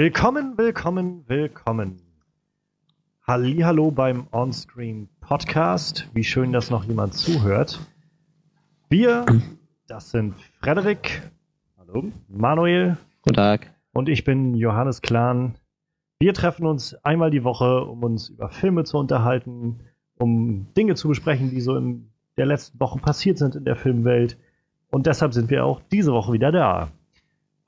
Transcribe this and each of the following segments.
Willkommen, willkommen, willkommen. Hallo beim Onscreen Podcast. Wie schön, dass noch jemand zuhört. Wir, das sind Frederik, hallo, Manuel. Guten Tag. Und ich bin Johannes Klahn. Wir treffen uns einmal die Woche, um uns über Filme zu unterhalten, um Dinge zu besprechen, die so in der letzten Woche passiert sind in der Filmwelt. Und deshalb sind wir auch diese Woche wieder da.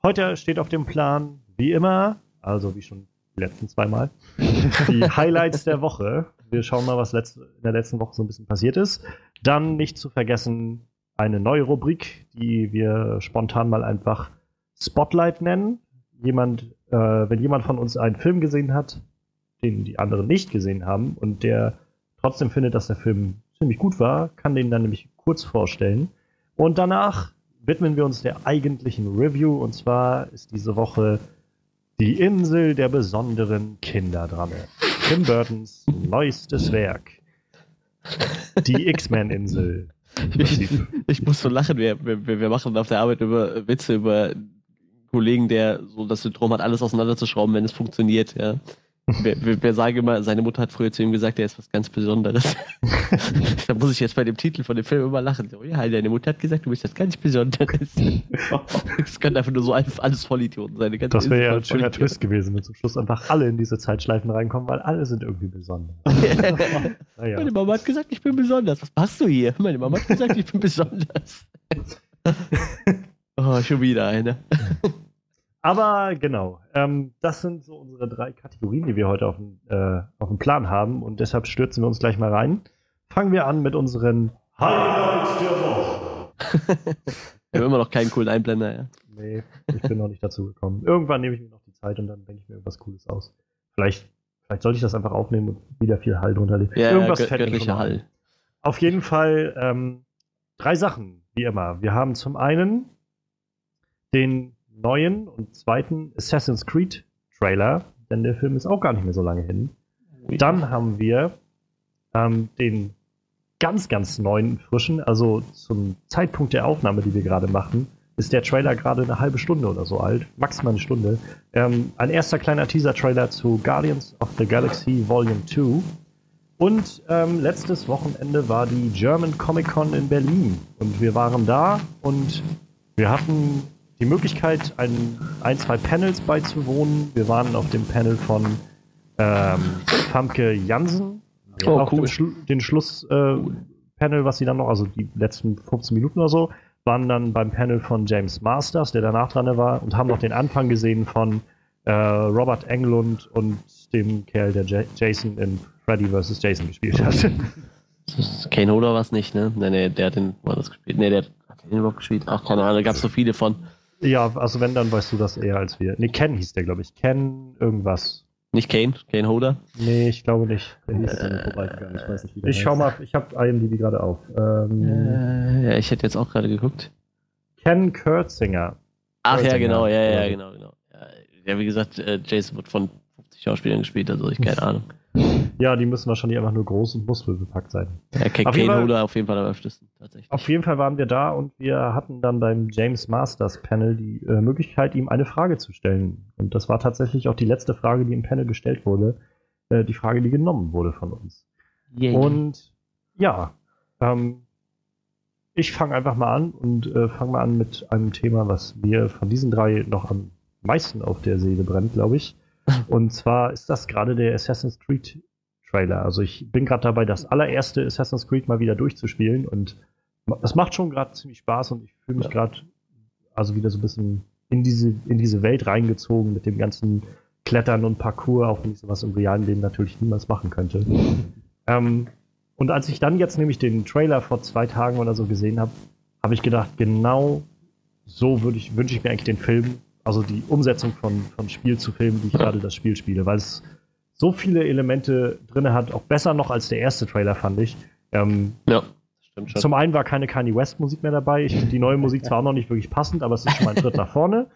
Heute steht auf dem Plan, wie immer, also wie schon die letzten zweimal, die Highlights der Woche. Wir schauen mal, was in der letzten Woche so ein bisschen passiert ist. Dann nicht zu vergessen eine neue Rubrik, die wir spontan mal einfach Spotlight nennen. Jemand, äh, wenn jemand von uns einen Film gesehen hat, den die anderen nicht gesehen haben und der trotzdem findet, dass der Film ziemlich gut war, kann den dann nämlich kurz vorstellen. Und danach widmen wir uns der eigentlichen Review. Und zwar ist diese Woche die Insel der besonderen Kinder dran. Tim Burtons neuestes Werk. Die X-Men-Insel. Ich, ich, muss so lachen. Wir, wir, wir machen auf der Arbeit über Witze über einen Kollegen, der so das Syndrom hat, alles auseinanderzuschrauben, wenn es funktioniert. Ja. Wir, wir, wir, sagen immer, seine Mutter hat früher zu ihm gesagt, er ist was ganz Besonderes. da muss ich jetzt bei dem Titel von dem Film immer lachen. So, ja, deine Mutter hat gesagt, du bist was ganz Besonderes. Es können einfach nur so alles Vollidioten sein. Das wäre ja ein schöner Twist gewesen, wenn zum Schluss einfach alle in diese Zeitschleifen reinkommen, weil alle sind irgendwie besonders. naja. Meine Mama hat gesagt, ich bin besonders. Was machst du hier? Meine Mama hat gesagt, ich bin besonders. oh, schon wieder eine. Aber genau, ähm, das sind so unsere drei Kategorien, die wir heute auf dem, äh, auf dem Plan haben. Und deshalb stürzen wir uns gleich mal rein. Fangen wir an mit unseren Highlights der Woche. wir haben immer noch keinen coolen Einblender, ja. Nee, ich bin noch nicht dazu gekommen. Irgendwann nehme ich mir noch die Zeit und dann denke ich mir irgendwas Cooles aus. Vielleicht, vielleicht sollte ich das einfach aufnehmen und wieder viel Hall drunter legen. Ja, irgendwas ja, göttlicher Hall. Auf jeden Fall ähm, drei Sachen, wie immer. Wir haben zum einen den neuen und zweiten Assassin's Creed Trailer, denn der Film ist auch gar nicht mehr so lange hin. Dann haben wir ähm, den ganz, ganz neuen, frischen, also zum Zeitpunkt der Aufnahme, die wir gerade machen, ist der Trailer gerade eine halbe Stunde oder so alt, maximal eine Stunde. Ähm, ein erster kleiner Teaser-Trailer zu Guardians of the Galaxy Volume 2. Und ähm, letztes Wochenende war die German Comic Con in Berlin. Und wir waren da und wir hatten die Möglichkeit, ein, ein, zwei Panels beizuwohnen. Wir waren auf dem Panel von ähm, Famke Jansen. Oh, auch cool. Schlu den Schlusspanel, äh, was sie dann noch, also die letzten 15 Minuten oder so, waren dann beim Panel von James Masters, der danach dran war, und haben noch den Anfang gesehen von äh, Robert Englund und dem Kerl, der J Jason in Freddy vs. Jason gespielt hat. Kane Hodder war es nicht, ne? Nee, nee, der hat den, war das gespielt. Nee, der hat den überhaupt gespielt. Ach, keine Ahnung, da gab es so viele von. Ja, also wenn, dann weißt du das eher als wir. Nee, Ken hieß der, glaube ich. Ken irgendwas. Nicht Kane? Kane Holder? Nee, ich glaube nicht. Der hieß äh, vorbeigegangen. Ich weiß nicht, wie der Ich heißt. schau mal, ich habe IMDb gerade auf. Ähm, äh, ja, ich hätte jetzt auch gerade geguckt. Ken Kurtzinger. Ach Kurtzinger. ja, genau, ja, ja, genau, genau. Ja, wie gesagt, äh, Jason wird von 50 Schauspielern gespielt, also ich keine Ahnung. Ja, die müssen wahrscheinlich einfach nur groß und muskelbepackt sein. Ja, Kane Holder auf jeden Fall am öftesten, tatsächlich. Auf jeden Fall waren wir da und wir hatten dann beim James Masters Panel die äh, Möglichkeit, ihm eine Frage zu stellen. Und das war tatsächlich auch die letzte Frage, die im Panel gestellt wurde. Äh, die Frage, die genommen wurde von uns. Yeah. Und ja, ähm, ich fange einfach mal an und äh, fange mal an mit einem Thema, was mir von diesen drei noch am meisten auf der Seele brennt, glaube ich. Und zwar ist das gerade der Assassin's Creed Trailer. Also ich bin gerade dabei, das allererste Assassin's Creed mal wieder durchzuspielen und das macht schon gerade ziemlich Spaß und ich fühle mich ja. gerade also wieder so ein bisschen in diese, in diese Welt reingezogen mit dem ganzen Klettern und Parcours, auch wenn ich sowas im realen Leben natürlich niemals machen könnte. ähm, und als ich dann jetzt nämlich den Trailer vor zwei Tagen oder so gesehen habe, habe ich gedacht, genau so würde ich, wünsche ich mir eigentlich den Film also die Umsetzung von, von Spiel zu Film, wie ich gerade das Spiel spiele, weil es so viele Elemente drin hat, auch besser noch als der erste Trailer, fand ich. Ähm, ja, stimmt schon. Zum einen war keine Kanye West Musik mehr dabei. Ich finde die neue Musik zwar auch noch nicht wirklich passend, aber es ist schon mal ein Schritt nach vorne.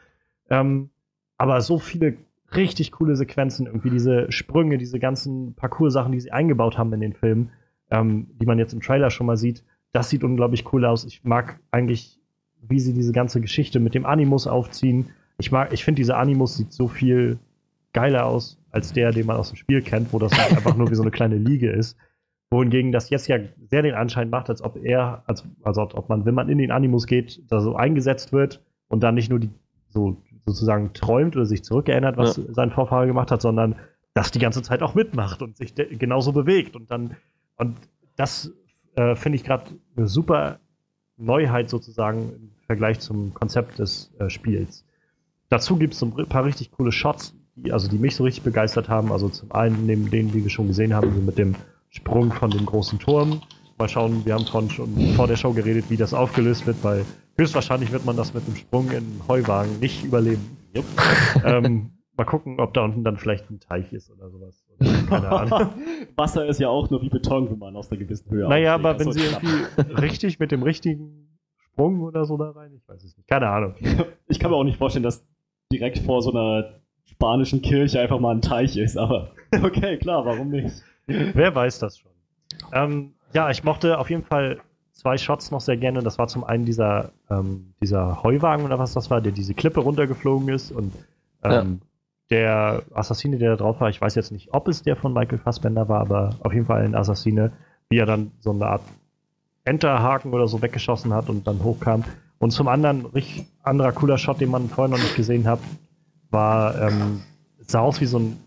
Ähm, aber so viele richtig coole Sequenzen, irgendwie diese Sprünge, diese ganzen Parcours-Sachen, die sie eingebaut haben in den Film, ähm, die man jetzt im Trailer schon mal sieht, das sieht unglaublich cool aus. Ich mag eigentlich, wie sie diese ganze Geschichte mit dem Animus aufziehen ich mag, ich finde, diese Animus sieht so viel geiler aus als der, den man aus dem Spiel kennt, wo das halt einfach nur wie so eine kleine Liege ist. Wohingegen das jetzt ja sehr den Anschein macht, als ob er, als, also ob man, wenn man in den Animus geht, da so eingesetzt wird und dann nicht nur die so sozusagen träumt oder sich zurückerinnert, was ja. sein Vorfahrer gemacht hat, sondern das die ganze Zeit auch mitmacht und sich genauso bewegt. Und dann, und das äh, finde ich gerade eine super Neuheit sozusagen im Vergleich zum Konzept des äh, Spiels. Dazu gibt es ein paar richtig coole Shots, die, also die mich so richtig begeistert haben. Also zum einen neben denen, die wir schon gesehen haben, so mit dem Sprung von dem großen Turm. Mal schauen, wir haben von schon vor der Show geredet, wie das aufgelöst wird, weil höchstwahrscheinlich wird man das mit dem Sprung in Heuwagen nicht überleben. Yep. ähm, mal gucken, ob da unten dann vielleicht ein Teich ist oder sowas. keine Ahnung. Wasser ist ja auch nur wie Beton, wenn man aus einer gewissen Höhe Naja, aber wenn sie irgendwie richtig mit dem richtigen Sprung oder so da rein, ich weiß es nicht. Keine Ahnung. Ich kann mir auch nicht vorstellen, dass direkt vor so einer spanischen Kirche einfach mal ein Teich ist, aber okay, klar, warum nicht? Wer weiß das schon. Ähm, ja, ich mochte auf jeden Fall zwei Shots noch sehr gerne. Das war zum einen dieser, ähm, dieser Heuwagen oder was das war, der diese Klippe runtergeflogen ist und ähm, ja. der Assassine, der da drauf war, ich weiß jetzt nicht, ob es der von Michael Fassbender war, aber auf jeden Fall ein Assassine, wie er dann so eine Art Enterhaken oder so weggeschossen hat und dann hochkam. Und zum anderen, richtig anderer cooler Shot, den man vorher noch nicht gesehen hat, war, ähm, sah aus wie so ein,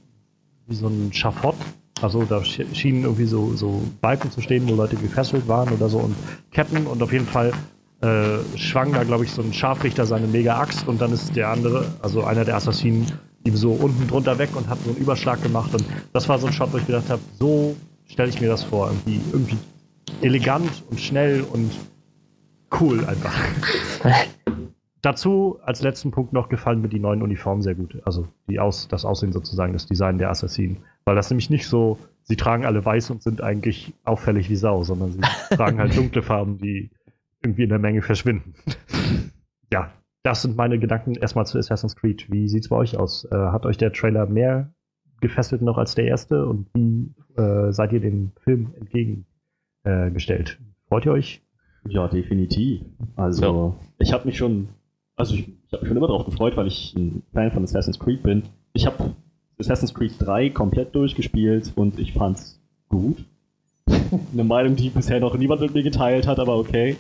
wie so ein Schafott. Also da schienen irgendwie so, so Balken zu stehen, wo Leute gefesselt waren oder so und Ketten und auf jeden Fall äh, schwang da, glaube ich, so ein Scharfrichter seine Mega-Axt und dann ist der andere, also einer der Assassinen, ihm so unten drunter weg und hat so einen Überschlag gemacht und das war so ein Shot, wo ich gedacht habe, so stelle ich mir das vor. Irgendwie, irgendwie elegant und schnell und cool einfach. Dazu als letzten Punkt noch gefallen mir die neuen Uniformen sehr gut. Also die Aus, das Aussehen sozusagen, das Design der Assassinen. Weil das nämlich nicht so, sie tragen alle weiß und sind eigentlich auffällig wie Sau, sondern sie tragen halt dunkle Farben, die irgendwie in der Menge verschwinden. ja, das sind meine Gedanken erstmal zu Assassin's Creed. Wie sieht's bei euch aus? Äh, hat euch der Trailer mehr gefesselt noch als der erste und wie äh, seid ihr dem Film entgegengestellt? Äh, Freut ihr euch? Ja, definitiv. Also, ja. ich habe mich schon also ich, ich habe mich schon immer darauf gefreut, weil ich ein Fan von Assassin's Creed bin. Ich habe Assassin's Creed 3 komplett durchgespielt und ich fand's gut. Eine Meinung, die bisher noch niemand mit mir geteilt hat, aber okay.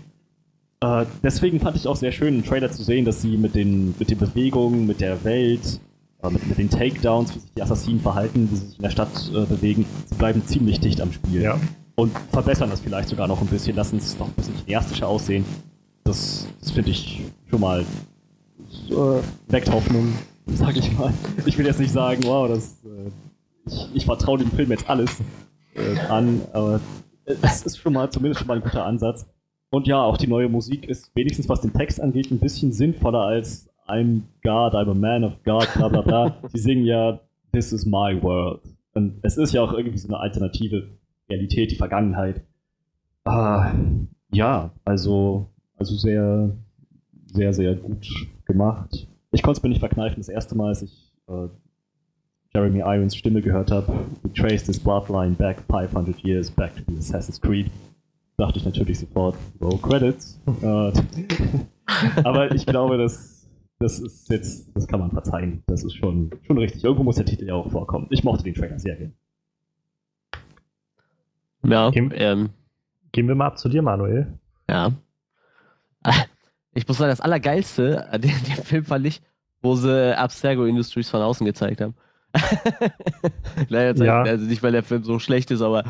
Äh, deswegen fand ich auch sehr schön, im Trailer zu sehen, dass sie mit den, mit den Bewegungen, mit der Welt, äh, mit, mit, den Takedowns, wie sich die Assassinen verhalten, wie sie sich in der Stadt äh, bewegen, sie bleiben ziemlich dicht am Spiel. Ja. Und verbessern das vielleicht sogar noch ein bisschen, lassen es noch ein bisschen cineastischer aussehen. Das, das finde ich schon mal äh, weckt Hoffnung, sag ich mal. Ich will jetzt nicht sagen, wow, das, äh, ich, ich vertraue dem Film jetzt alles äh, an, aber es ist schon mal zumindest schon mal ein guter Ansatz. Und ja, auch die neue Musik ist wenigstens was den Text angeht ein bisschen sinnvoller als I'm God, I'm a man of God, bla bla bla. Die singen ja This is my world. Und es ist ja auch irgendwie so eine alternative Realität, die Vergangenheit. Ah, ja, also, also sehr, sehr, sehr gut gemacht. Ich konnte es mir nicht verkneifen, das erste Mal, als ich äh, Jeremy Irons Stimme gehört habe, We trace this bloodline back 500 years back to the Assassin's Creed, dachte ich natürlich sofort, Roll Credits. äh, aber ich glaube, das, das ist jetzt, das kann man verzeihen. Das ist schon, schon richtig. Irgendwo muss der Titel ja auch vorkommen. Ich mochte den Trailer sehr gerne. Ja, ähm, gehen wir mal ab zu dir, Manuel. Ja. Ich muss sagen, das Allergeilste an dem, Film fand ich, wo sie Abstergo Industries von außen gezeigt haben. Leider ja. also nicht, weil der Film so schlecht ist, aber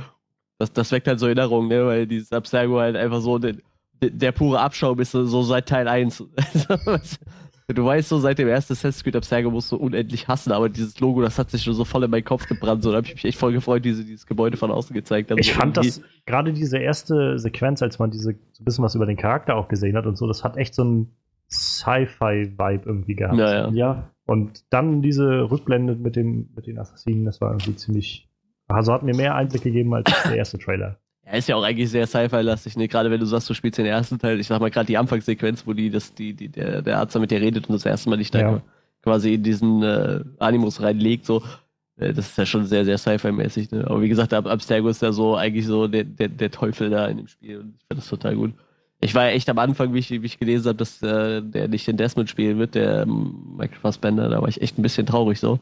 das, das weckt halt so Erinnerungen, ne? weil dieses Abstergo halt einfach so der, der pure Abschaum ist, so seit Teil 1. Du weißt so, seit dem ersten Assassin's Creed Abstergo musst du unendlich hassen, aber dieses Logo, das hat sich schon so voll in meinen Kopf gebrannt. So, da habe ich mich echt voll gefreut, diese, dieses Gebäude von außen gezeigt haben. Ich so fand das, gerade diese erste Sequenz, als man diese, so ein bisschen was über den Charakter auch gesehen hat und so, das hat echt so ein Sci-Fi-Vibe irgendwie gehabt. Ja, ja. ja. Und dann diese Rückblende mit, dem, mit den Assassinen, das war irgendwie ziemlich. Also hat mir mehr Einblick gegeben als der erste Trailer. Ja, ist ja auch eigentlich sehr Sci-Fi-lastig, ne? Gerade wenn du sagst, du spielst den ersten Teil, ich sag mal gerade die Anfangssequenz, wo die, das, die, die, der, der Arzt mit dir redet und das erste Mal dich da ja. quasi in diesen äh, Animus reinlegt, so, äh, das ist ja schon sehr, sehr Sci-Fi-mäßig, ne? Aber wie gesagt, Ab Abstergo ist ja so eigentlich so der, der, der Teufel da in dem Spiel und ich finde das total gut. Ich war ja echt am Anfang, wie ich, wie ich gelesen habe, dass äh, der nicht den Desmond spielen wird, der ähm, Michael Fassbender, da war ich echt ein bisschen traurig so.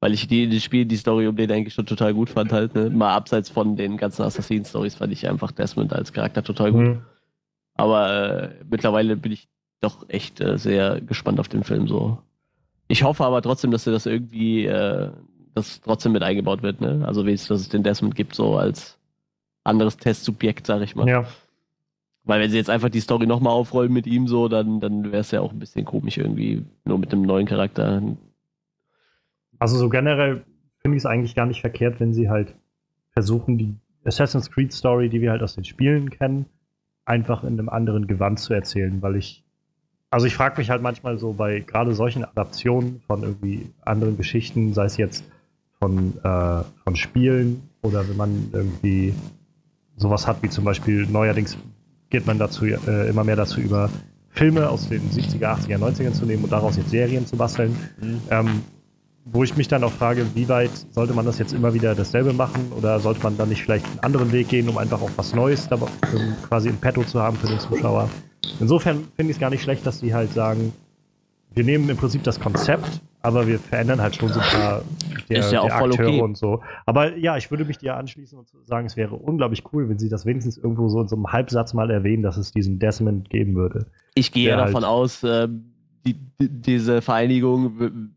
Weil ich die in den Spielen die Story um den eigentlich schon total gut fand halt. Ne? Mal abseits von den ganzen Assassin-Stories fand ich einfach Desmond als Charakter total gut. Mhm. Aber äh, mittlerweile bin ich doch echt äh, sehr gespannt auf den Film so. Ich hoffe aber trotzdem, dass er das irgendwie, äh, das trotzdem mit eingebaut wird, ne? Also wenigstens, dass es den Desmond gibt, so als anderes Testsubjekt, sag ich mal. Ja. Weil wenn sie jetzt einfach die Story nochmal aufrollen mit ihm so, dann, dann wäre es ja auch ein bisschen komisch irgendwie, nur mit einem neuen Charakter. Also so generell finde ich es eigentlich gar nicht verkehrt, wenn sie halt versuchen, die Assassin's Creed Story, die wir halt aus den Spielen kennen, einfach in einem anderen Gewand zu erzählen, weil ich also ich frage mich halt manchmal so bei gerade solchen Adaptionen von irgendwie anderen Geschichten, sei es jetzt von, äh, von Spielen oder wenn man irgendwie sowas hat wie zum Beispiel neuerdings geht man dazu äh, immer mehr dazu über Filme aus den 70er, 80er, 90ern zu nehmen und daraus jetzt Serien zu basteln. Mhm. Ähm, wo ich mich dann auch frage, wie weit sollte man das jetzt immer wieder dasselbe machen oder sollte man dann nicht vielleicht einen anderen Weg gehen, um einfach auch was Neues da, ähm, quasi in petto zu haben für den Zuschauer? Insofern finde ich es gar nicht schlecht, dass die halt sagen, wir nehmen im Prinzip das Konzept, aber wir verändern halt schon so ein paar der, Ist ja auch der voll Akteure okay. und so. Aber ja, ich würde mich dir anschließen und sagen, es wäre unglaublich cool, wenn sie das wenigstens irgendwo so in so einem Halbsatz mal erwähnen, dass es diesen Desmond geben würde. Ich gehe ja davon halt. aus, äh, die, die, diese Vereinigung,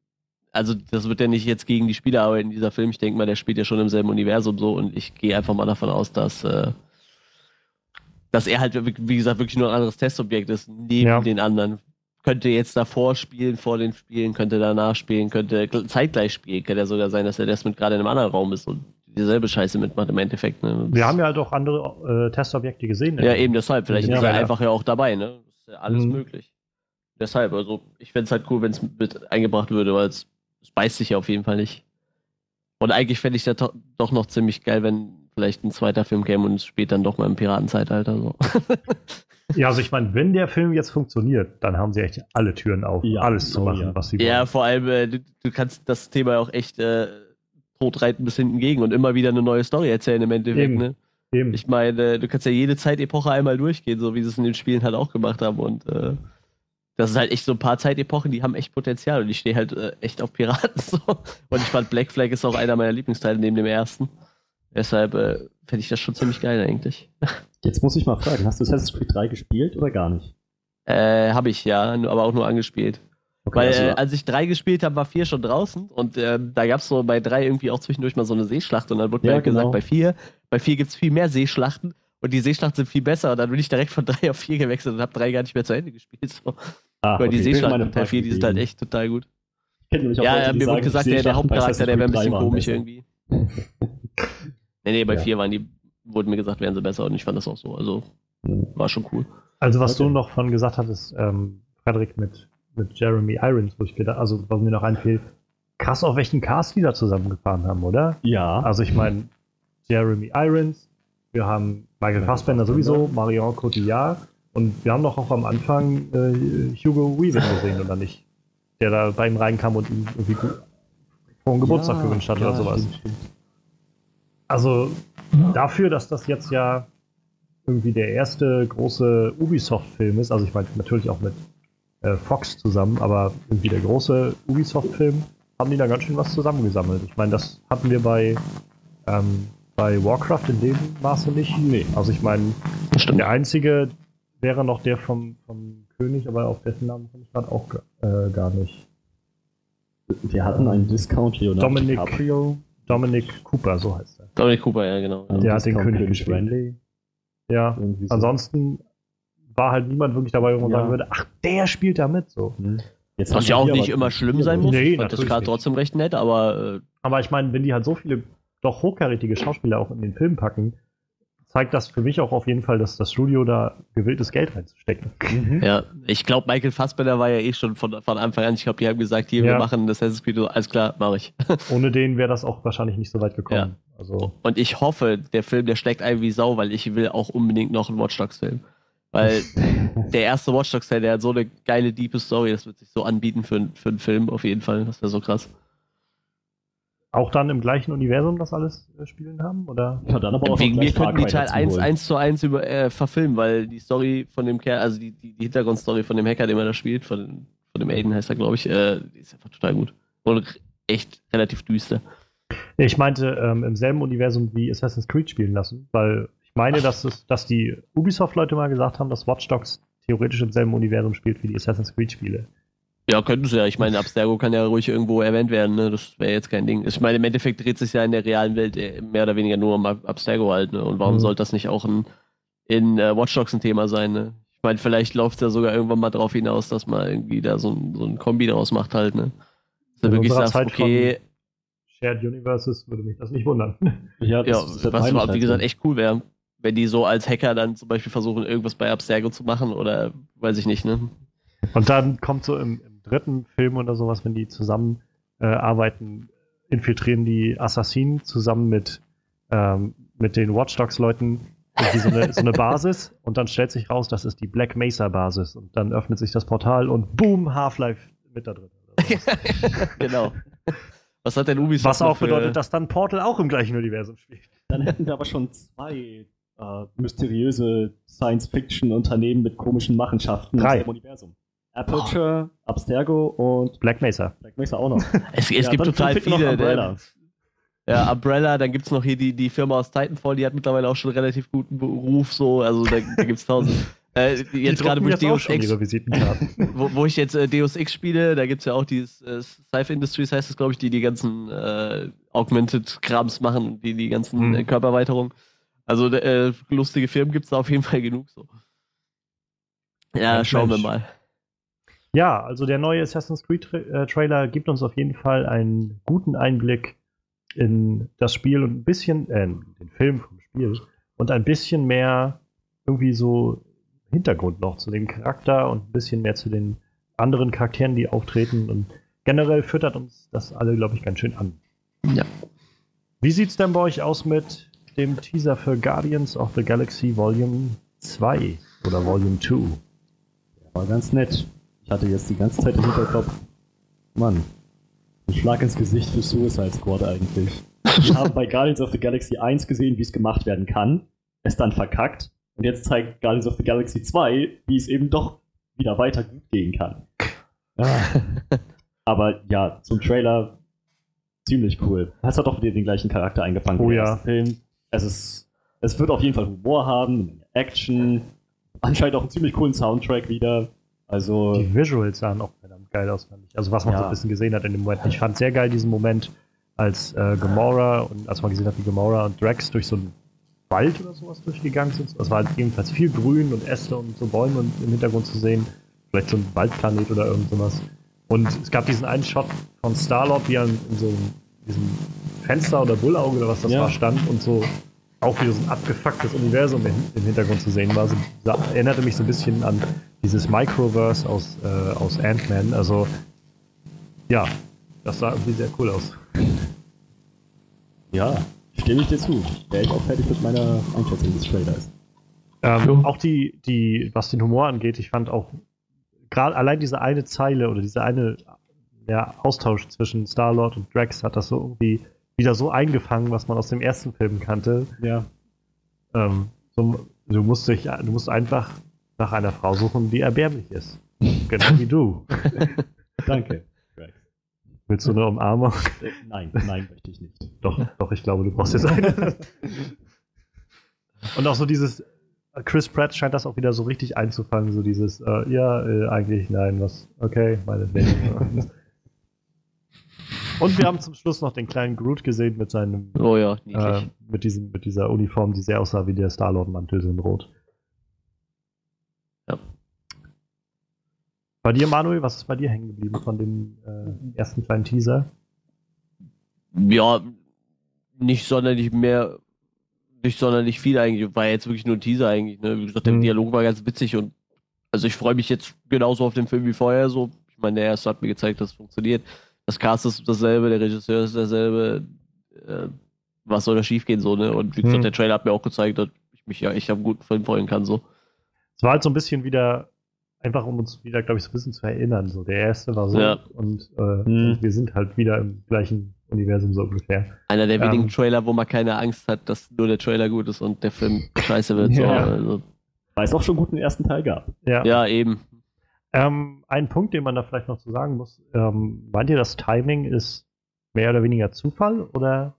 also das wird ja nicht jetzt gegen die Spieler arbeiten, dieser Film. Ich denke mal, der spielt ja schon im selben Universum so und ich gehe einfach mal davon aus, dass, äh, dass er halt, wie gesagt, wirklich nur ein anderes Testobjekt ist, neben Ja. den anderen. Könnte jetzt davor spielen, vor den Spielen, könnte danach spielen, könnte gl- zeitgleich spielen. Könnte ja sogar sein, dass der Desmond gerade in einem anderen Raum ist und dieselbe Scheiße mitmacht im Endeffekt. Ne? Wir haben ja halt auch andere äh, Testobjekte gesehen. Ja, eben deshalb. Vielleicht Ja, ist er ja. einfach ja auch dabei, ne? Das ist ja alles Mhm. möglich. Deshalb, also ich fände es halt cool, wenn es mit eingebracht würde, weil es es beißt sich ja auf jeden Fall nicht. Und eigentlich fände ich das doch noch ziemlich geil, wenn vielleicht ein zweiter Film käme und es spielt dann doch mal im Piratenzeitalter so. Ja, also ich meine, wenn der Film jetzt funktioniert, dann haben sie echt alle Türen auf, Ja, alles zu oh machen, ja. was sie ja, wollen. vor allem, äh, du, du kannst das Thema auch echt äh, totreiten bis hinten gegen und immer wieder eine neue Story erzählen im Endeffekt, Eben. ne? Eben. Ich meine, du kannst ja jede Zeitepoche einmal durchgehen, so wie sie es in den Spielen halt auch gemacht haben. Und äh, das ist halt echt so ein paar Zeitepochen, die haben echt Potenzial. Und ich stehe halt äh, echt auf Piraten so. Und ich fand Black Flag ist auch einer meiner Lieblingsteile neben dem ersten. Deshalb äh, fände ich das schon ziemlich geil eigentlich. Jetzt muss ich mal fragen, hast du Assassin's Creed 3 gespielt oder gar nicht? Äh, habe ich ja, aber auch nur angespielt. Okay, Weil also, äh, als ich drei gespielt habe, war vier schon draußen und ähm, da gab es so bei drei irgendwie auch zwischendurch mal so eine Seeschlacht und dann wurde mir Ja, halt gesagt, genau. bei vier, bei vier gibt es viel mehr Seeschlachten und die Seeschlachten sind viel besser und dann bin ich direkt von drei auf vier gewechselt und habe drei gar nicht mehr zu Ende gespielt. So. Ah, Weil die okay, Frage 4, die sind halt echt total gut. Ich kenn nämlich auch Ja, Leute, die mir wurde gesagt, der, der Hauptcharakter, der wäre ein bisschen Creed 3 waren komisch besser. irgendwie. Nee, nee, bei Ja. vier waren die, wurde mir gesagt, wären sie besser und ich fand das auch so. Also war schon cool. Also was Okay. du noch von gesagt hattest, ähm, Frederik, mit, mit Jeremy Irons, wo ich gedacht, also was mir noch einfiel, krass auf welchen Cast die da zusammengefahren haben, oder? Ja, Also ich meine, Jeremy Irons, wir haben Michael Fassbender. sowieso, Marion Cotillard und wir haben doch auch am Anfang äh, Hugo Weaving gesehen, oder nicht? Der da bei ihm reinkam und ihm irgendwie frohen Geburtstag Ja, gewünscht hat ja, oder sowas. stimmt. Also dafür, dass das jetzt ja irgendwie der erste große Ubisoft-Film ist, also ich meine natürlich auch mit äh, Fox zusammen, aber irgendwie der große Ubisoft-Film, haben die da ganz schön was zusammengesammelt. Ich meine, das hatten wir bei, ähm, bei Warcraft in dem Maße nicht. Nee. Also ich meine, Das stimmt. der einzige wäre noch der vom, vom König, aber auf dessen Namen komme ich gerade auch äh, gar nicht. Wir hatten einen Discount Leonardo Dominic- DiCaprio. Dominic Cooper, so heißt er. Dominic Cooper, ja, genau. einen Der hat den König gespielt. Ja, Irgendwie so. Ansonsten war halt niemand wirklich dabei, wo man Ja. sagen würde, ach, der spielt da mit so. Hm. Jetzt Was ja auch nicht immer schlimm sein muss. Nee, ich fand das gerade trotzdem recht nett, aber äh, Aber ich meine, wenn die halt so viele doch hochkarätige Schauspieler auch in den Film packen, zeigt das für mich auch auf jeden Fall, dass das Studio da gewillt ist, Geld reinzustecken. Mhm. Ja, ich glaube, Michael Fassbender war ja eh schon von, von Anfang an. Ich glaube, die haben gesagt, hier, wir Ja. machen das Assassin's Creed. Alles klar, mache ich. Ohne den wäre das auch wahrscheinlich nicht so weit gekommen. Also, Und ich hoffe, der Film, der schlägt ein wie Sau, weil ich will auch unbedingt noch einen Watch Dogs Film. Weil der erste Watch Dogs Teil, der hat so eine geile, diepe Story, das wird sich so anbieten für, für einen Film auf jeden Fall. Das wäre so krass. Auch dann im gleichen Universum das alles äh, spielen haben? Oder? Ja, dann aber auch Wegen mir könnten die Teil dazu 1 holen. 1 zu 1 über, äh, verfilmen, weil die Story von dem Kerl, also die, die, die Hintergrundstory von dem Hacker, den man da spielt, von, von dem Aiden heißt er, glaube ich, äh, die ist einfach total gut. Und echt relativ düster. Ich meinte ähm, im selben Universum wie Assassin's Creed spielen lassen, weil ich meine, dass, es, dass die Ubisoft-Leute mal gesagt haben, dass Watch Dogs theoretisch im selben Universum spielt wie die Assassin's Creed-Spiele. Ja, könnten sie ja. Ich meine, Abstergo kann ja ruhig irgendwo erwähnt werden. Ne? Das wäre jetzt kein Ding. Ich meine, im Endeffekt dreht sich ja in der realen Welt äh, mehr oder weniger nur um Abstergo halt. Ne? Und warum mhm. sollte das nicht auch ein, in äh, Watch Dogs ein Thema sein? Ne? Ich meine, vielleicht läuft es ja sogar irgendwann mal drauf hinaus, dass man irgendwie da so ein, so ein Kombi draus macht halt. Ne? Dass du wirklich sagst, Zeit okay. Shared Universes würde mich das nicht wundern. Ja, das, ja was wie gesagt echt cool wäre, wenn die so als Hacker dann zum Beispiel versuchen, irgendwas bei Abstergo zu machen oder weiß ich nicht, ne? Und dann kommt so im, im dritten Film oder sowas, wenn die zusammen äh, arbeiten, infiltrieren die Assassinen zusammen mit, ähm, mit den Watchdogs-Leuten so eine, so eine Basis und dann stellt sich raus, das ist die Black Mesa-Basis und dann öffnet sich das Portal und boom, Half-Life mit da drin. genau. Was hat denn Ubisoft? Was auch bedeutet, dass dann Portal auch im gleichen Universum spielt. Dann hätten wir aber schon zwei äh, mysteriöse Science-Fiction-Unternehmen mit komischen Machenschaften Drei. im Universum. Aperture, oh. Abstergo und Black Mesa. Black Mesa auch noch. Es, es ja, gibt total viele. Umbrella. Ja, Umbrella, dann gibt es noch hier die, die Firma aus Titanfall, die hat mittlerweile auch schon relativ guten Beruf, so, also da, da gibt es tausend. Äh, jetzt gerade, wo ich Deus Ex. wo, wo, ich jetzt äh, Deus Ex spiele, da gibt es ja auch dieses äh, Sci-Fi Industries, heißt es, glaube ich, die die ganzen äh, Augmented Krams machen, die die ganzen mhm. Körperweiterungen. Also äh, lustige Firmen gibt es da auf jeden Fall genug so. Ja, ja schauen Mensch. wir mal. Ja, also der neue Assassin's Creed Tra äh, Trailer gibt uns auf jeden Fall einen guten Einblick in das Spiel und ein bisschen, äh, den Film vom Spiel und ein bisschen mehr irgendwie so Hintergrund noch zu dem Charakter und ein bisschen mehr zu den anderen Charakteren, die auftreten und generell füttert uns das alle, glaube ich, ganz schön an. Ja. Wie sieht's denn bei euch aus mit dem Teaser für Guardians of the Galaxy Volume 2 oder Volume 2? War ganz nett. Ich hatte jetzt die ganze Zeit im Hinterkopf, Mann, ein Schlag ins Gesicht für Suicide Squad eigentlich. Wir haben bei Guardians of the Galaxy 1 gesehen, wie es gemacht werden kann, es dann verkackt und jetzt zeigt Guardians of the Galaxy 2, wie es eben doch wieder weiter gut gehen kann. Aber ja, zum Trailer ziemlich cool. Es hat auch wieder den gleichen Charakter eingefangen oh, wie ja. Film. Es ist, es wird auf jeden Fall Humor haben, Action, anscheinend auch einen ziemlich coolen Soundtrack wieder. Also. Die Visuals sahen auch verdammt geil aus, fand ich. Also, was man ja. so ein bisschen gesehen hat in dem Moment. Ich fand sehr geil diesen Moment, als äh, Gamora und als man gesehen hat, wie Gamora und Drax durch so einen Wald oder sowas durchgegangen sind. Es war halt jedenfalls viel Grün und Äste und so Bäume im Hintergrund zu sehen. Vielleicht so ein Waldplanet oder irgend sowas. Und es gab diesen einen Shot von Starlord, wie er in so einem, diesem Fenster oder Bullauge oder was das ja. war, stand und so auch wieder so ein abgefucktes Universum im Hintergrund zu sehen war. So, erinnerte mich so ein bisschen an dieses Microverse aus, äh, aus Ant-Man. Also, ja, das sah irgendwie sehr cool aus. Ja, stimme ich dir zu. Wäre ich auch fertig mit meiner Einschätzung des Trailers. Ähm, auch die, die, was den Humor angeht, ich fand auch gerade allein diese eine Zeile oder diese eine ja, Austausch zwischen Star-Lord und Drax hat das so irgendwie wieder so eingefangen, was man aus dem ersten Film kannte. Ja. Ähm, so, du, musst dich, du musst einfach nach einer Frau suchen, die erbärmlich ist. Genau wie du. Danke. Willst du eine Umarmung? Äh, nein, nein, möchte ich nicht. Doch, doch, ich glaube, du brauchst jetzt eine. Und auch so dieses, Chris Pratt scheint das auch wieder so richtig einzufangen, so dieses, äh, ja, äh, eigentlich nein, was, okay, meinetwegen. Und wir haben zum Schluss noch den kleinen Groot gesehen mit seinem, oh ja, äh, mit, diesem, mit dieser Uniform, die sehr aussah wie der Star-Lord-Mantel, so in Rot. Bei dir, Manuel, was ist bei dir hängen geblieben von dem äh, ersten kleinen Teaser? Ja, nicht sonderlich mehr, nicht sonderlich viel eigentlich. War jetzt wirklich nur ein Teaser eigentlich. Ne? Wie gesagt, der mhm. Dialog war ganz witzig und also ich freue mich jetzt genauso auf den Film wie vorher. So, ich meine, der erste hat mir gezeigt, dass es funktioniert das Cast ist dasselbe, der Regisseur ist derselbe. Äh, was soll da schiefgehen so, ne? Und wie gesagt, hm. der Trailer hat mir auch gezeigt, dass ich mich ja echt am guten Film freuen kann, so. Es war halt so ein bisschen wieder, einfach um uns wieder, glaube ich, so ein bisschen zu erinnern. So, der erste war so ja. und, äh, hm. wir sind halt wieder im gleichen Universum so ungefähr. Einer der wenigen ähm, Trailer, wo man keine Angst hat, dass nur der Trailer gut ist und der Film scheiße wird. So. Ja. Also. Weil es auch schon gut den ersten Teil gab. Ja, ja eben. Ähm, ein Punkt, den man da vielleicht noch zu sagen muss, ähm, meint ihr, das Timing ist mehr oder weniger Zufall oder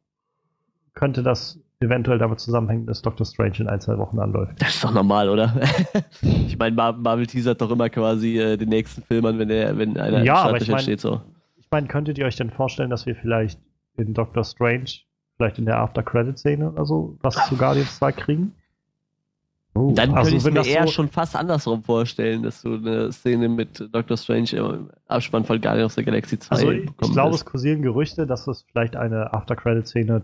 könnte das eventuell damit zusammenhängen, dass Doctor Strange in ein, zwei Wochen anläuft? Das ist doch normal, oder? ich meine, Marvel teasert doch immer quasi äh, den nächsten Film an, wenn, der, wenn einer ja, aber ich mein, steht. So. Ich meine, könntet ihr euch denn vorstellen, dass wir vielleicht in Doctor Strange, vielleicht in der After-Credit-Szene oder so, was zu Guardians 2 kriegen? Oh, Dann also, könnte ich mir eher so schon fast andersrum vorstellen, dass du eine Szene mit Doctor Strange im Abspann von Guardians of the Galaxy 2 also Ich glaube, es kursieren Gerüchte, dass es vielleicht eine After-Credit-Szene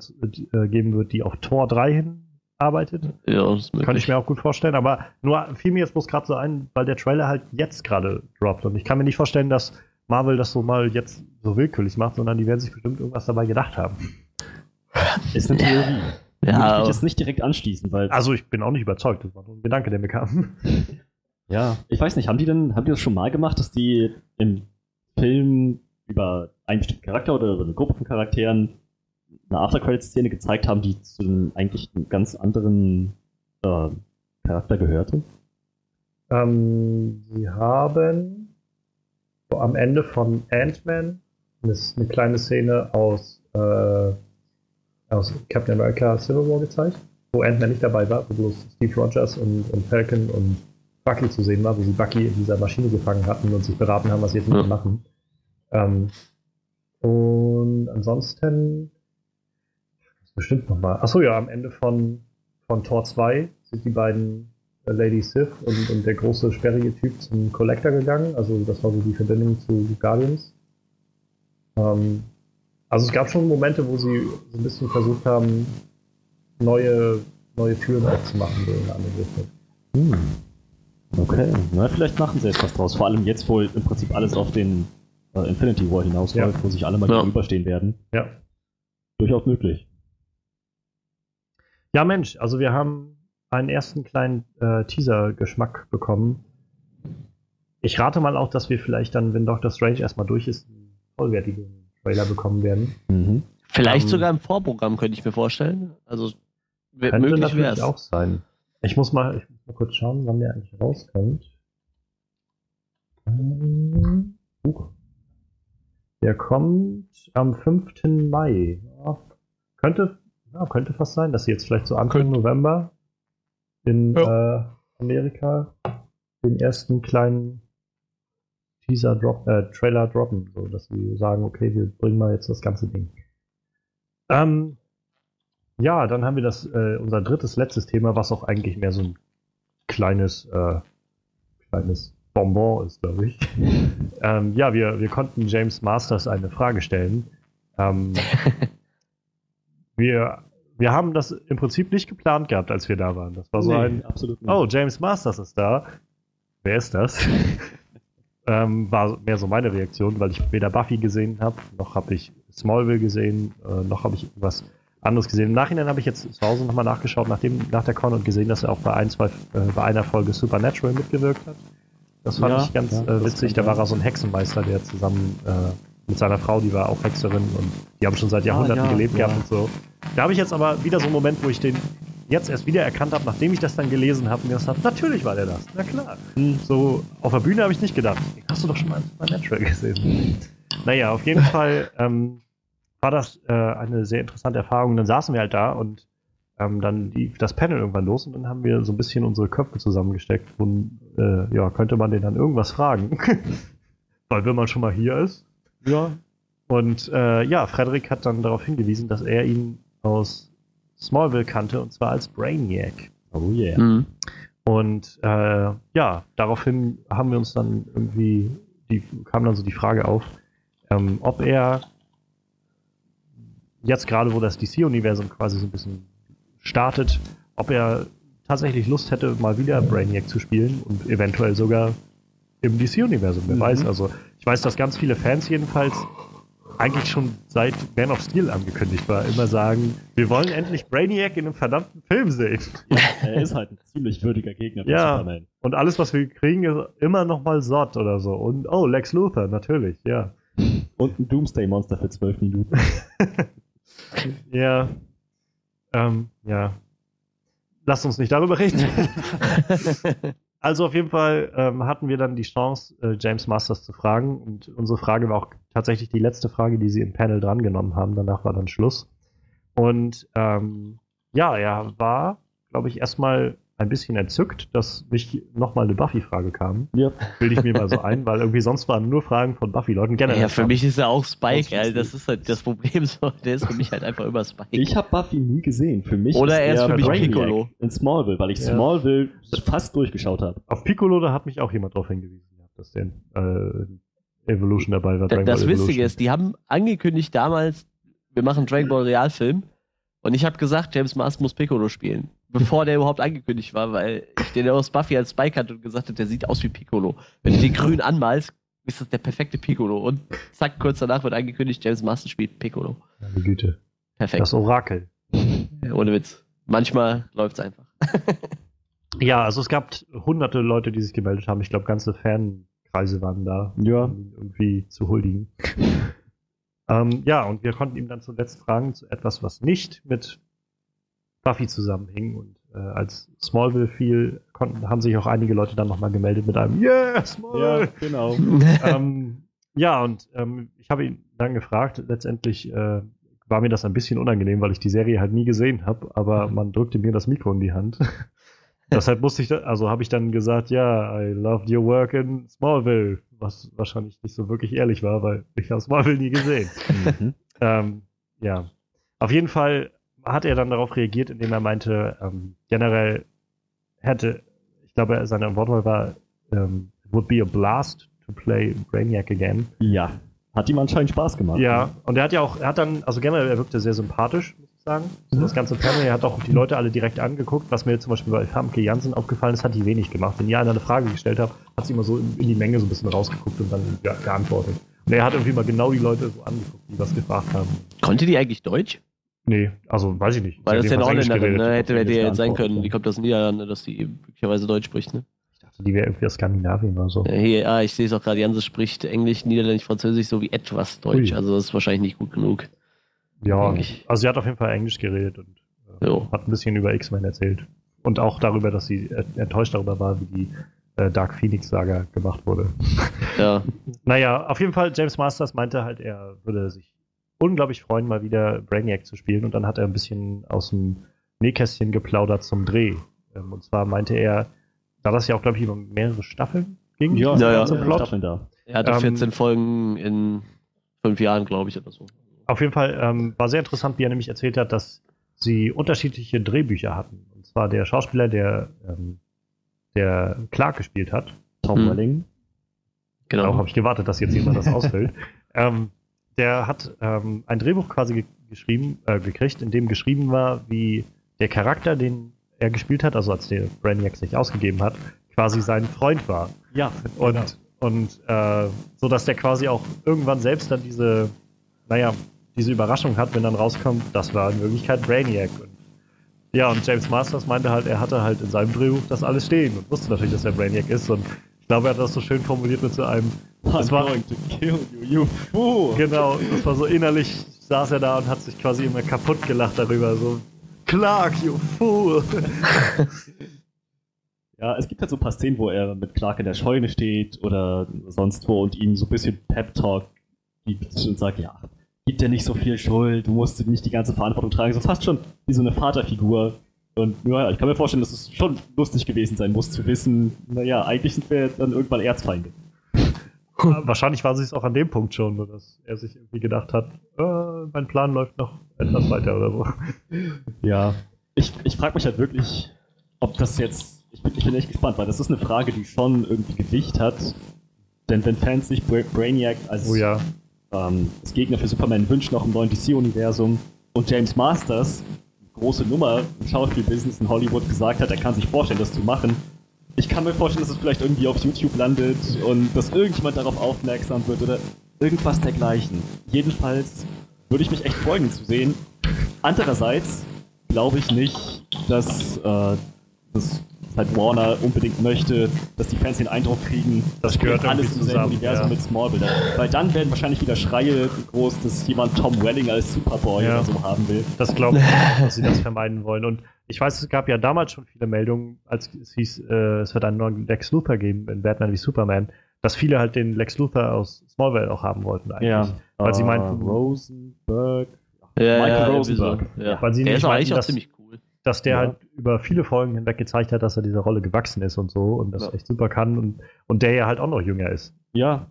äh, geben wird, die auf Tor 3 hin arbeitet. Ja, das ist Könnte ich mir auch gut vorstellen, aber nur fiel mir jetzt bloß gerade so ein, weil der Trailer halt jetzt gerade droppt und ich kann mir nicht vorstellen, dass Marvel das so mal jetzt so willkürlich macht, sondern die werden sich bestimmt irgendwas dabei gedacht haben. Ist eine Theorie. Ja, würde ich jetzt nicht direkt anschließen, weil. Also ich bin auch nicht überzeugt, das war nur ein Gedanke, der mir kam. Ja, ich weiß nicht, haben die denn, haben die das schon mal gemacht, dass die im Film über einen bestimmten Charakter oder über eine Gruppe von Charakteren eine After-Credit-Szene gezeigt haben, die zu einem eigentlich einem ganz anderen äh, Charakter gehörte? Ähm, sie haben am Ende von Ant-Man eine kleine Szene aus äh, aus Captain America Civil War gezeigt, wo Ant-Man nicht dabei war, wo bloß Steve Rogers und, und Falcon und Bucky zu sehen war, wo sie Bucky in dieser Maschine gefangen hatten und sich beraten haben, was sie jetzt mit ihm machen. Ähm, und ansonsten bestimmt nochmal. Achso, ja, am Ende von, von Tor 2 sind die beiden äh, Lady Sith und, und der große sperrige Typ zum Collector gegangen. Also das war so die Verbindung zu Guardians. Ähm, also es gab schon Momente, wo sie so ein bisschen versucht haben, neue, neue Türen aufzumachen, so in eine andere Richtung. Hm. Okay, na, vielleicht machen sie jetzt was draus. Vor allem jetzt, wo im Prinzip alles auf den äh, Infinity War hinausläuft, ja. wo sich alle mal ja. gegenüberstehen werden. Ja. Durchaus möglich. Ja, Mensch, also wir haben einen ersten kleinen äh, Teaser-Geschmack bekommen. Ich rate mal auch, dass wir vielleicht dann, wenn Doctor Strange erstmal durch ist, einen vollwertigen Trailer bekommen werden. Mhm. Vielleicht um, ähm, sogar im Vorprogramm, könnte ich mir vorstellen. Also könnte möglich natürlich wär's. auch sein. Ich muss, mal, ich muss mal kurz schauen, wann der eigentlich rauskommt. Ähm, uh. Der kommt am 5. Mai. Ja, könnte, ja, könnte fast sein, dass sie jetzt vielleicht so Anfang könnte. November in ja. äh, Amerika den ersten kleinen Teaser drop, äh, Trailer droppen, so dass sie sagen, okay, wir bringen mal jetzt das ganze Ding. Ähm, ja, dann haben wir das, äh, unser drittes, letztes Thema, was auch eigentlich mehr so ein kleines, äh, kleines Bonbon ist, glaube ich. ähm, ja, wir, wir konnten James Masters eine Frage stellen. Ähm, wir, wir haben das im Prinzip nicht geplant gehabt, als wir da waren. Das war so nee, ein, absolut nicht. oh, James Masters ist da. Wer ist das? ähm, war mehr so meine Reaktion, weil ich weder Buffy gesehen habe, noch habe ich Smallville gesehen, äh, noch habe ich irgendwas anderes gesehen. Im Nachhinein habe ich jetzt zu Hause nochmal nachgeschaut, nachdem, nach der Con und gesehen, dass er auch bei, ein, zwei, äh, bei einer Folge Supernatural mitgewirkt hat. Das fand ja, ich ganz ja, äh, witzig. Da war er so ein Hexenmeister, der zusammen äh, mit seiner Frau, die war auch Hexerin und die haben schon seit ah, Jahrhunderten ah, ja, gelebt gehabt und so. Da habe ich jetzt aber wieder so einen Moment, wo ich den jetzt erst wieder erkannt habe, nachdem ich das dann gelesen habe, mir gesagt natürlich war der das. Na klar. Hm. So, auf der Bühne habe ich nicht gedacht. Hast du doch schon mal Supernatural gesehen. naja, auf jeden Fall ähm, war das äh, eine sehr interessante Erfahrung. Dann saßen wir halt da und ähm, dann lief das Panel irgendwann los und dann haben wir so ein bisschen unsere Köpfe zusammengesteckt und äh, ja, könnte man den dann irgendwas fragen. Weil wenn man schon mal hier ist. Ja. Und äh, ja, Frederik hat dann darauf hingewiesen, dass er ihn aus Smallville kannte, und zwar als Brainiac. Oh yeah. Mhm. Und äh, ja, daraufhin haben wir uns dann irgendwie, die kam dann so die Frage auf, ähm, ob er jetzt gerade, wo das DC-Universum quasi so ein bisschen startet, ob er tatsächlich Lust hätte, mal wieder Brainiac zu spielen und eventuell sogar im DC-Universum, wer mhm. weiß. Also ich weiß, dass ganz viele Fans jedenfalls eigentlich schon seit Man of Steel angekündigt war, immer sagen, wir wollen endlich Brainiac in einem verdammten Film sehen. Ja, er ist halt ein ziemlich würdiger Gegner ja, Superman. Und alles, was wir kriegen, ist immer noch mal Zod oder so. Und oh, Lex Luthor, natürlich, ja. Und ein Doomsday-Monster für zwölf Minuten. ja. Ähm, ja. Lass uns nicht darüber reden. Also auf jeden Fall ähm, hatten wir dann die Chance, äh, James Masters zu fragen. Und unsere Frage war auch tatsächlich die letzte Frage, die sie im Panel drangenommen haben. Danach war dann Schluss. Und ähm, ja, er war, glaube ich, erstmal ein bisschen entzückt, dass nicht nochmal eine Buffy-Frage kam. Ja. Bilde ich mir mal so ein, weil irgendwie sonst waren nur Fragen von Buffy-Leuten. Generell. Ja, für mich ist er auch Spike, Das ist Alter. Das ist halt das Problem. So. Der ist für mich halt einfach immer Spike. Ich habe Buffy nie gesehen. Für mich Oder er ist für mich Brainiac Piccolo. in Smallville, weil ich Ja. Smallville fast durchgeschaut habe. Auf Piccolo, da hat mich auch jemand drauf hingewiesen, gehabt, dass der äh, Evolution dabei war. Da- Das Witzige ist, die haben angekündigt damals, wir machen Dragon Ball Realfilm. Und ich habe gesagt, James Mars muss Piccolo spielen. Bevor der überhaupt angekündigt war, weil ich den aus Buffy als Spike hatte und gesagt habe, der sieht aus wie Piccolo. Wenn du den grün anmalst, ist das der perfekte Piccolo. Und zack, kurz danach wird angekündigt, James Master spielt Piccolo. Meine Güte. Perfekt. Das Orakel. Ohne Witz. Manchmal läuft's einfach. Ja, also es gab hunderte Leute, die sich gemeldet haben. Ich glaube, ganze Fankreise waren da, Ja. um ihn irgendwie zu huldigen. ähm, ja, und wir konnten ihm dann zuletzt fragen zu etwas, was nicht mit Buffy zusammenhing. Und äh, als Smallville fiel, konnten, haben sich auch einige Leute dann nochmal gemeldet mit einem Yeah, Smallville! genau. ähm, ja, und ähm, ich habe ihn dann gefragt, letztendlich äh, war mir das ein bisschen unangenehm, weil ich die Serie halt nie gesehen habe, aber man drückte mir das Mikro in die Hand. Deshalb musste ich, da, also habe ich dann gesagt, ja, I loved your work in Smallville, was wahrscheinlich nicht so wirklich ehrlich war, weil ich habe Smallville nie gesehen. Mhm. ähm, ja, auf jeden Fall hat er dann darauf reagiert, indem er meinte, ähm, generell hätte, ich glaube, seine Wortwahl war, ähm, it would be a blast to play Brainiac again. Ja. Hat ihm anscheinend Spaß gemacht. Ja, und er hat ja auch, er hat dann, also generell, er wirkte sehr sympathisch, muss ich sagen. So Das ganze Panel, er hat auch die Leute alle direkt angeguckt, was mir zum Beispiel bei Famke Jansen aufgefallen ist, hat die wenig gemacht. Wenn ihr einer eine Frage gestellt habt, hat sie immer so in, in die Menge so ein bisschen rausgeguckt und dann ja, geantwortet. Und er hat irgendwie mal genau die Leute so angeguckt, die was gefragt haben. Konnte die eigentlich Deutsch? Nee, also weiß ich nicht. Weil das ja eine Holländerin, ne? Hätte, hätte ja jetzt sein geantwortet, können. Die kommt aus den Niederlanden, dass die möglicherweise Deutsch spricht, ne? Ich dachte, die wäre irgendwie aus Skandinavien oder so. Äh, Hier, ah, ich sehe es auch gerade, Janse spricht Englisch, Niederländisch, Französisch sowie etwas Deutsch. Ui. Also das ist wahrscheinlich nicht gut genug. Ja, also sie hat auf jeden Fall Englisch geredet und äh, hat ein bisschen über X-Men erzählt. Und auch darüber, dass sie äh, enttäuscht darüber war, wie die äh, Dark Phoenix-Saga gemacht wurde. Ja, Naja, auf jeden Fall, James Masters meinte halt, er würde sich unglaublich freuen, mal wieder Brainiac zu spielen. Und dann hat er ein bisschen aus dem Nähkästchen geplaudert zum Dreh. Ähm, und zwar meinte er, da das ja auch, glaube ich, über mehrere Staffeln ging, Ja, Ja, ja. Plot, Staffeln da. er hatte Ähm, 14 Folgen in fünf Jahren, glaube ich, oder so. Auf jeden Fall ähm, war sehr interessant, wie er nämlich erzählt hat, dass sie unterschiedliche Drehbücher hatten. Und zwar der Schauspieler, der, ähm, der Clark gespielt hat. Tom Hm. Welling. Darauf Genau. habe ich gewartet, dass jetzt jemand das ausfüllt. ähm, der hat ähm, ein Drehbuch quasi ge geschrieben, äh, gekriegt, in dem geschrieben war, wie der Charakter, den er gespielt hat, also als der Brainiac sich ausgegeben hat, quasi sein Freund war. Ja. Und, und äh, so dass der quasi auch irgendwann selbst dann diese, naja, diese Überraschung hat, wenn dann rauskommt, das war in Wirklichkeit Brainiac. Und, ja, und James Masters meinte halt, er hatte halt in seinem Drehbuch das alles stehen und wusste natürlich, dass er Brainiac ist. Und ich glaube, er hat das so schön formuliert mit so einem, das war, going to kill you, you fool. genau, das war so innerlich, saß er da und hat sich quasi immer kaputt gelacht darüber, so, Clark, you fool. Ja, es gibt halt so ein paar Szenen, wo er mit Clark in der Scheune steht oder sonst wo und ihm so ein bisschen Pep-Talk gibt und sagt, ja, gib dir nicht so viel Schuld, du musst nicht die ganze Verantwortung tragen. So fast schon wie so eine Vaterfigur. Und ja, ich kann mir vorstellen, dass es schon lustig gewesen sein muss, zu wissen, naja, eigentlich sind wir dann irgendwann Erzfeinde. Wahrscheinlich war sie es auch an dem Punkt schon, nur dass er sich irgendwie gedacht hat, äh, mein Plan läuft noch etwas weiter oder so. Ja. Ich, ich frage mich halt wirklich, ob das jetzt. Ich bin, ich bin echt gespannt, weil das ist eine Frage, die schon irgendwie Gewicht hat. Denn wenn Fans sich Bra Brainiac als Oh ja. ähm, als Gegner für Superman wünschen, auch im neuen DC-Universum, und James Masters, große Nummer im Schauspielbusiness in Hollywood, gesagt hat, er kann sich vorstellen, das zu machen. Ich kann mir vorstellen, dass es vielleicht irgendwie auf YouTube landet und dass irgendjemand darauf aufmerksam wird oder irgendwas dergleichen. Jedenfalls würde ich mich echt freuen, zu sehen. Andererseits glaube ich nicht, dass, äh, dass halt Warner unbedingt möchte, dass die Fans den Eindruck kriegen, Das gehört alles im selben zusammen, Universum ja. mit Smallville. Weil dann werden wahrscheinlich wieder Schreie groß, dass jemand Tom Welling als Superboy Ja. oder so haben will. Das glaube ich, auch, dass sie das vermeiden wollen. Und ich weiß, es gab ja damals schon viele Meldungen, als es hieß, äh, es wird einen neuen Lex Luthor geben in Batman wie Superman, dass viele halt den Lex Luthor aus Smallville auch haben wollten eigentlich. Weil sie Äh, meinten- Rosenberg. Ja, Michael ja, Rosenberg. Ja. Weil sie Der nicht ist auch meinten, eigentlich auch ziemlich cool. Dass der Ja. halt über viele Folgen hinweg gezeigt hat, dass er dieser Rolle gewachsen ist und so und das Ja. echt super kann und, und der ja halt auch noch jünger ist. Ja,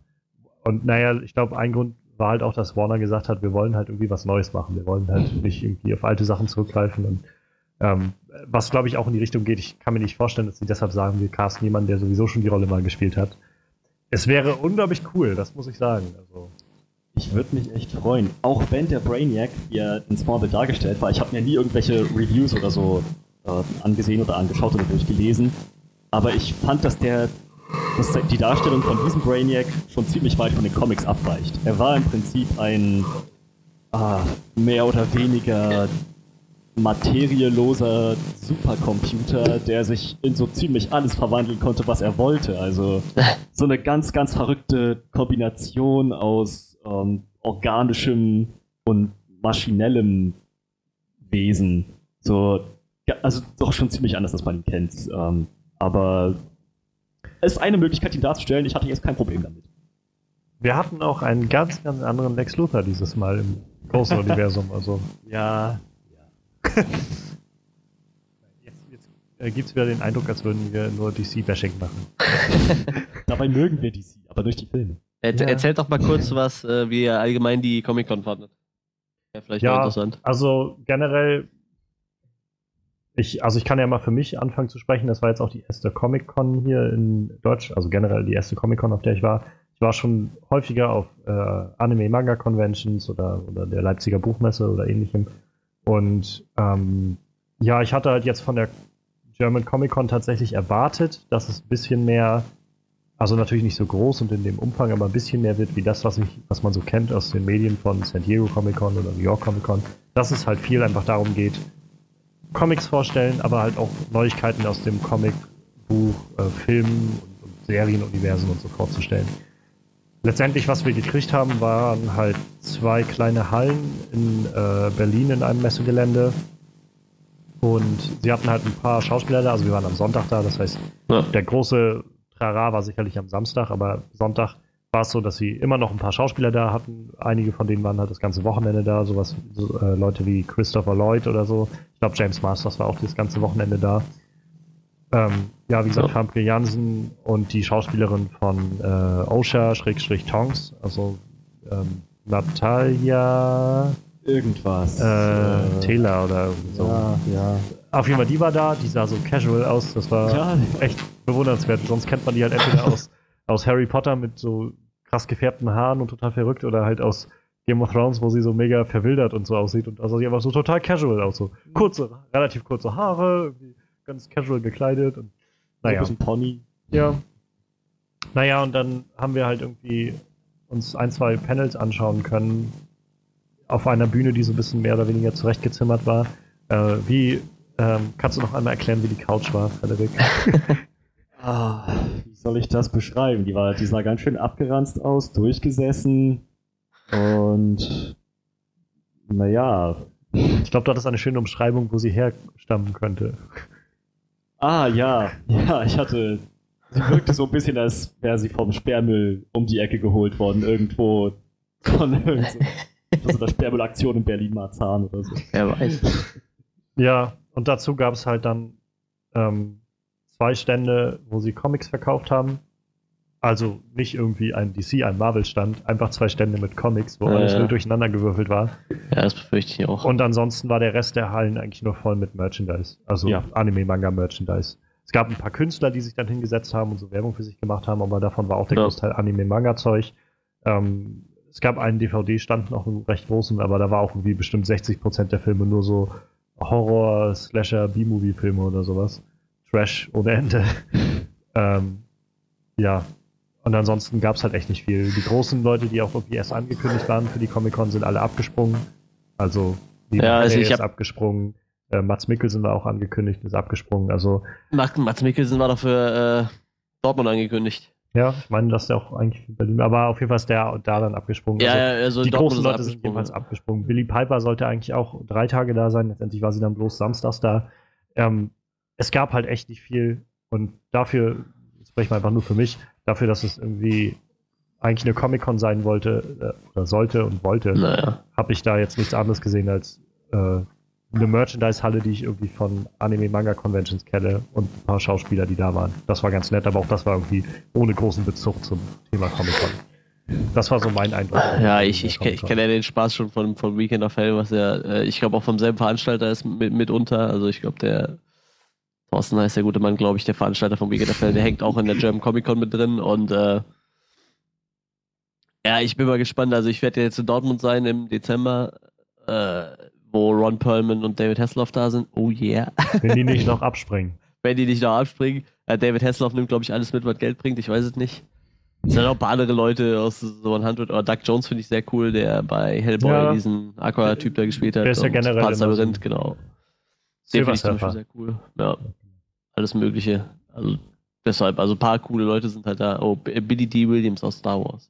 Und naja, ich glaube, ein Grund war halt auch, dass Warner gesagt hat, wir wollen halt irgendwie was Neues machen. Wir wollen halt nicht irgendwie auf alte Sachen zurückgreifen. Und ähm, was, glaube ich, auch in die Richtung geht, ich kann mir nicht vorstellen, dass sie deshalb sagen, wir casten jemanden, der sowieso schon die Rolle mal gespielt hat. Es wäre unglaublich cool, das muss ich sagen. Also, Ich würde mich echt freuen. Auch wenn der Brainiac, wie er in Smallville dargestellt war, ich habe mir nie irgendwelche Reviews oder so äh, angesehen oder angeschaut oder durchgelesen, aber ich fand, dass der dass die Darstellung von diesem Brainiac schon ziemlich weit von den Comics abweicht. Er war im Prinzip ein ah, mehr oder weniger materieloser Supercomputer, der sich in so ziemlich alles verwandeln konnte, was er wollte. Also so eine ganz, ganz verrückte Kombination aus ähm, organischem und maschinellem Wesen. So, ja, also doch schon ziemlich anders, als man ihn kennt. Ähm, aber es ist eine Möglichkeit, ihn darzustellen. Ich hatte jetzt kein Problem damit. wir hatten auch einen ganz, ganz anderen Lex Luthor dieses Mal im großen Universum. Also, Ja, jetzt, jetzt äh, gibt es wieder den Eindruck, als würden wir nur DC-Bashing machen. dabei mögen wir DC, aber durch die Filme. Erz Ja. Erzählt doch mal kurz, was, äh, wie ihr allgemein die Comic-Con fandet. Ja, vielleicht Ja, interessant. also generell, ich, also ich kann ja mal für mich anfangen zu sprechen. Das war jetzt auch die erste Comic-Con hier in Deutsch, also generell die erste Comic-Con, auf der ich war. Ich war schon häufiger auf äh, Anime-Manga-Conventions oder, oder der Leipziger Buchmesse oder ähnlichem. Und ähm, ja, ich hatte halt jetzt von der German Comic-Con tatsächlich erwartet, dass es ein bisschen mehr, also natürlich nicht so groß und in dem Umfang, aber ein bisschen mehr wird wie das, was, ich, was man so kennt aus den Medien von San Diego Comic-Con oder New York Comic-Con. Dass es halt viel einfach darum geht, Comics vorstellen, aber halt auch Neuigkeiten aus dem Comic, Buch, äh, Film und, und Serienuniversen und so vorzustellen. Letztendlich, was wir gekriegt haben, waren halt zwei kleine Hallen in äh, Berlin in einem Messegelände. Und sie hatten halt ein paar Schauspieler da, also wir waren am Sonntag da, das heißt, Ja. der große Trara war sicherlich am Samstag, aber Sonntag war es so, dass sie immer noch ein paar Schauspieler da hatten. Einige von denen waren halt das ganze Wochenende da, sowas, so, äh, Leute wie Christopher Lloyd oder so. Ich glaube, James Masters war auch das ganze Wochenende da. Ähm, ja, wie gesagt, Ja. Famke Jansen und die Schauspielerin von äh, Osha, Schrägstrich Tongs, also ähm, Natalia Irgendwas. äh, Taylor oder so. Ja, ja. Auf jeden Fall, die war da, die sah so casual aus, das war Ja, echt bewundernswert. Sonst kennt man die halt entweder aus, aus Harry Potter mit so krass gefärbten Haaren und total verrückt oder halt aus Game of Thrones, wo sie so mega verwildert und so aussieht und also sie einfach so total casual aus. So kurze, relativ kurze Haare, irgendwie ganz casual gekleidet und ein naja. bisschen Pony. Ja. Naja, und dann haben wir halt irgendwie uns ein, zwei Panels anschauen können auf einer Bühne, die so ein bisschen mehr oder weniger zurechtgezimmert war. Äh, wie, ähm, kannst du noch einmal erklären, wie die Couch war, Frederik? Ah, wie soll ich das beschreiben? Die, war, die sah ganz schön abgeranzt aus, durchgesessen und naja. Ich glaube, du hattest eine schöne Umschreibung, wo sie herstammen könnte. Ah ja, ja, ich hatte. Sie wirkte so ein bisschen, als wäre sie vom Sperrmüll um die Ecke geholt worden, irgendwo von irgend so, Sperrmüllaktion in Berlin-Marzahn oder so. Wer weiß. Ja, und dazu gab es halt dann ähm, zwei Stände, wo sie Comics verkauft haben. Also nicht irgendwie ein DC, ein Marvel-Stand, einfach zwei Stände mit Comics, wo Ja, alles ja. nur durcheinander gewürfelt war. Ja, das befürchte ich auch. Und ansonsten war der Rest der Hallen eigentlich nur voll mit Merchandise. Also Ja. Anime-Manga-Merchandise. Es gab ein paar Künstler, die sich dann hingesetzt haben und so Werbung für sich gemacht haben, aber davon war auch der. Großteil Anime-Manga-Zeug. Ähm, es gab einen DVD-Stand noch einen recht großen, aber da war auch irgendwie bestimmt 60% der Filme nur so Horror, Slasher, B-Movie-Filme oder sowas. Trash ohne Ende. ähm, ja. Und ansonsten gab es halt echt nicht viel. Die großen Leute, die auch irgendwie erst angekündigt waren für die Comic-Con, sind alle abgesprungen. Also die Ja, also ist abgesprungen. Äh, Mats Mikkelsen war auch angekündigt, ist abgesprungen. Also, Mats Mikkelsen war doch für äh, Dortmund angekündigt. Ja, ich meine, dass der auch eigentlich für Berlin, aber auf jeden Fall ist der da dann abgesprungen. Ja, also, also die großen Leute sind jedenfalls abgesprungen. Billy Piper sollte eigentlich auch drei Tage da sein, letztendlich war sie dann bloß samstags da. Ähm, es gab halt echt nicht viel und dafür, jetzt spreche ich mal einfach nur für mich, dafür, dass es irgendwie eigentlich eine Comic-Con sein wollte äh, oder sollte und wollte, naja. habe ich da jetzt nichts anderes gesehen als äh, eine Merchandise-Halle, die ich irgendwie von Anime-Manga-Conventions kenne und ein paar Schauspieler, die da waren. Das war ganz nett, aber auch das war irgendwie ohne großen Bezug zum Thema Comic-Con. Das war so mein Eindruck. Ja, ich, ich, ich kenne ja den Spaß schon von, von Weekend of Hell, was ja, äh, ich glaube auch vom selben Veranstalter ist mit, mitunter. Also ich glaube, der Thorsten heißt der gute Mann, glaube ich, der Veranstalter vom Weekend of Hell, der hängt auch in der German Comic Con mit drin und äh, ja, ich bin mal gespannt. Also ich werde jetzt in Dortmund sein im Dezember. Äh, wo Ron Perlman und David Hasselhoff da sind. Oh yeah. Wenn die nicht noch abspringen. Wenn die nicht noch abspringen. Äh, David Hasselhoff nimmt, glaube ich, alles mit, was Geld bringt. Ich weiß es nicht. Es sind auch ein paar andere Leute aus so 100. Oder Doug Jones finde ich sehr cool, der bei Hellboy ja. diesen Aqua-Typ da gespielt hat. Der ist ja generell Labyrinth, genau. Den finde ich zum Beispiel sehr cool. Ja. Alles Mögliche. Also deshalb, also ein paar coole Leute sind halt da. Oh, Billy D. Williams aus Star Wars.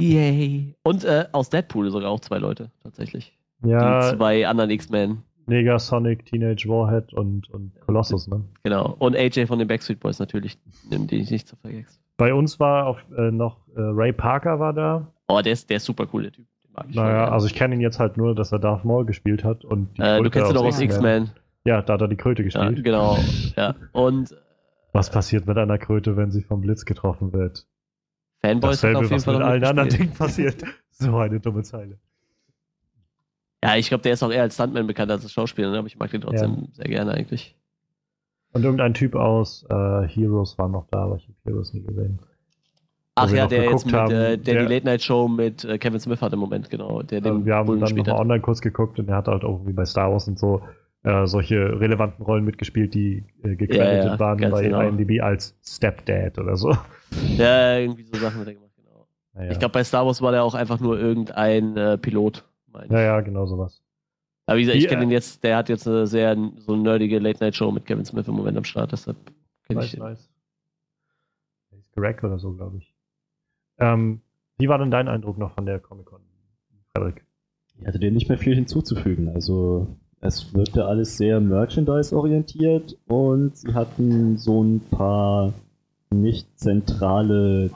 Yay. Und äh, aus Deadpool sogar auch zwei Leute, tatsächlich. Ja, die zwei anderen X-Men. Negasonic, Teenage Warhead und, und Colossus, ne? Genau. Und AJ von den Backstreet Boys natürlich, den ich nicht zu vergessen. Bei uns war auch äh, noch äh, Ray Parker war da. Oh, der ist, der ist super cool, der Typ. naja, also ich kenne ihn jetzt halt nur, dass er Darth Maul gespielt hat. Und äh, du kennst ihn doch aus X-Men. Ja, da hat er die Kröte gespielt. Ja, genau, ja. Und was passiert mit einer Kröte, wenn sie vom Blitz getroffen wird? Fanboys Dasselbe, auf jeden was Fall mit allen anderen Dingen passiert. so eine dumme Zeile. Ja, ich glaube, der ist auch eher als Stuntman bekannt als als Schauspieler, ne? aber ich mag den trotzdem ja. sehr gerne eigentlich. Und irgendein Typ aus äh, Heroes war noch da, aber ich habe Heroes nie gesehen. Ach ja, der jetzt mit, haben, äh, der, der, die Late Night Show mit äh, Kevin Smith hat im Moment, genau. Der den wir haben Bullen dann nochmal online kurz geguckt und der hat halt auch wie bei Star Wars und so äh, solche relevanten Rollen mitgespielt, die äh, gecredited ja, ja, waren bei genau. IMDb als Stepdad oder so. Ja, irgendwie so Sachen hat er gemacht, genau. Ja, ich glaube, bei Star Wars war der auch einfach nur irgendein äh, Pilot meine Ja, ja, genau sowas. Aber wie gesagt, ich kenne ihn jetzt, der hat jetzt eine sehr so eine nerdige Late-Night-Show mit Kevin Smith im Moment am Start, deshalb kenne ich ihn. Nice. Greg oder so, glaube ich. Ähm, wie war denn dein Eindruck noch von der Comic-Con, Frederik? Ich hatte dem nicht mehr viel hinzuzufügen. Also, es wirkte alles sehr Merchandise-orientiert und sie hatten so ein paar nicht zentrale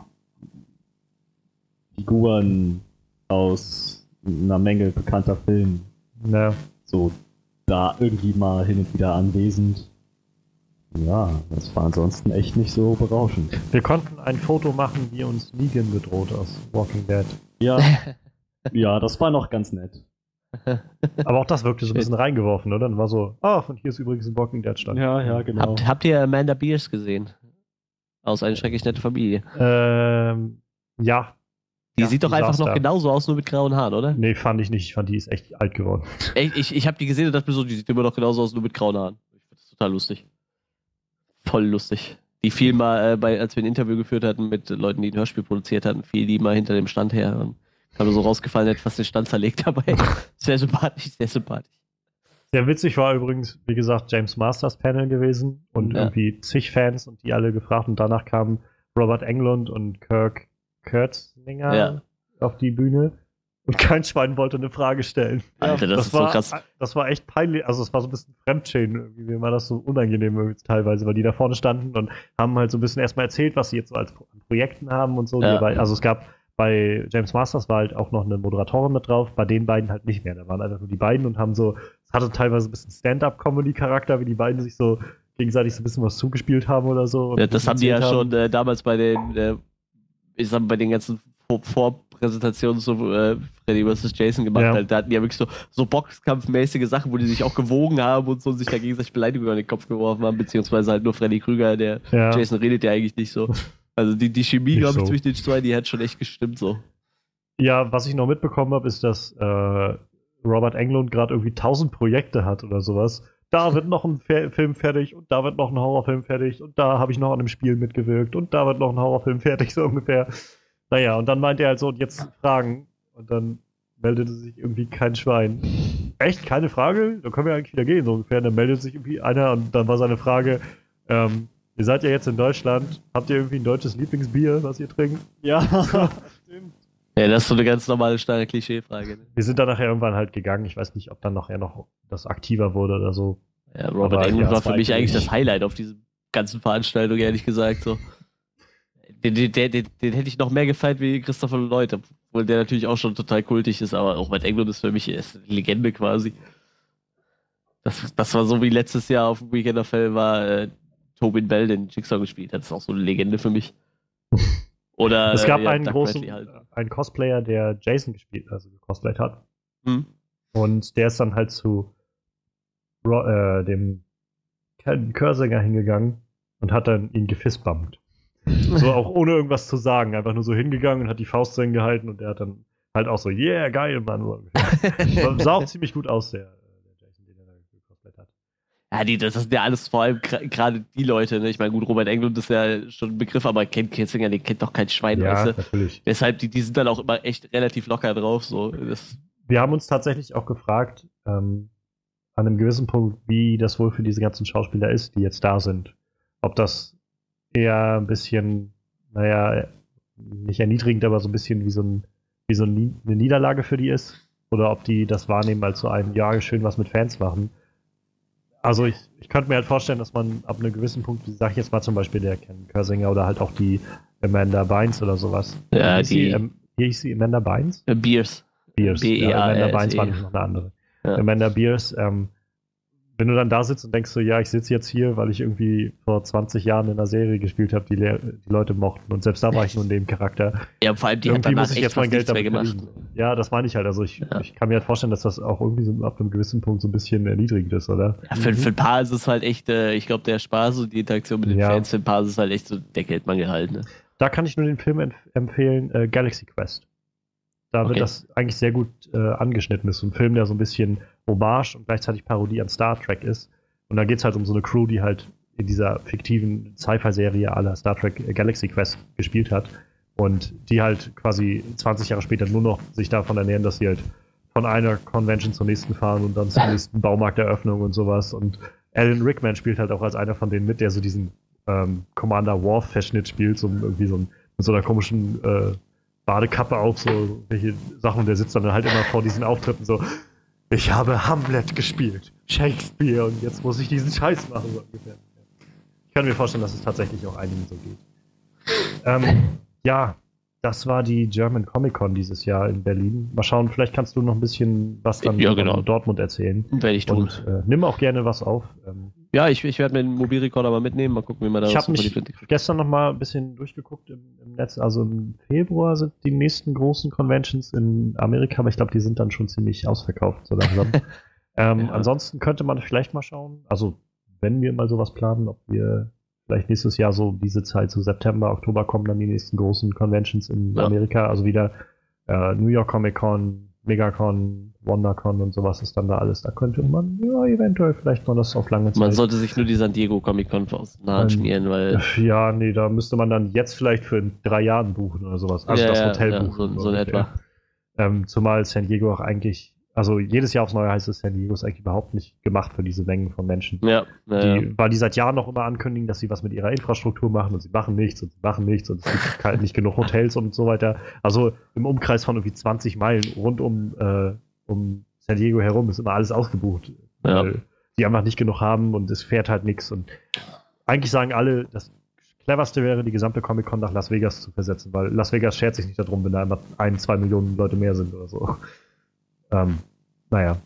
Figuren aus einer Menge bekannter Filme. Ja. So da irgendwie mal hin und wieder anwesend. Ja, das war ansonsten echt nicht so berauschend. Wir konnten ein Foto machen, wie uns Negan bedroht aus Walking Dead. Ja. ja, das war noch ganz nett. Aber auch das wirkte so ein bisschen reingeworfen, oder? Dann war so, ah, oh, und hier ist übrigens ein Walking Dead stand. Ja, ja, genau. Habt, habt ihr Amanda Beers gesehen? Aus einer schrecklich nette Familie. Ähm, ja, die ja, sieht doch einfach noch da. genauso aus, nur mit grauen Haaren, oder? Nee, fand ich nicht. Ich fand, die ist echt alt geworden. Ich, ich, ich habe die gesehen und dachte mir so, die sieht immer noch genauso aus, nur mit grauen Haaren. Ich fand das total lustig. Voll lustig. Die fiel mal, äh, bei, als wir ein Interview geführt hatten mit Leuten, die ein Hörspiel produziert hatten, fiel die mal hinter dem Stand her und kam so rausgefallen, hätte fast den Stand zerlegt dabei. sehr sympathisch, sehr sympathisch. Sehr witzig war übrigens, wie gesagt, James Masters Panel gewesen und ja. irgendwie zig Fans und die alle gefragt und danach kamen Robert Englund und Kirk Kurtzlinger ja. auf die Bühne und kein Schwein wollte eine Frage stellen. Alter, das, das ist war, so krass. Das war echt peinlich, also es war so ein bisschen Fremdschäden, irgendwie mir war das so unangenehm teilweise, weil die da vorne standen und haben halt so ein bisschen erstmal erzählt, was sie jetzt so als Projekten haben und so. Ja. Also es gab bei James Masters war halt auch noch eine Moderatorin mit drauf, bei den beiden halt nicht mehr. Da waren einfach nur die beiden und haben so, es hatte teilweise ein bisschen Stand-up-Comedy-Charakter, wie die beiden sich so gegenseitig so ein bisschen was zugespielt haben oder so. Ja, das haben die ja haben. schon äh, damals bei den äh, ich sag mal, bei den ganzen Vorpräsentationen so äh, Freddy vs. Jason gemacht ja. halt. Da hatten die ja wirklich so, so Boxkampfmäßige Sachen, wo die sich auch gewogen haben und so und sich da gegenseitig Beleidigungen an den Kopf geworfen haben, beziehungsweise halt nur Freddy Krüger, der ja. Jason redet ja eigentlich nicht so. Also die, die Chemie, glaube ich, so. zwischen den zwei, die hat schon echt gestimmt so. Ja, was ich noch mitbekommen habe, ist, dass äh, Robert Englund gerade irgendwie tausend Projekte hat oder sowas da wird noch ein Film fertig und da wird noch ein Horrorfilm fertig und da habe ich noch an einem Spiel mitgewirkt und da wird noch ein Horrorfilm fertig, so ungefähr. Naja, und dann meint er halt so, und jetzt Fragen. Und dann meldete sich irgendwie kein Schwein. echt keine Frage? Dann können wir eigentlich wieder gehen, so ungefähr. Dann meldet sich irgendwie einer und dann war seine Frage, ähm, ihr seid ja jetzt in Deutschland, habt ihr irgendwie ein deutsches Lieblingsbier, was ihr trinkt? Ja, stimmt. Ja, das ist so eine ganz normale, steile Klischeefrage. Ne? Wir sind dann nachher irgendwann halt gegangen. Ich weiß nicht, ob dann nachher noch das aktiver wurde oder so. Ja, Robert Englund ja, war für mich eigentlich das Highlight auf diese ganzen Veranstaltung, ehrlich gesagt. So. Den, den, den, den, hätte ich noch mehr gefeiert wie Christopher Lloyd, obwohl der natürlich auch schon total kultig ist, aber auch Robert Englund ist für mich ist eine Legende quasi. Das, das war so wie letztes Jahr auf dem Weekend of Hell war äh, Tobin Bell, den Jigsaw gespielt hat. Das ist auch so eine Legende für mich. Oder es gab äh, einen großen halt. einen Cosplayer, der Jason gespielt, also gecosplayt hat. Hm. Und der ist dann halt zu äh, dem Körsänger hingegangen und hat dann ihn gefistbumpt. so auch ohne irgendwas zu sagen, einfach nur so hingegangen und hat die Faust drin gehalten und der hat dann halt auch so, yeah, geil, Mann. Sah auch ziemlich gut aus, der, der Jason, den er da gecosplayt hat. Ja, die, das sind ja alles vor allem gerade die Leute, ne? Ich meine, gut, Robert Englund ist ja schon ein Begriff, aber Ken Kissinger, den kennt doch kein Schwein, ja, weißt du? natürlich. Deshalb, die, die sind dann auch immer echt relativ locker drauf, so. Das Wir haben uns tatsächlich auch gefragt, ähm, an einem gewissen Punkt, wie das wohl für diese ganzen Schauspieler ist, die jetzt da sind. Ob das eher ein bisschen, naja, nicht erniedrigend, aber so ein bisschen wie so, ein, wie so eine Niederlage für die ist. Oder ob die das wahrnehmen als so ein, ja, schön was mit Fans machen. Also ich, ich könnte mir halt vorstellen, dass man ab einem gewissen Punkt, sag ich jetzt mal zum Beispiel der Ken Körsinger oder halt auch die Amanda Bynes oder sowas. Ja, die. Wie hieß sie Amanda Bynes? Beers. Beers. B -E ja, Amanda Bynes war noch eine andere ja. Amanda Beers, ähm, wenn du dann da sitzt und denkst so, ja, ich sitze jetzt hier, weil ich irgendwie vor 20 Jahren in einer Serie gespielt habe, die, die, Leute mochten und selbst da war ich nur in dem Charakter. Ja, vor allem die irgendwie hat muss ich jetzt mein Geld damit gemacht. Ja, das meine ich halt. Also ich, ja. ich kann mir halt vorstellen, dass das auch irgendwie so ab einem gewissen Punkt so ein bisschen erniedrigend ist, oder? Ja, für, für ein paar ist es halt echt, äh, ich glaube, der Spaß und die Interaktion mit den ja. Fans, für ein paar ist es halt echt so der Geldmangel halt. Ne? Da kann ich nur den Film empfehlen, äh, Galaxy Quest. Da okay. wird das eigentlich sehr gut äh, angeschnitten. Das ist ein Film, der so ein bisschen Hommage und gleichzeitig Parodie an Star Trek ist. Und da geht es halt um so eine Crew, die halt in dieser fiktiven Sci-Fi-Serie aller Star Trek Galaxy Quest gespielt hat. Und die halt quasi 20 Jahre später nur noch sich davon ernähren, dass sie halt von einer Convention zur nächsten fahren und dann zur nächsten Baumarkteröffnung und sowas. Und Alan Rickman spielt halt auch als einer von denen mit, der so diesen ähm, Commander Worf-Verschnitt spielt, so irgendwie so ein, mit so einer komischen äh, Badekappe auf, so welche Sachen. Und der sitzt dann halt immer vor diesen Auftritten so, ich habe Hamlet gespielt, Shakespeare und jetzt muss ich diesen Scheiß machen. So ungefähr. Ich kann mir vorstellen, dass es tatsächlich auch einigen so geht. Ähm, ja, das war die German Comic Con dieses Jahr in Berlin. Mal schauen, vielleicht kannst du noch ein bisschen was dann ja, genau. Dortmund erzählen. Werde ich tun. Und äh, nimm auch gerne was auf. Ähm, ja, ich, ich werde mir den Mobilrekorder mal mitnehmen, mal gucken, wie man da Ich habe mich gestern noch mal ein bisschen durchgeguckt im, im, Netz. Also im Februar sind die nächsten großen Conventions in Amerika, aber ich glaube, die sind dann schon ziemlich ausverkauft, so langsam. ähm, ja. Ansonsten könnte man vielleicht mal schauen, also wenn wir mal sowas planen, ob wir vielleicht nächstes Jahr so diese Zeit, so September, Oktober kommen dann die nächsten großen Conventions in ja. Amerika. Also wieder äh, New York Comic Con, Megacon, WonderCon und sowas ist dann da alles. Da könnte man ja eventuell vielleicht mal das auf lange Zeit. Man sollte sich nur die San Diego Comic Con aus Nahen schmieren, weil. Ja, nee, da müsste man dann jetzt vielleicht für drei Jahren buchen oder sowas. Also ja, das Hotel ja, buchen. So, so in etwa. Ähm, zumal San Diego auch eigentlich also jedes Jahr aufs Neue heißt es, San Diego ist eigentlich überhaupt nicht gemacht für diese Mengen von Menschen. Ja, ja, die, Weil die seit Jahren noch immer ankündigen, dass sie was mit ihrer Infrastruktur machen und sie machen nichts und sie machen nichts und es gibt halt nicht genug Hotels und so weiter. Also im Umkreis von irgendwie 20 Meilen rund um, äh, um San Diego herum ist immer alles ausgebucht. Ja. Weil die einfach nicht genug haben und es fährt halt nichts. Und eigentlich sagen alle, das cleverste wäre, die gesamte Comic-Con nach Las Vegas zu versetzen, weil Las Vegas schert sich nicht darum, wenn da immer ein, zwei Millionen Leute mehr sind oder so. Ähm, naja.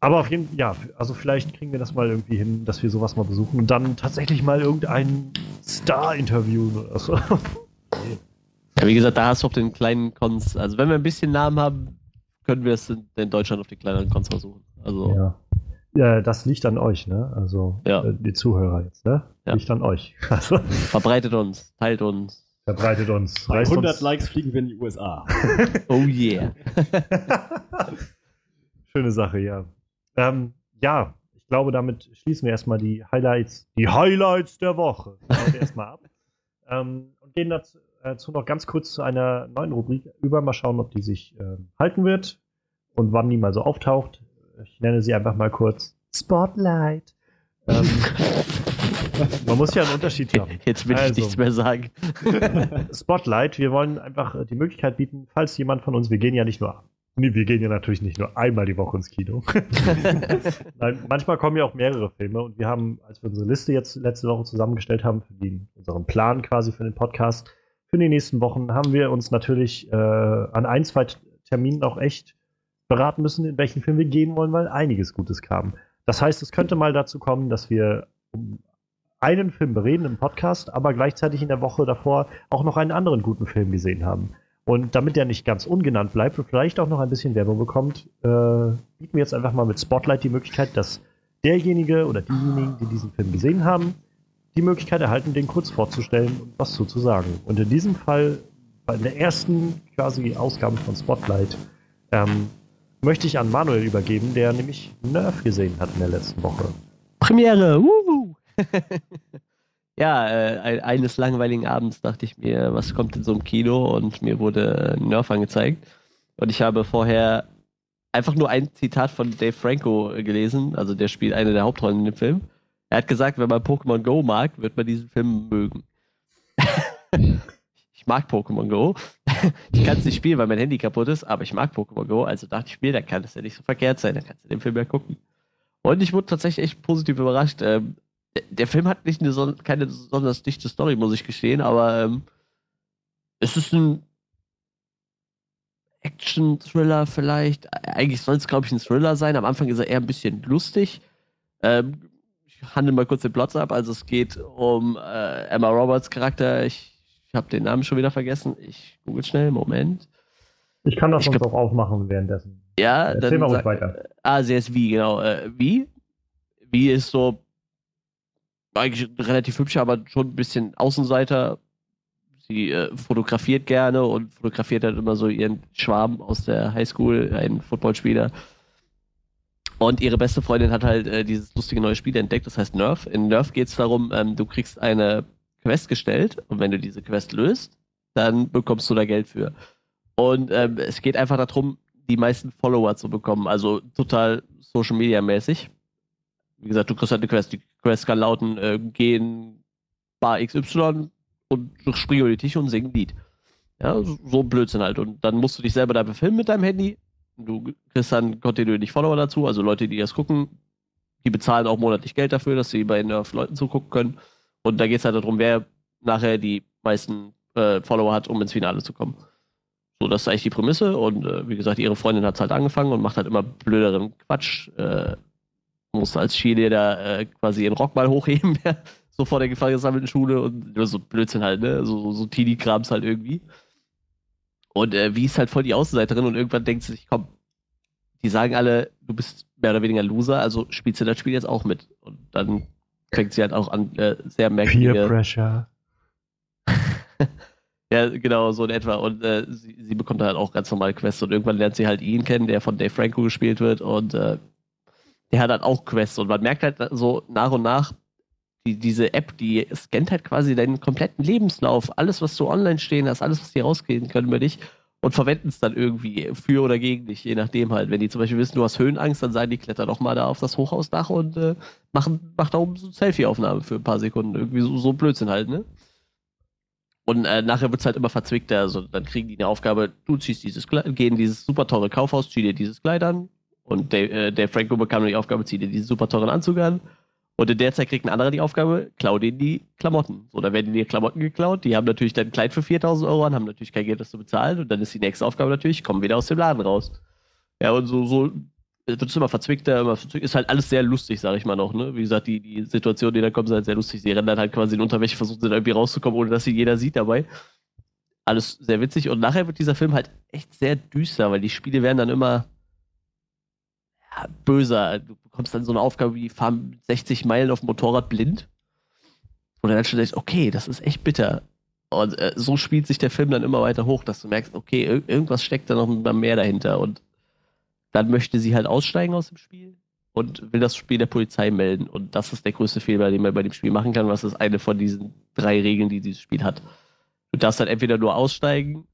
Aber auf jeden Fall, ja, also vielleicht kriegen wir das mal irgendwie hin, dass wir sowas mal besuchen und dann tatsächlich mal irgendeinen Star interviewen oder so. ja, wie gesagt, da hast du auf den kleinen Cons, also wenn wir ein bisschen Namen haben, können wir es in, Deutschland auf den kleineren Cons versuchen. Also. Ja. ja. das liegt an euch, ne? Also ja. äh, die Zuhörer jetzt, ne? Liegt an euch. Also. Verbreitet uns, teilt uns. Verbreitet uns. Bei 100 uns. Likes fliegen wir in die USA. oh yeah. Schöne Sache, ja. Ähm, ja, ich glaube, damit schließen wir erstmal die Highlights, die Highlights der Woche erstmal ab. Ähm, und gehen dazu, dazu, noch ganz kurz zu einer neuen Rubrik über. Mal schauen, ob die sich äh, halten wird und wann die mal so auftaucht. Ich nenne sie einfach mal kurz Spotlight. Ähm, man muss ja einen Unterschied haben. Jetzt will also, ich nichts mehr sagen. Spotlight, wir wollen einfach die Möglichkeit bieten, falls jemand von uns, wir gehen ja nicht nur Nee, wir gehen ja natürlich nicht nur einmal die Woche ins Kino. Nein, manchmal kommen ja auch mehrere Filme und wir haben, als wir unsere Liste jetzt letzte Woche zusammengestellt haben, für den, unseren Plan quasi für den Podcast, für die nächsten Wochen, haben wir uns natürlich äh, an ein, zwei Terminen auch echt beraten müssen, in welchen Film wir gehen wollen, weil einiges Gutes kam. Das heißt, es könnte mal dazu kommen, dass wir einen Film bereden im Podcast, aber gleichzeitig in der Woche davor auch noch einen anderen guten Film gesehen haben. Und damit der nicht ganz ungenannt bleibt und vielleicht auch noch ein bisschen Werbung bekommt, äh, bieten wir jetzt einfach mal mit Spotlight die Möglichkeit, dass derjenige oder diejenigen, die diesen Film gesehen haben, die Möglichkeit erhalten, den kurz vorzustellen und was zuzusagen. Und in diesem Fall, bei der ersten quasi Ausgabe von Spotlight, ähm, möchte ich an Manuel übergeben, der nämlich Nerf gesehen hat in der letzten Woche. Premiere! Wuhu. ja, äh, eines langweiligen Abends dachte ich mir, was kommt in so einem Kino und mir wurde Nerf angezeigt. Und ich habe vorher einfach nur ein Zitat von Dave Franco gelesen, also der spielt eine der Hauptrollen in dem Film. Er hat gesagt, wenn man Pokémon Go mag, wird man diesen Film mögen. ich mag Pokémon Go. ich kann es nicht spielen, weil mein Handy kaputt ist, aber ich mag Pokémon Go, also dachte ich mir, da kann es ja nicht so verkehrt sein, dann kannst du den Film ja gucken. Und ich wurde tatsächlich echt positiv überrascht. Ähm, der Film hat nicht eine, keine besonders dichte Story, muss ich gestehen, aber ähm, es ist ein Action-Thriller vielleicht. Eigentlich soll es, glaube ich, ein Thriller sein. Am Anfang ist er eher ein bisschen lustig. Ähm, ich handle mal kurz den Plot ab. Also es geht um äh, Emma Roberts Charakter. Ich, ich habe den Namen schon wieder vergessen. Ich google schnell. Moment. Ich kann das ich sonst auch aufmachen währenddessen. Ja, Erzähl dann. Mal weiter. Ah, sie ist wie, genau. Äh, wie? Wie ist so eigentlich relativ hübsch, aber schon ein bisschen Außenseiter. Sie äh, fotografiert gerne und fotografiert halt immer so ihren Schwarm aus der Highschool, einen Footballspieler. Und ihre beste Freundin hat halt äh, dieses lustige neue Spiel entdeckt, das heißt Nerf. In Nerf geht es darum, ähm, du kriegst eine Quest gestellt und wenn du diese Quest löst, dann bekommst du da Geld für. Und ähm, es geht einfach darum, die meisten Follower zu bekommen, also total Social Media mäßig. Wie gesagt, du kriegst halt eine Quest. Die Quest kann lauten, äh, gehen Bar XY und springen über die Tische und singen ein Lied. Ja, so, so Blödsinn halt. Und dann musst du dich selber da befilmen mit deinem Handy. Du kriegst dann kontinuierlich Follower dazu, also Leute, die das gucken, die bezahlen auch monatlich Geld dafür, dass sie bei Nerf Leuten zugucken können. Und da geht es halt darum, wer nachher die meisten äh, Follower hat, um ins Finale zu kommen. So, das ist eigentlich die Prämisse. Und äh, wie gesagt, ihre Freundin hat es halt angefangen und macht halt immer blöderen Quatsch. Äh, musste als Cheerleader äh, quasi ihren Rock mal hochheben, so vor der Gefahr gesammelten Schule und so Blödsinn halt, ne? So, so, so Teenie-Krams halt irgendwie. Und äh, wie ist halt voll die Außenseiterin und irgendwann denkt sie sich, komm, die sagen alle, du bist mehr oder weniger Loser, also spielst du das Spiel jetzt auch mit. Und dann fängt sie halt auch an, äh, sehr merkwürdige... Peer Pressure. ja, genau, so in etwa. Und äh, sie, sie bekommt halt auch ganz normale Quests und irgendwann lernt sie halt ihn kennen, der von Dave Franco gespielt wird und äh, der hat halt auch Quests und man merkt halt so nach und nach, die, diese App, die scannt halt quasi deinen kompletten Lebenslauf, alles, was du online stehen hast, alles, was die rausgehen können über dich und verwenden es dann irgendwie für oder gegen dich, je nachdem halt. Wenn die zum Beispiel wissen, du hast Höhenangst, dann sagen die, kletter doch mal da auf das Hochhausdach und äh, machen, mach da oben so eine Selfie-Aufnahme für ein paar Sekunden. Irgendwie so, so Blödsinn halt, ne? Und äh, nachher wird es halt immer verzwickter. Also dann kriegen die eine Aufgabe, du ziehst dieses Kleid, geh in dieses super teure Kaufhaus, zieh dir dieses Kleid an, und der, äh, der Franco bekam die Aufgabe, zieh dir diesen super teuren Anzug an. Und in der Zeit kriegt ein anderer die Aufgabe, klau denen die Klamotten. So, dann werden dir Klamotten geklaut. Die haben natürlich dein Kleid für 4000 Euro an, haben natürlich kein Geld, das zu bezahlen. Und dann ist die nächste Aufgabe natürlich, kommen wieder aus dem Laden raus. Ja, und so, so wird es immer verzwickter, immer verzwickter. Ist halt alles sehr lustig, sag ich mal noch. Ne? Wie gesagt, die, die Situationen, die da kommen, sind halt sehr lustig. Sie rennen dann halt quasi in Unterwäsche, versuchen dann irgendwie rauszukommen, ohne dass sie jeder sieht dabei. Alles sehr witzig. Und nachher wird dieser Film halt echt sehr düster, weil die Spiele werden dann immer böser. Du bekommst dann so eine Aufgabe wie fahren 60 Meilen auf dem Motorrad blind. Und dann schon denkst, okay, das ist echt bitter. Und äh, so spielt sich der Film dann immer weiter hoch, dass du merkst, okay, ir irgendwas steckt da noch mehr dahinter. Und dann möchte sie halt aussteigen aus dem Spiel und will das Spiel der Polizei melden. Und das ist der größte Fehler, den man bei dem Spiel machen kann. Was ist eine von diesen drei Regeln, die dieses Spiel hat? Du darfst dann entweder nur aussteigen,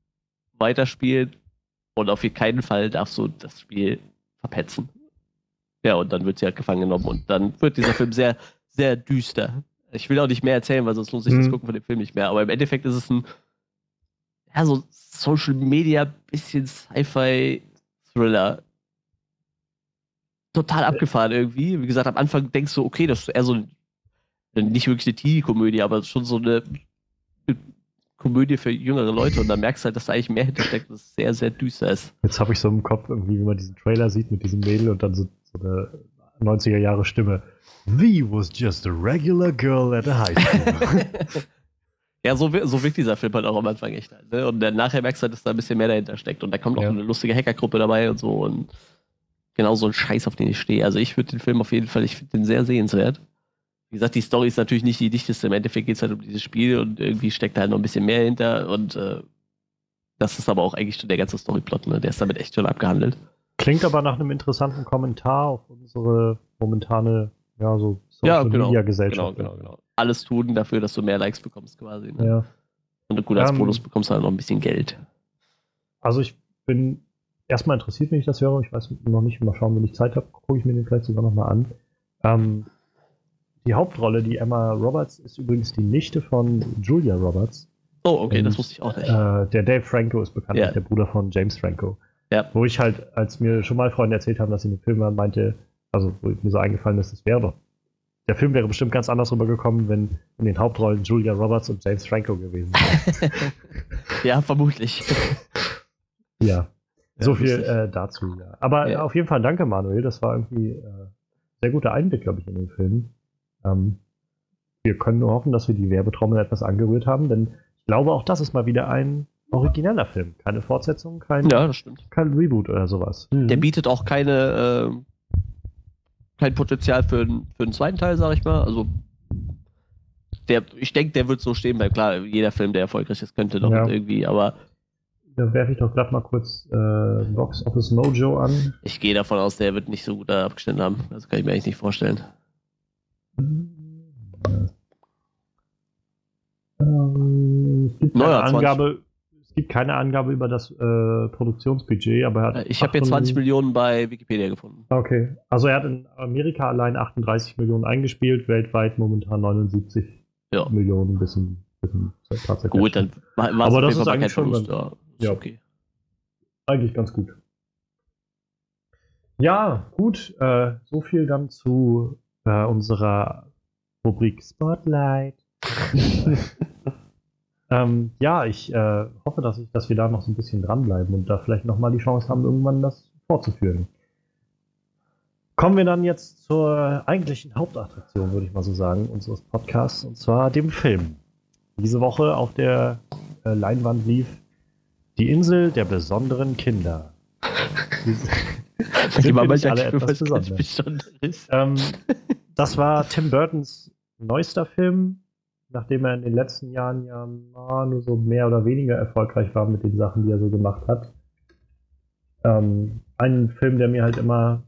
weiterspielen und auf keinen Fall darfst du das Spiel verpetzen. Ja, und dann wird sie halt gefangen genommen und dann wird dieser Film sehr, sehr düster. Ich will auch nicht mehr erzählen, weil sonst lohnt sich das Mhm. Gucken von dem Film nicht mehr. Aber im Endeffekt ist es ein, ja, so Social Media, bisschen Sci-Fi-Thriller. Total abgefahren irgendwie. Wie gesagt, am Anfang denkst du, okay, das ist eher so ein, nicht wirklich eine Teenie-Komödie, aber schon so eine Komödie für jüngere Leute und dann merkst du halt, dass da eigentlich mehr hintersteckt, dass es sehr, sehr düster ist. Jetzt habe ich so im Kopf irgendwie, wie man diesen Trailer sieht mit diesem Mädel und dann so, eine 90er Jahre Stimme. V was just a regular girl at a high school. Ja, so, so wirkt dieser Film halt auch am Anfang echt halt. Ne? Und dann nachher merkst du halt, dass da ein bisschen mehr dahinter steckt. Und da kommt auch Ja. eine lustige Hackergruppe dabei und so. Und genau so ein Scheiß, auf den ich stehe. Also ich würde den Film auf jeden Fall, ich finde den sehr sehenswert. Wie gesagt, die Story ist natürlich nicht die dichteste. Im Endeffekt geht es halt um dieses Spiel und irgendwie steckt da halt noch ein bisschen mehr hinter. Und äh, das ist aber auch eigentlich schon der ganze Storyplot. Ne? Der ist damit echt schon abgehandelt. Klingt aber nach einem interessanten Kommentar auf unsere momentane, ja, so Ja, Social genau. Media Genau, Gesellschaft. genau, genau. Alles tun dafür, dass du mehr Likes bekommst quasi. Ne? Ja. Und gut, als Ähm, Bonus bekommst du halt noch ein bisschen Geld. Also ich bin erstmal interessiert, wenn ich das höre. Ich weiß noch nicht, mal schauen, wenn ich Zeit habe, gucke ich mir den vielleicht sogar nochmal an. Ähm, die Hauptrolle, die Emma Roberts, ist übrigens die Nichte von Julia Roberts. Oh, okay, das und, wusste ich auch nicht. Äh, der Dave Franco ist bekannt, Ja. der Bruder von James Franco. Ja. Wo ich halt, als mir schon mal Freunde erzählt haben, dass sie den Film waren, meinte, also wo mir so eingefallen ist, das wäre doch. Der Film wäre bestimmt ganz anders rübergekommen, wenn in den Hauptrollen Julia Roberts und James Franco gewesen wären. ja, vermutlich. ja. So Ja, viel äh, dazu, ja. Aber Ja. auf jeden Fall danke, Manuel. Das war irgendwie äh, sehr guter Einblick, glaube ich, in den Film. Ähm, wir können nur hoffen, dass wir die Werbetrommel etwas angerührt haben, denn ich glaube, auch das ist mal wieder ein origineller Film. Keine Fortsetzung, kein, Ja, kein Reboot oder sowas. Der bietet auch keine, ähm, kein Potenzial für, einen- für einen zweiten Teil, sag ich mal. Also, der, ich denke, der wird so stehen bleiben. Klar, jeder Film, der erfolgreich ist, könnte doch Ja. irgendwie, aber Da werfe ich doch gerade mal kurz äh, Box Office Mojo an. ich gehe davon aus, der wird nicht so gut abgeschnitten haben. Das kann ich mir eigentlich nicht vorstellen. Ähm, es, gibt Naja, 20. Angabe, gibt keine Angabe über das äh, Produktionsbudget, aber er hat. Äh, Ich habe jetzt 20 Millionen bei Wikipedia gefunden. Okay, also er hat in Amerika allein 38 Millionen eingespielt, weltweit momentan 79 Ja. Millionen, bisschen, bisschen tatsächlich. Gut, dann war es Aber das ist eigentlich kein schon Verlust. ganz- Ja, ja. okay. Eigentlich ganz gut. Ja, gut, äh, so viel dann zu äh, unserer Rubrik Spotlight. ähm, ja, ich äh, hoffe, dass, ich, dass wir da noch so ein bisschen dranbleiben und da vielleicht nochmal die Chance haben, irgendwann das fortzuführen. Kommen wir dann jetzt zur eigentlichen Hauptattraktion, würde ich mal so sagen, unseres Podcasts, und zwar dem Film. Diese Woche auf der äh, Leinwand lief Die Insel der besonderen Kinder. Sind wir nicht alle etwas? Besonderes. Ähm, das war Tim Burtons neuester Film, nachdem er in den letzten Jahren ja nur so mehr oder weniger erfolgreich war mit den Sachen, die er so gemacht hat. Ähm, ein Film, der mir halt immer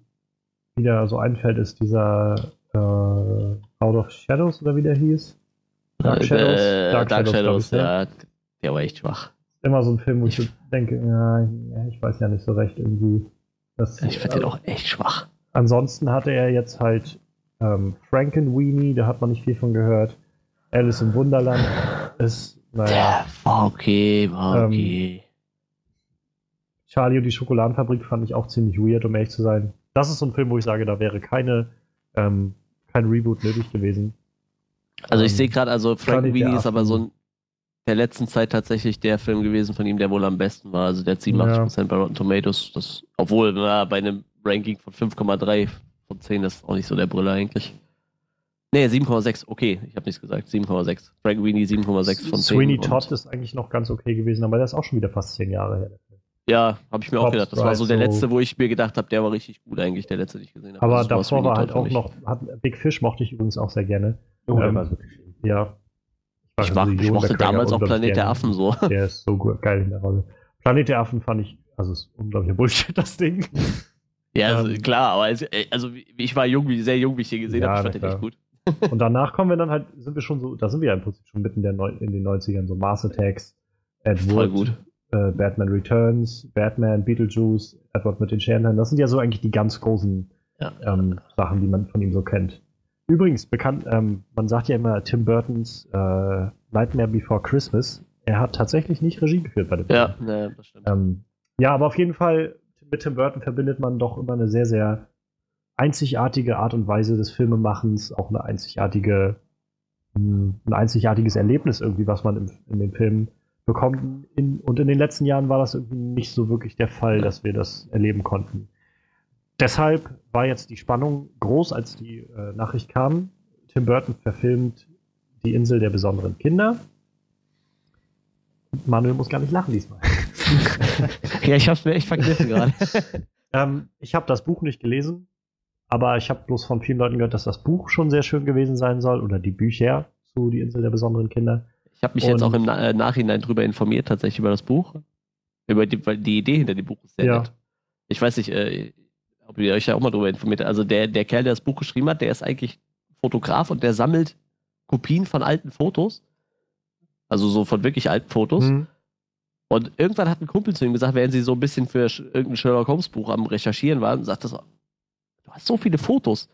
wieder so einfällt, ist dieser äh, Out of Shadows oder wie der hieß. Dark Shadows? Äh, Dark, Dark Shadows, Shadows, ich, ja. Der war echt schwach. Immer so ein Film, wo ich, Ich- denke, ja, ich weiß ja nicht so recht irgendwie. Das, Ich fand den auch echt schwach. Ansonsten hatte er jetzt halt ähm, Frankenweenie, da hat man nicht viel von gehört. Alice im Wunderland ist, naja, war okay, war Ähm, okay. Charlie und die Schokoladenfabrik fand ich auch ziemlich weird, um ehrlich zu sein. Das ist so ein Film, wo ich sage, da wäre keine, ähm, kein Reboot nötig gewesen. also ich ähm, sehe gerade, also Frank Weenie ist aber so ein der letzten Zeit tatsächlich der Film gewesen von ihm, der wohl am besten war. Also der hat 87% bei Rotten Tomatoes. Das, obwohl na, bei einem Ranking von 5,3 von 10 ist auch nicht so der Brüller eigentlich. Nee, 7,6. Okay, ich habe nichts gesagt. 7,6. Frank Weenie 7,6 von 10. Sweeney Todd ist eigentlich noch ganz okay gewesen, aber der ist auch schon wieder fast zehn Jahre her. Ja, habe ich mir auch gedacht. Das war so der letzte, wo ich mir gedacht habe, der war richtig gut eigentlich, der letzte, den ich gesehen habe. Aber Also, davor war halt auch noch, hat, Big Fish mochte ich übrigens auch sehr gerne. Oh, Ähm, war. Ja. Ich, mag, ich Ewan mochte damals auch Planet der. Affen so. Der ist so gut, geil in der Rolle. Planet der Affen fand ich, also ist unglaublicher Bullshit, das Ding. Ja, also, Ähm, klar, aber also, äh, also ich war jung, wie- sehr jung, wie ich den gesehen Ja, habe. Ich fand den echt gut. Und danach kommen wir dann halt, sind wir schon so, da sind wir ja im Prinzip schon mitten in den 90ern, so Mars Attacks, Ed Voll Wood. Äh, Batman Returns, Batman, Beetlejuice, Edward mit den Scherenhänden. Das sind ja so eigentlich die ganz großen ja. ähm, Sachen, die man von ihm so kennt. Übrigens, bekannt, ähm, man sagt ja immer Tim Burtons äh, Nightmare Before Christmas. Er hat tatsächlich nicht Regie geführt bei dem Film. Ja, ne, das stimmt. Ähm, ja, aber auf jeden Fall mit Tim Burton verbindet man doch immer eine sehr, sehr einzigartige Art und Weise des Filmemachens, auch eine einzigartige, hm, ein einzigartiges Erlebnis irgendwie, was man im, in den Filmen bekommt. In, und in den letzten Jahren war das irgendwie nicht so wirklich der Fall, dass wir das erleben konnten. Deshalb war jetzt die Spannung groß, als die äh, Nachricht kam. Tim Burton verfilmt Die Insel der besonderen Kinder. Manuel muss gar nicht lachen diesmal. ja, ich hab's mir echt verkniffen gerade. ähm, ich habe das Buch nicht gelesen, aber ich habe bloß von vielen Leuten gehört, dass das Buch schon sehr schön gewesen sein soll oder die Bücher zu Die Insel der besonderen Kinder. Ich habe mich Und, jetzt auch im Na äh, Nachhinein darüber informiert, tatsächlich über das Buch. Über die, weil die Idee hinter dem Buch ist sehr ja. nett. Ich weiß nicht, äh, ob ihr euch ja auch mal darüber informiert habt. Also der, der Kerl, der das Buch geschrieben hat, der ist eigentlich Fotograf und der sammelt Kopien von alten Fotos. Also so von wirklich alten Fotos. Mhm. Und irgendwann hat ein Kumpel zu ihm gesagt, während sie so ein bisschen für irgendein Sherlock Holmes Buch am Recherchieren waren, sagt so, du hast so viele Fotos.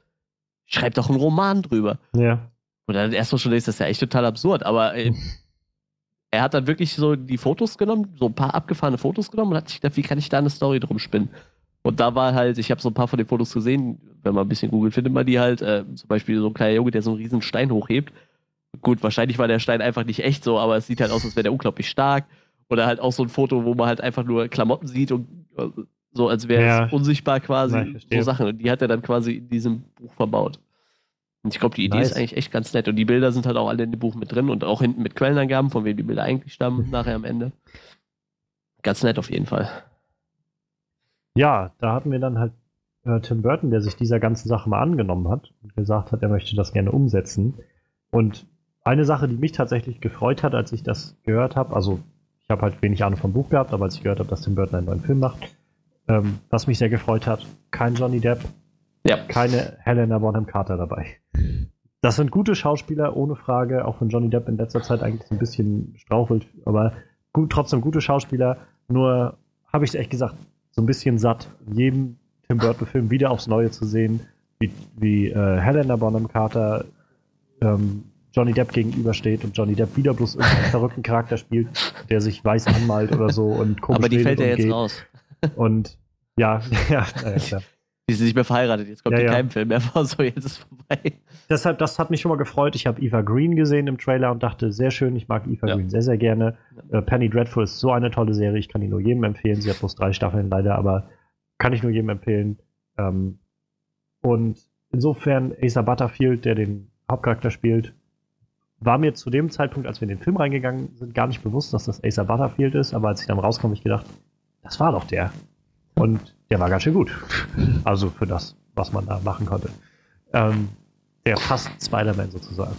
Schreib doch einen Roman drüber. Ja. Und dann erstmal schon ist das ja echt total absurd, aber äh, er hat dann wirklich so die Fotos genommen, so ein paar abgefahrene Fotos genommen und hat sich gedacht, wie kann ich da eine Story drum spinnen? Und da war halt, ich habe so ein paar von den Fotos gesehen, wenn man ein bisschen googelt, findet man die halt, äh, zum Beispiel so ein kleiner Junge, der so einen riesen Stein hochhebt. Gut, wahrscheinlich war der Stein einfach nicht echt so, aber es sieht halt aus, als wäre der unglaublich stark. Oder halt auch so ein Foto, wo man halt einfach nur Klamotten sieht und äh, so, als wäre ja. es unsichtbar quasi. Nein, so Sachen. Und die hat er dann quasi in diesem Buch verbaut. Und ich glaube, die Idee nice. ist eigentlich echt ganz nett. Und die Bilder sind halt auch alle in dem Buch mit drin und auch hinten mit Quellenangaben, von wem die Bilder eigentlich stammen, nachher am Ende. Ganz nett auf jeden Fall. Ja, da hatten wir dann halt äh, Tim Burton, der sich dieser ganzen Sache mal angenommen hat und gesagt hat, er möchte das gerne umsetzen. Und eine Sache, die mich tatsächlich gefreut hat, als ich das gehört habe, also ich habe halt wenig Ahnung vom Buch gehabt, aber als ich gehört habe, dass Tim Burton einen neuen Film macht, ähm, was mich sehr gefreut hat, kein Johnny Depp, ja. keine Helena Bonham Carter dabei. Das sind gute Schauspieler, ohne Frage, auch wenn Johnny Depp in letzter Zeit eigentlich ein bisschen strauchelt, aber gut, trotzdem gute Schauspieler. Nur habe ich es echt gesagt, so ein bisschen satt, in jedem Tim Burton-Film wieder aufs Neue zu sehen, wie, wie äh, Helena Bonham Carter ähm, Johnny Depp gegenübersteht und Johnny Depp wieder bloß einen verrückten Charakter spielt, der sich weiß anmalt oder so und komisch Aber die fällt ja jetzt geht. raus. Und ja, ja, ja. Die sind nicht mehr verheiratet, jetzt kommt ja, ja. kein Film mehr vor, so jetzt ist vorbei. Deshalb, das hat mich schon mal gefreut. Ich habe Eva Green gesehen im Trailer und dachte, sehr schön, ich mag Eva ja. Green sehr, sehr gerne. Ja. Äh, Penny Dreadful ist so eine tolle Serie, ich kann die nur jedem empfehlen. Sie hat bloß drei Staffeln leider, aber kann ich nur jedem empfehlen. Ähm, und insofern Asa Butterfield, der den Hauptcharakter spielt, war mir zu dem Zeitpunkt, als wir in den Film reingegangen sind, gar nicht bewusst, dass das Asa Butterfield ist, aber als ich dann rauskomme, habe ich gedacht, das war doch der. Und der war ganz schön gut. Also für das, was man da machen konnte. Ähm, der passt Spider-Man sozusagen.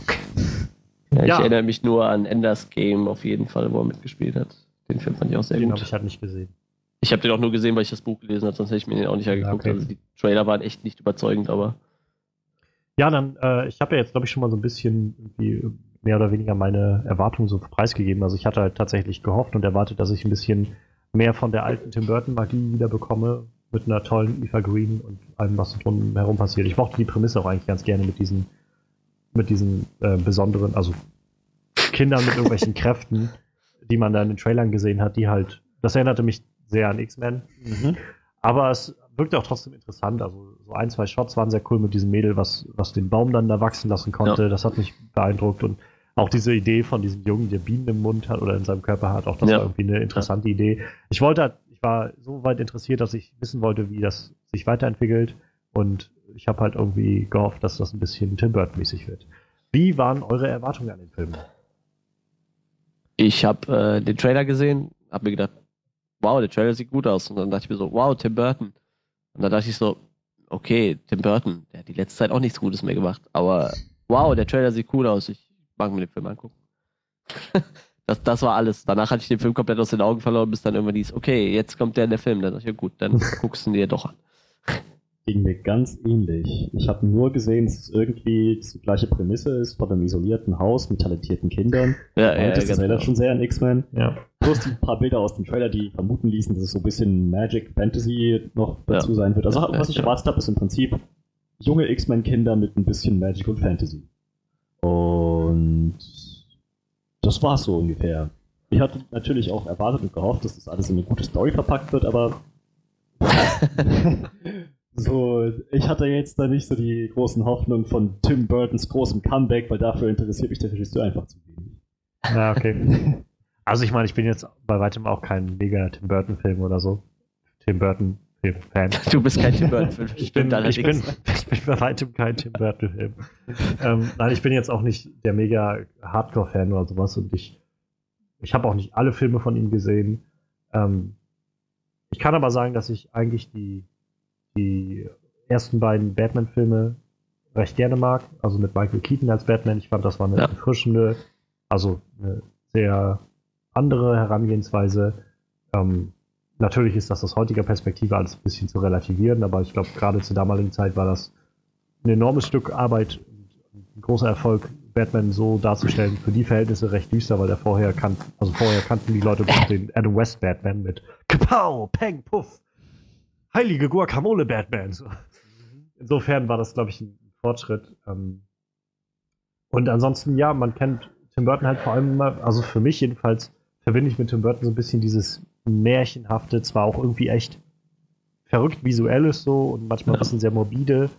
Ja, ich ja. erinnere mich nur an Enders Game auf jeden Fall, wo er mitgespielt hat. Den Film fand ich auch sehr den gut. Den habe ich halt nicht gesehen. Ich habe den auch nur gesehen, weil ich das Buch gelesen habe, sonst hätte ich mir den auch nicht angeguckt. Okay. Also die Trailer waren echt nicht überzeugend, aber. Ja, dann, äh, ich habe ja jetzt, glaube ich, schon mal so ein bisschen mehr oder weniger meine Erwartungen so preisgegeben. Also ich hatte halt tatsächlich gehofft und erwartet, dass ich ein bisschen mehr von der alten Tim Burton Magie wieder bekomme, mit einer tollen Eva Green und allem, was drumherum passiert. Ich mochte die Prämisse auch eigentlich ganz gerne mit diesen, mit diesen äh, besonderen, also Kindern mit irgendwelchen Kräften, die man da in den Trailern gesehen hat, die halt, das erinnerte mich sehr an X-Men. Mhm. Aber es wirkte auch trotzdem interessant. Also so ein, zwei Shots waren sehr cool mit diesem Mädel, was, was den Baum dann da wachsen lassen konnte. Ja. Das hat mich beeindruckt und auch diese Idee von diesem Jungen, der Bienen im Mund hat oder in seinem Körper hat, auch das ja. war irgendwie eine interessante ja. Idee. Ich wollte, halt, ich war so weit interessiert, dass ich wissen wollte, wie das sich weiterentwickelt und ich habe halt irgendwie gehofft, dass das ein bisschen Tim Burton-mäßig wird. Wie waren eure Erwartungen an den Film? Ich habe äh, den Trailer gesehen, habe mir gedacht, wow, der Trailer sieht gut aus. Und dann dachte ich mir so, wow, Tim Burton. Und dann dachte ich so, okay, Tim Burton, der hat die letzte Zeit auch nichts Gutes mehr gemacht. Aber wow, der Trailer sieht cool aus. Ich mag mir den Film angucken. das, das war alles. Danach hatte ich den Film komplett aus den Augen verloren, bis dann irgendwann hieß, okay, jetzt kommt der in der Film. Dann dachte ich, ja gut, dann guckst du ihn dir doch an. ging mir ganz ähnlich. Ich habe nur gesehen, dass es irgendwie die gleiche Prämisse ist von einem isolierten Haus mit talentierten Kindern. Ja, ja, das erinnert genau. schon sehr an X-Men. Ja. Plus die paar Bilder aus dem Trailer, die vermuten ließen, dass es so ein bisschen Magic Fantasy noch dazu Ja. sein wird. Also was ich ja. erwartet habe, ist im Prinzip junge X-Men-Kinder mit ein bisschen Magic und Fantasy. Und das war's so ungefähr. Ich hatte natürlich auch erwartet und gehofft, dass das alles in eine gute Story verpackt wird, aber so, ich hatte jetzt da nicht so die großen Hoffnungen von Tim Burtons großem Comeback, weil dafür interessiert mich der Regisseur einfach zu wenig. Ja, okay. Also ich meine, ich bin jetzt bei weitem auch kein mega Tim Burton-Film oder so. Tim Burton-Film-Fan. Du bist kein Tim Burton-Film. Ich bin, ich, bin, ich bin bei weitem kein Tim Burton-Film. ähm, nein, ich bin jetzt auch nicht der mega Hardcore-Fan oder sowas und ich, ich habe auch nicht alle Filme von ihm gesehen. Ähm, ich kann aber sagen, dass ich eigentlich die, die ersten beiden Batman-Filme recht gerne mag. Also mit Michael Keaton als Batman. Ich fand, das war eine Ja. erfrischende, also eine sehr andere Herangehensweise. Ähm, natürlich ist das aus heutiger Perspektive alles ein bisschen zu relativieren, aber ich glaube, gerade zur damaligen Zeit war das ein enormes Stück Arbeit ein großer Erfolg, Batman so darzustellen, für die Verhältnisse recht düster, weil der vorher kan also vorher kannten die Leute den Adam West Batman mit Kapow, Peng, Puff, heilige Guacamole Batman. So. Insofern war das, glaube ich, ein Fortschritt. Ähm, und ansonsten, ja, man kennt Tim Burton halt vor allem immer, also für mich jedenfalls, verbinde ich mit Tim Burton so ein bisschen dieses märchenhafte, zwar auch irgendwie echt verrückt visuelles so und manchmal ein bisschen sehr morbide,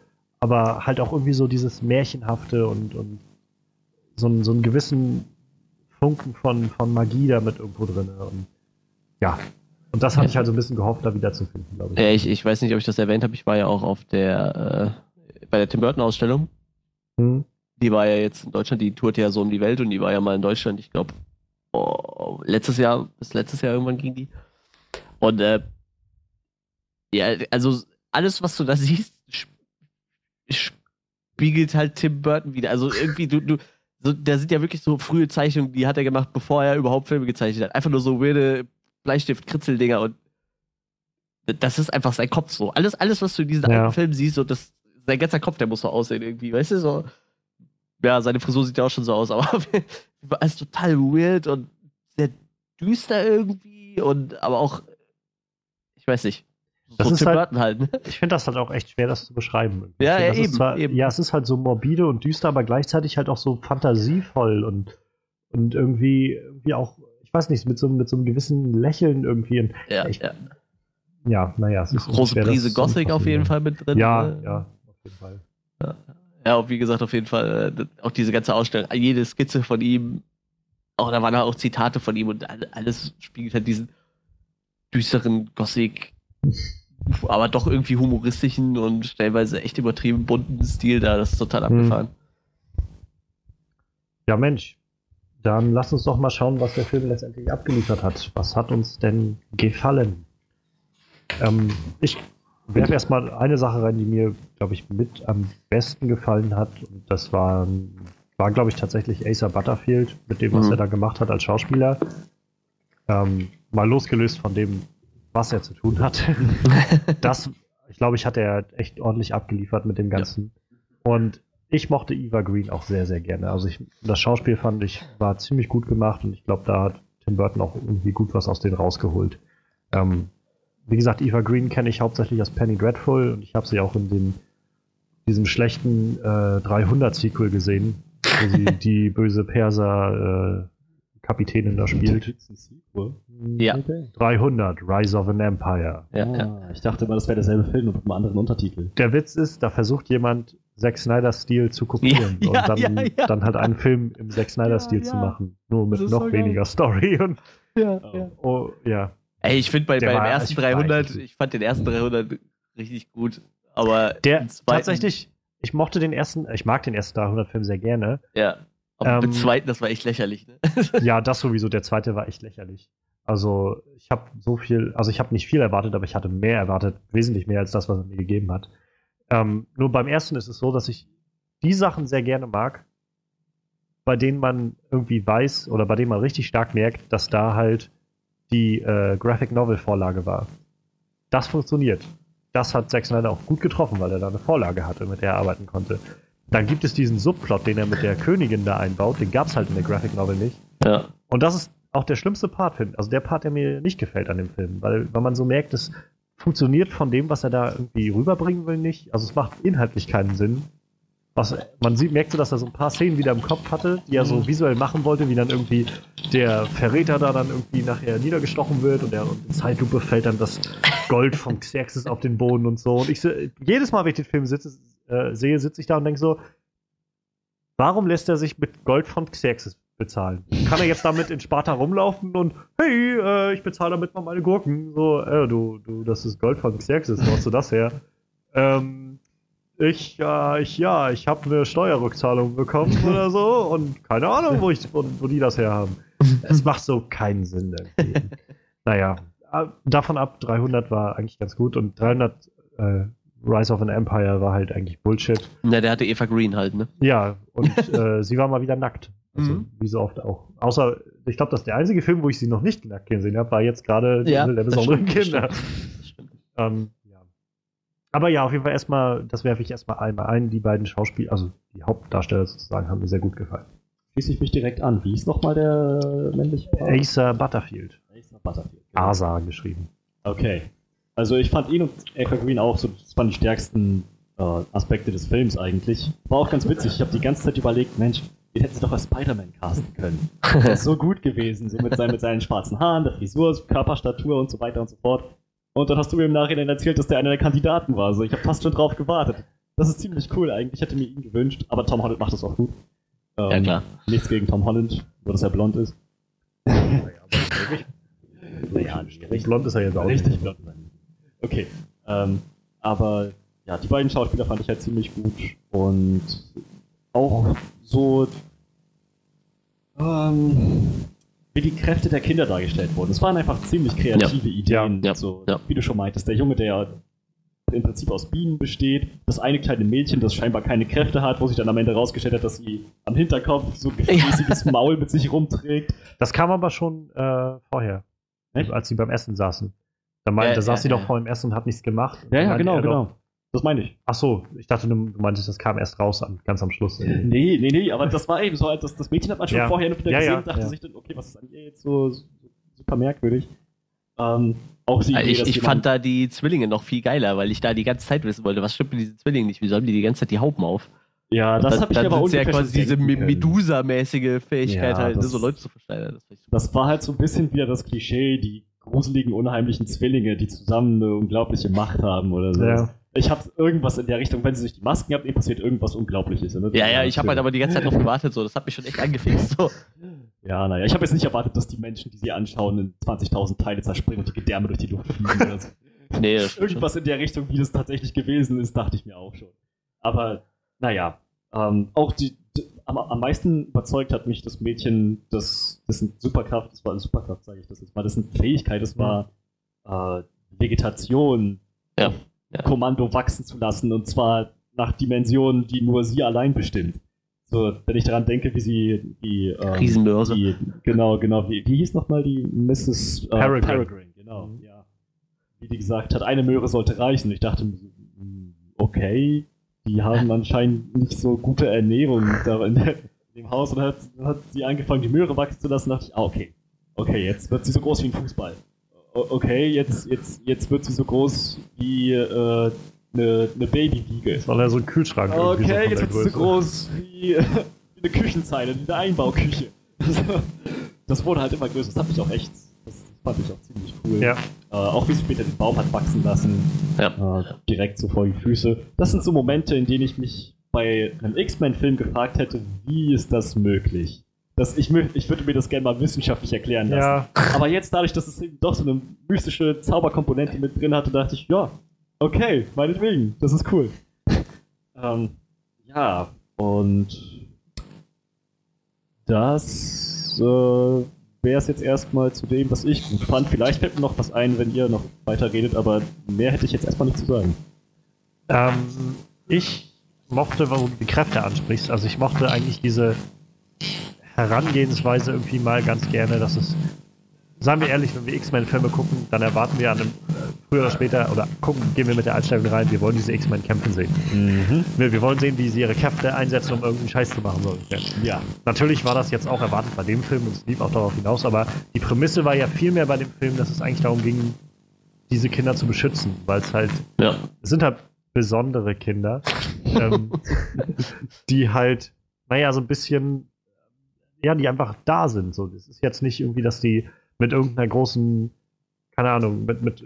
aber halt auch irgendwie so dieses märchenhafte und, und so, einen- so einen gewissen Funken von, von Magie damit irgendwo drin. Und ja, und das hatte ich halt so ein bisschen gehofft, da wieder zu finden, glaube ich. Ja, ich, ich weiß nicht, ob ich das erwähnt habe. Ich war ja auch auf der, äh, bei der Tim Burton Ausstellung. Hm. Die war ja jetzt in Deutschland, die tourt ja so um die Welt und die war ja mal in Deutschland, ich glaube, oh, letztes Jahr, bis letztes Jahr irgendwann ging die. Und äh, ja, also alles, was du da siehst, sp- spiegelt halt Tim Burton wieder. Also irgendwie, du, du, so, da sind ja wirklich so frühe Zeichnungen, die hat er gemacht, bevor er überhaupt Filme gezeichnet hat. Einfach nur so weirde Bleistift-Kritzeldinger und das ist einfach sein Kopf so. Alles, alles, was du in diesen Ja. alten Filmen siehst, so das, sein ganzer Kopf, der muss so aussehen irgendwie, weißt du, so. Ja, seine Frisur sieht ja auch schon so aus, aber alles total weird und sehr düster irgendwie und aber auch, ich weiß nicht, Das so ist Tim halt- halt, ne? Ich finde das halt auch echt schwer, das zu beschreiben. Ja, ja, das ist eben, zwar, eben. Ja, es ist halt so morbide und düster, aber gleichzeitig halt auch so fantasievoll und, und irgendwie, irgendwie auch, ich weiß nicht, mit so, mit so einem gewissen Lächeln irgendwie. Und, Ja, Ich- ja. ja, naja, es ist Große schwer, das Prise Gothic auf jeden. Fall mit drin. Ja, ne? ja, auf jeden Fall. Ja, und wie gesagt, auf jeden Fall, äh, auch diese ganze Ausstellung, jede Skizze von ihm, auch da waren auch Zitate von ihm und all- alles spiegelt halt diesen düsteren Gothic, aber doch irgendwie humoristischen und stellenweise echt übertrieben bunten Stil da. Das ist total Hm. abgefahren. Ja, Mensch. Dann lass uns doch mal schauen, was der Film letztendlich abgeliefert hat. Was hat uns denn gefallen? Ähm, ich werfe erstmal eine Sache rein, die mir, glaube ich, mit am besten gefallen hat. Und das war, war glaube ich, tatsächlich Asa Butterfield mit dem, was Mhm. er da gemacht hat als Schauspieler. Ähm, mal losgelöst von dem, was er zu tun hat. das, ich glaube, ich hat er echt ordentlich abgeliefert mit dem Ganzen. Und ich mochte Eva Green auch sehr, sehr gerne. Also ich, das Schauspiel fand ich, war ziemlich gut gemacht und ich glaube, da hat Tim Burton auch irgendwie gut was aus denen rausgeholt. Ähm, wie gesagt, Eva Green kenne ich hauptsächlich als Penny Dreadful und ich habe sie auch in dem, diesem schlechten äh, 300-Sequel gesehen, wo sie die böse Perser äh, Kapitänin da spielt. Sequel? Ja. Okay. 300, Rise of an Empire. Ja, ja. Ah, ich dachte immer, das wäre derselbe Film mit einem anderen Untertitel. Der Witz ist, da versucht jemand, Zack Snyder-Stil zu kopieren Ja, und dann, ja, ja. dann halt einen Film im Zack Snyder-Stil Ja, zu ja. machen. Nur mit noch so geil. weniger Story und ja, ja. oh, ja. Ey, ich finde bei, beim ersten ich war 300, echt- ich fand den ersten 300 richtig gut, aber Der den tatsächlich, ich mochte den ersten, ich mag den ersten 300-Film sehr gerne. ja. Aber Ähm, beim zweiten, das war echt lächerlich, ne? Ja, das sowieso, der zweite war echt lächerlich. Also, ich habe so viel, also ich habe nicht viel erwartet, aber ich hatte mehr erwartet, wesentlich mehr als das, was er mir gegeben hat. Ähm, nur beim ersten ist es so, dass ich die Sachen sehr gerne mag, bei denen man irgendwie weiß oder bei denen man richtig stark merkt, dass da halt die äh, Graphic Novel Vorlage war. Das funktioniert. das hat Zack Snyder auch gut getroffen, weil er da eine Vorlage hatte, mit der er arbeiten konnte. Dann gibt es diesen Subplot, den er mit der Königin da einbaut. Den gab es halt in der Graphic Novel nicht. Ja. Und das ist auch der schlimmste Part, finde Also der Part, der mir nicht gefällt an dem Film. Weil, weil man so merkt, es funktioniert von dem, was er da irgendwie rüberbringen will, nicht. Also es macht inhaltlich keinen Sinn. Was, man sieht, merkt so, dass er so ein paar Szenen wieder im Kopf hatte, die er so visuell machen wollte, wie dann irgendwie der Verräter da dann irgendwie nachher niedergestochen wird und, der, und in Zeitlupe fällt dann das Gold von Xerxes auf den Boden und so. Und ich jedes Mal, wenn ich den Film sitze, äh, sehe, sitze ich da und denke so, warum lässt er sich mit Gold von Xerxes bezahlen? Kann er jetzt damit in Sparta rumlaufen und hey, äh, ich bezahle damit mal meine Gurken? So, äh, du, du, das ist Gold von Xerxes, wo hast du das her? Ähm, ich, äh, ich, ja, ich habe eine Steuerrückzahlung bekommen oder so und keine Ahnung, wo, ich, wo, wo die das her haben. Es macht so keinen Sinn. Irgendwie. naja, äh, davon ab, 300 war eigentlich ganz gut und 300 äh, Rise of an Empire war halt eigentlich Bullshit. Na, der hatte Eva Green halt, ne? Ja, und äh, sie war mal wieder nackt. Also, mhm. wie so oft auch. Außer, ich glaube, das ist der einzige Film, wo ich sie noch nicht nackt gesehen habe, war jetzt gerade ja, der besonderen Kinder. Ähm, ja. Aber ja, auf jeden Fall erstmal, das werfe ich erstmal einmal ein. Die beiden Schauspieler, also die Hauptdarsteller sozusagen, haben mir sehr gut gefallen. Schließe ich mich direkt an. Wie ist nochmal der männliche Paar? Acer Butterfield. Acer Butterfield. Genau. Asa geschrieben. Okay. Also ich fand ihn und Eva Green auch so, das waren die stärksten äh, Aspekte des Films eigentlich. War auch ganz witzig. Ich habe die ganze Zeit überlegt, Mensch, den hätten sie doch als Spider-Man casten können. Das ist so gut gewesen, so mit, seinen, mit seinen schwarzen Haaren, der Frisur, Körperstatur und so weiter und so fort. Und dann hast du mir im Nachhinein erzählt, dass der einer der Kandidaten war. Also ich habe fast schon drauf gewartet. Das ist ziemlich cool eigentlich. Ich hätte mir ihn gewünscht, aber Tom Holland macht das auch gut. Ähm, ja, klar. Nichts gegen Tom Holland, nur dass er blond ist. naja, richtig blond ist er jetzt auch. Richtig blond. Okay. Ähm, aber ja, die beiden Schauspieler fand ich halt ziemlich gut und auch so ähm, wie die Kräfte der Kinder dargestellt wurden. Es waren einfach ziemlich kreative ja. Ideen. Ja, so, ja. Wie du schon meintest, der Junge, der im Prinzip aus Bienen besteht, das eine kleine Mädchen, das scheinbar keine Kräfte hat, wo sich dann am Ende rausgestellt hat, dass sie am Hinterkopf so ein riesiges Maul mit sich rumträgt. Das kam aber schon äh, vorher, Echt? als sie beim Essen saßen. Da, meinte, da saß sie doch vor dem Essen und hat nichts gemacht. Ja, ja, genau, genau. Das meine ich. Ach so, ich dachte, du meintest, das kam erst raus, ganz am Schluss. Nee, nee, nee, aber das war eben so, das, das Mädchen hat man schon ja. vorher wieder ja, gesehen ja, dachte sich dann, okay, was ist an ihr jetzt so, so super merkwürdig. Ähm, auch sie, ich, ich fand da die Zwillinge noch viel geiler, weil ich da die ganze Zeit wissen wollte, was stimmt mit diesen Zwillingen nicht? Wie sollen die die ganze Zeit die Haupen auf? Ja, das habe ich aber ungefähr ja quasi diese Medusa-mäßige Fähigkeit, ja, halt, das, so Leute zu versteinern. Das, das, war halt so ein bisschen wieder das Klischee, die gruseligen, unheimlichen Zwillinge, die zusammen eine unglaubliche Macht haben oder so. Ja ich habe irgendwas in der Richtung, wenn sie sich die Masken abnehmen, passiert irgendwas Unglaubliches. Ne? Ja, ja, ich habe halt aber die ganze Zeit noch gewartet, so. das hat mich schon echt angefixt. So. Ja, naja, ich habe jetzt nicht erwartet, dass die Menschen, die sie anschauen, in 20.000 Teile zerspringen und die Gedärme durch die Luft fliegen. Nee, irgendwas in der Richtung, wie das tatsächlich gewesen ist, dachte ich mir auch schon. Aber, naja, ähm, auch die, die am, am, meisten überzeugt hat mich das Mädchen, das, dessen Superkraft, das war eine Superkraft, sage ich das jetzt mal, dessen Fähigkeit, das war äh, Vegetation. Ja ja. Kommando wachsen zu lassen und zwar nach Dimensionen, die nur sie allein bestimmt. So, wenn ich daran denke, wie sie die ähm, Riesenbörse. Die, genau, genau. Wie, wie hieß nochmal die Mrs. Äh, Peregrine. Peregrine, genau, mhm. ja. Wie die gesagt hat, eine Möhre sollte reichen. Ich dachte, hm, okay, die haben anscheinend nicht so gute Ernährung da in, dem Haus und dann hat, hat sie angefangen, die Möhre wachsen zu lassen. dachte ich, ah, okay. Okay, jetzt wird sie so groß wie ein Fußball okay, jetzt, jetzt, jetzt wird sie so groß wie äh, eine, eine Babywiege. Das war ja so ein Kühlschrank. Okay, so jetzt wird sie so groß wie, wie eine Küchenzeile, wie eine Einbauküche. das wurde halt immer größer. Das hat mich auch echt, das fand ich auch ziemlich cool. Ja. Äh, auch wie sie später den Baum hat wachsen lassen. Ja. Äh, direkt so vor die Füße. Das sind so Momente, in denen ich mich bei einem X-Men-Film gefragt hätte, wie ist das möglich? Das, ich, ich würde mir das gerne mal wissenschaftlich erklären lassen. Ja. Aber jetzt, dadurch, dass es eben doch so eine mystische Zauberkomponente mit drin hatte, dachte ich, ja, okay, meinetwegen, das ist cool. ähm, ja, und das äh, wäre es jetzt erstmal zu dem, was ich gut fand. Vielleicht fällt mir noch was ein, wenn ihr noch weiter redet, aber mehr hätte ich jetzt erstmal nicht zu sagen. Ähm, ich mochte, warum du die Kräfte ansprichst, also ich mochte eigentlich diese Herangehensweise irgendwie mal ganz gerne, dass es, sagen wir ehrlich, wenn wir X-Men-Filme gucken, dann erwarten wir an einem früher oder später, oder gucken, gehen wir mit der Einstellung rein, wir wollen diese X-Men kämpfen sehen. Mhm. Wir, wir, wollen sehen, wie sie ihre Kräfte einsetzen, um irgendwie Scheiß zu machen. So. Ja. Natürlich war das jetzt auch erwartet bei dem Film und es lief auch darauf hinaus, aber die Prämisse war ja viel mehr bei dem Film, dass es eigentlich darum ging, diese Kinder zu beschützen, weil es halt, ja. es sind halt besondere Kinder, ähm, die halt, naja, so ein bisschen, ja, die einfach da sind. So, es ist jetzt nicht irgendwie, dass die mit irgendeiner großen, keine Ahnung, mit, mit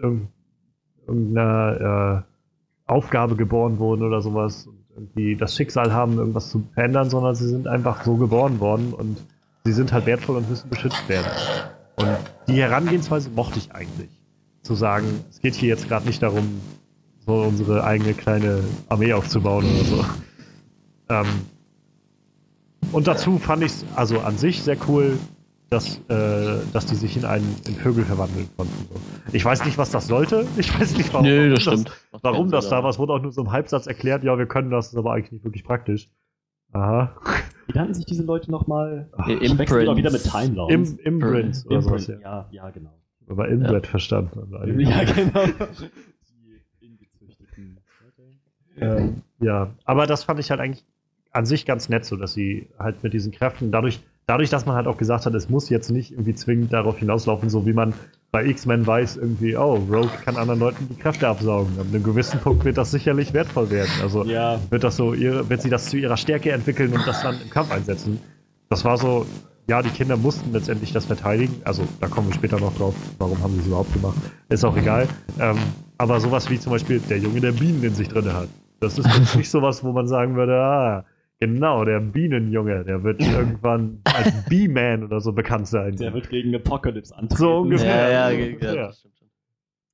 irgendeiner äh, Aufgabe geboren wurden oder sowas und irgendwie das Schicksal haben, irgendwas zu verändern, sondern sie sind einfach so geboren worden und sie sind halt wertvoll und müssen beschützt werden. Und die Herangehensweise mochte ich eigentlich. Zu sagen, es geht hier jetzt gerade nicht darum, so unsere eigene kleine Armee aufzubauen oder so. Ähm, und dazu fand ich es also an sich sehr cool, dass, äh, dass die sich in einen in Vögel verwandeln konnten. So. Ich weiß nicht, was das sollte. Ich weiß nicht, warum, nee, das, das, warum das da war. Es wurde auch nur so im Halbsatz erklärt, ja, wir können das, ist aber eigentlich nicht wirklich praktisch. Aha. Wie nannten sich diese Leute nochmal? Imprints. wieder mit Timelines. Im, Imprints oder sowas, ja. ja. Ja, genau. Aber Inbred ja. verstanden. Also ja, genau. die ingezüchteten. Ähm, ja, aber das fand ich halt eigentlich an sich ganz nett, so dass sie halt mit diesen Kräften dadurch dadurch, dass man halt auch gesagt hat, es muss jetzt nicht irgendwie zwingend darauf hinauslaufen, so wie man bei X-Men weiß, irgendwie, oh, Rogue kann anderen Leuten die Kräfte absaugen. An einem gewissen Punkt wird das sicherlich wertvoll werden. Also ja. wird das so ihre, wird sie das zu ihrer Stärke entwickeln und das dann im Kampf einsetzen. Das war so, ja, die Kinder mussten letztendlich das verteidigen. Also da kommen wir später noch drauf, warum haben sie es überhaupt gemacht. Ist auch egal. Ähm, aber sowas wie zum Beispiel der Junge, der Bienen in sich drin hat. Das ist nicht sowas, wo man sagen würde, ah, Genau, der Bienenjunge, der wird irgendwann als B-Man oder so bekannt sein. Der wird gegen Apocalypse antreten. So ungefähr. Ja, ja, ja, ja.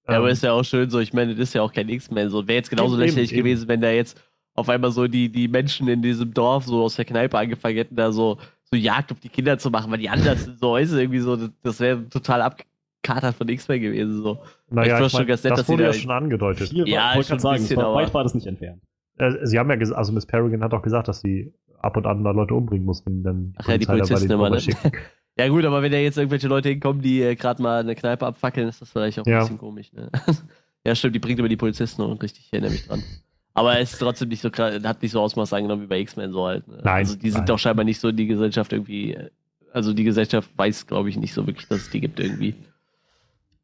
Ja, aber ist ja auch schön so, ich meine, das ist ja auch kein X-Men. So, wäre jetzt genauso lächerlich eben, gewesen, wenn da jetzt auf einmal so die, die Menschen in diesem Dorf so aus der Kneipe angefangen hätten, da so, so Jagd auf die Kinder zu machen, weil die anders sind. So, ist irgendwie so, das wäre total abkatert von X-Men gewesen. So. Naja, ich ich mein, nett, das wurde ja schon angedeutet. Viel ja, ich wollte sagen, bisschen, weit war das nicht entfernt. Äh, sie haben ja gesagt, also Miss Peregrine hat auch gesagt, dass sie ab und an mal Leute umbringen mussten, dann Ach ja, die Polizisten immer, ne? ja gut, aber wenn da jetzt irgendwelche Leute hinkommen, die äh, gerade mal eine Kneipe abfackeln, ist das vielleicht auch ein bisschen komisch, ne? ja, stimmt, die bringt immer die Polizisten und richtig, ich erinnere mich dran. Aber es ist trotzdem nicht so hat nicht so Ausmaß angenommen wie bei X-Men so halt. Ne? Nein. Also die sind doch scheinbar nicht so in die Gesellschaft irgendwie, also die Gesellschaft weiß, glaube ich, nicht so wirklich, dass es die gibt irgendwie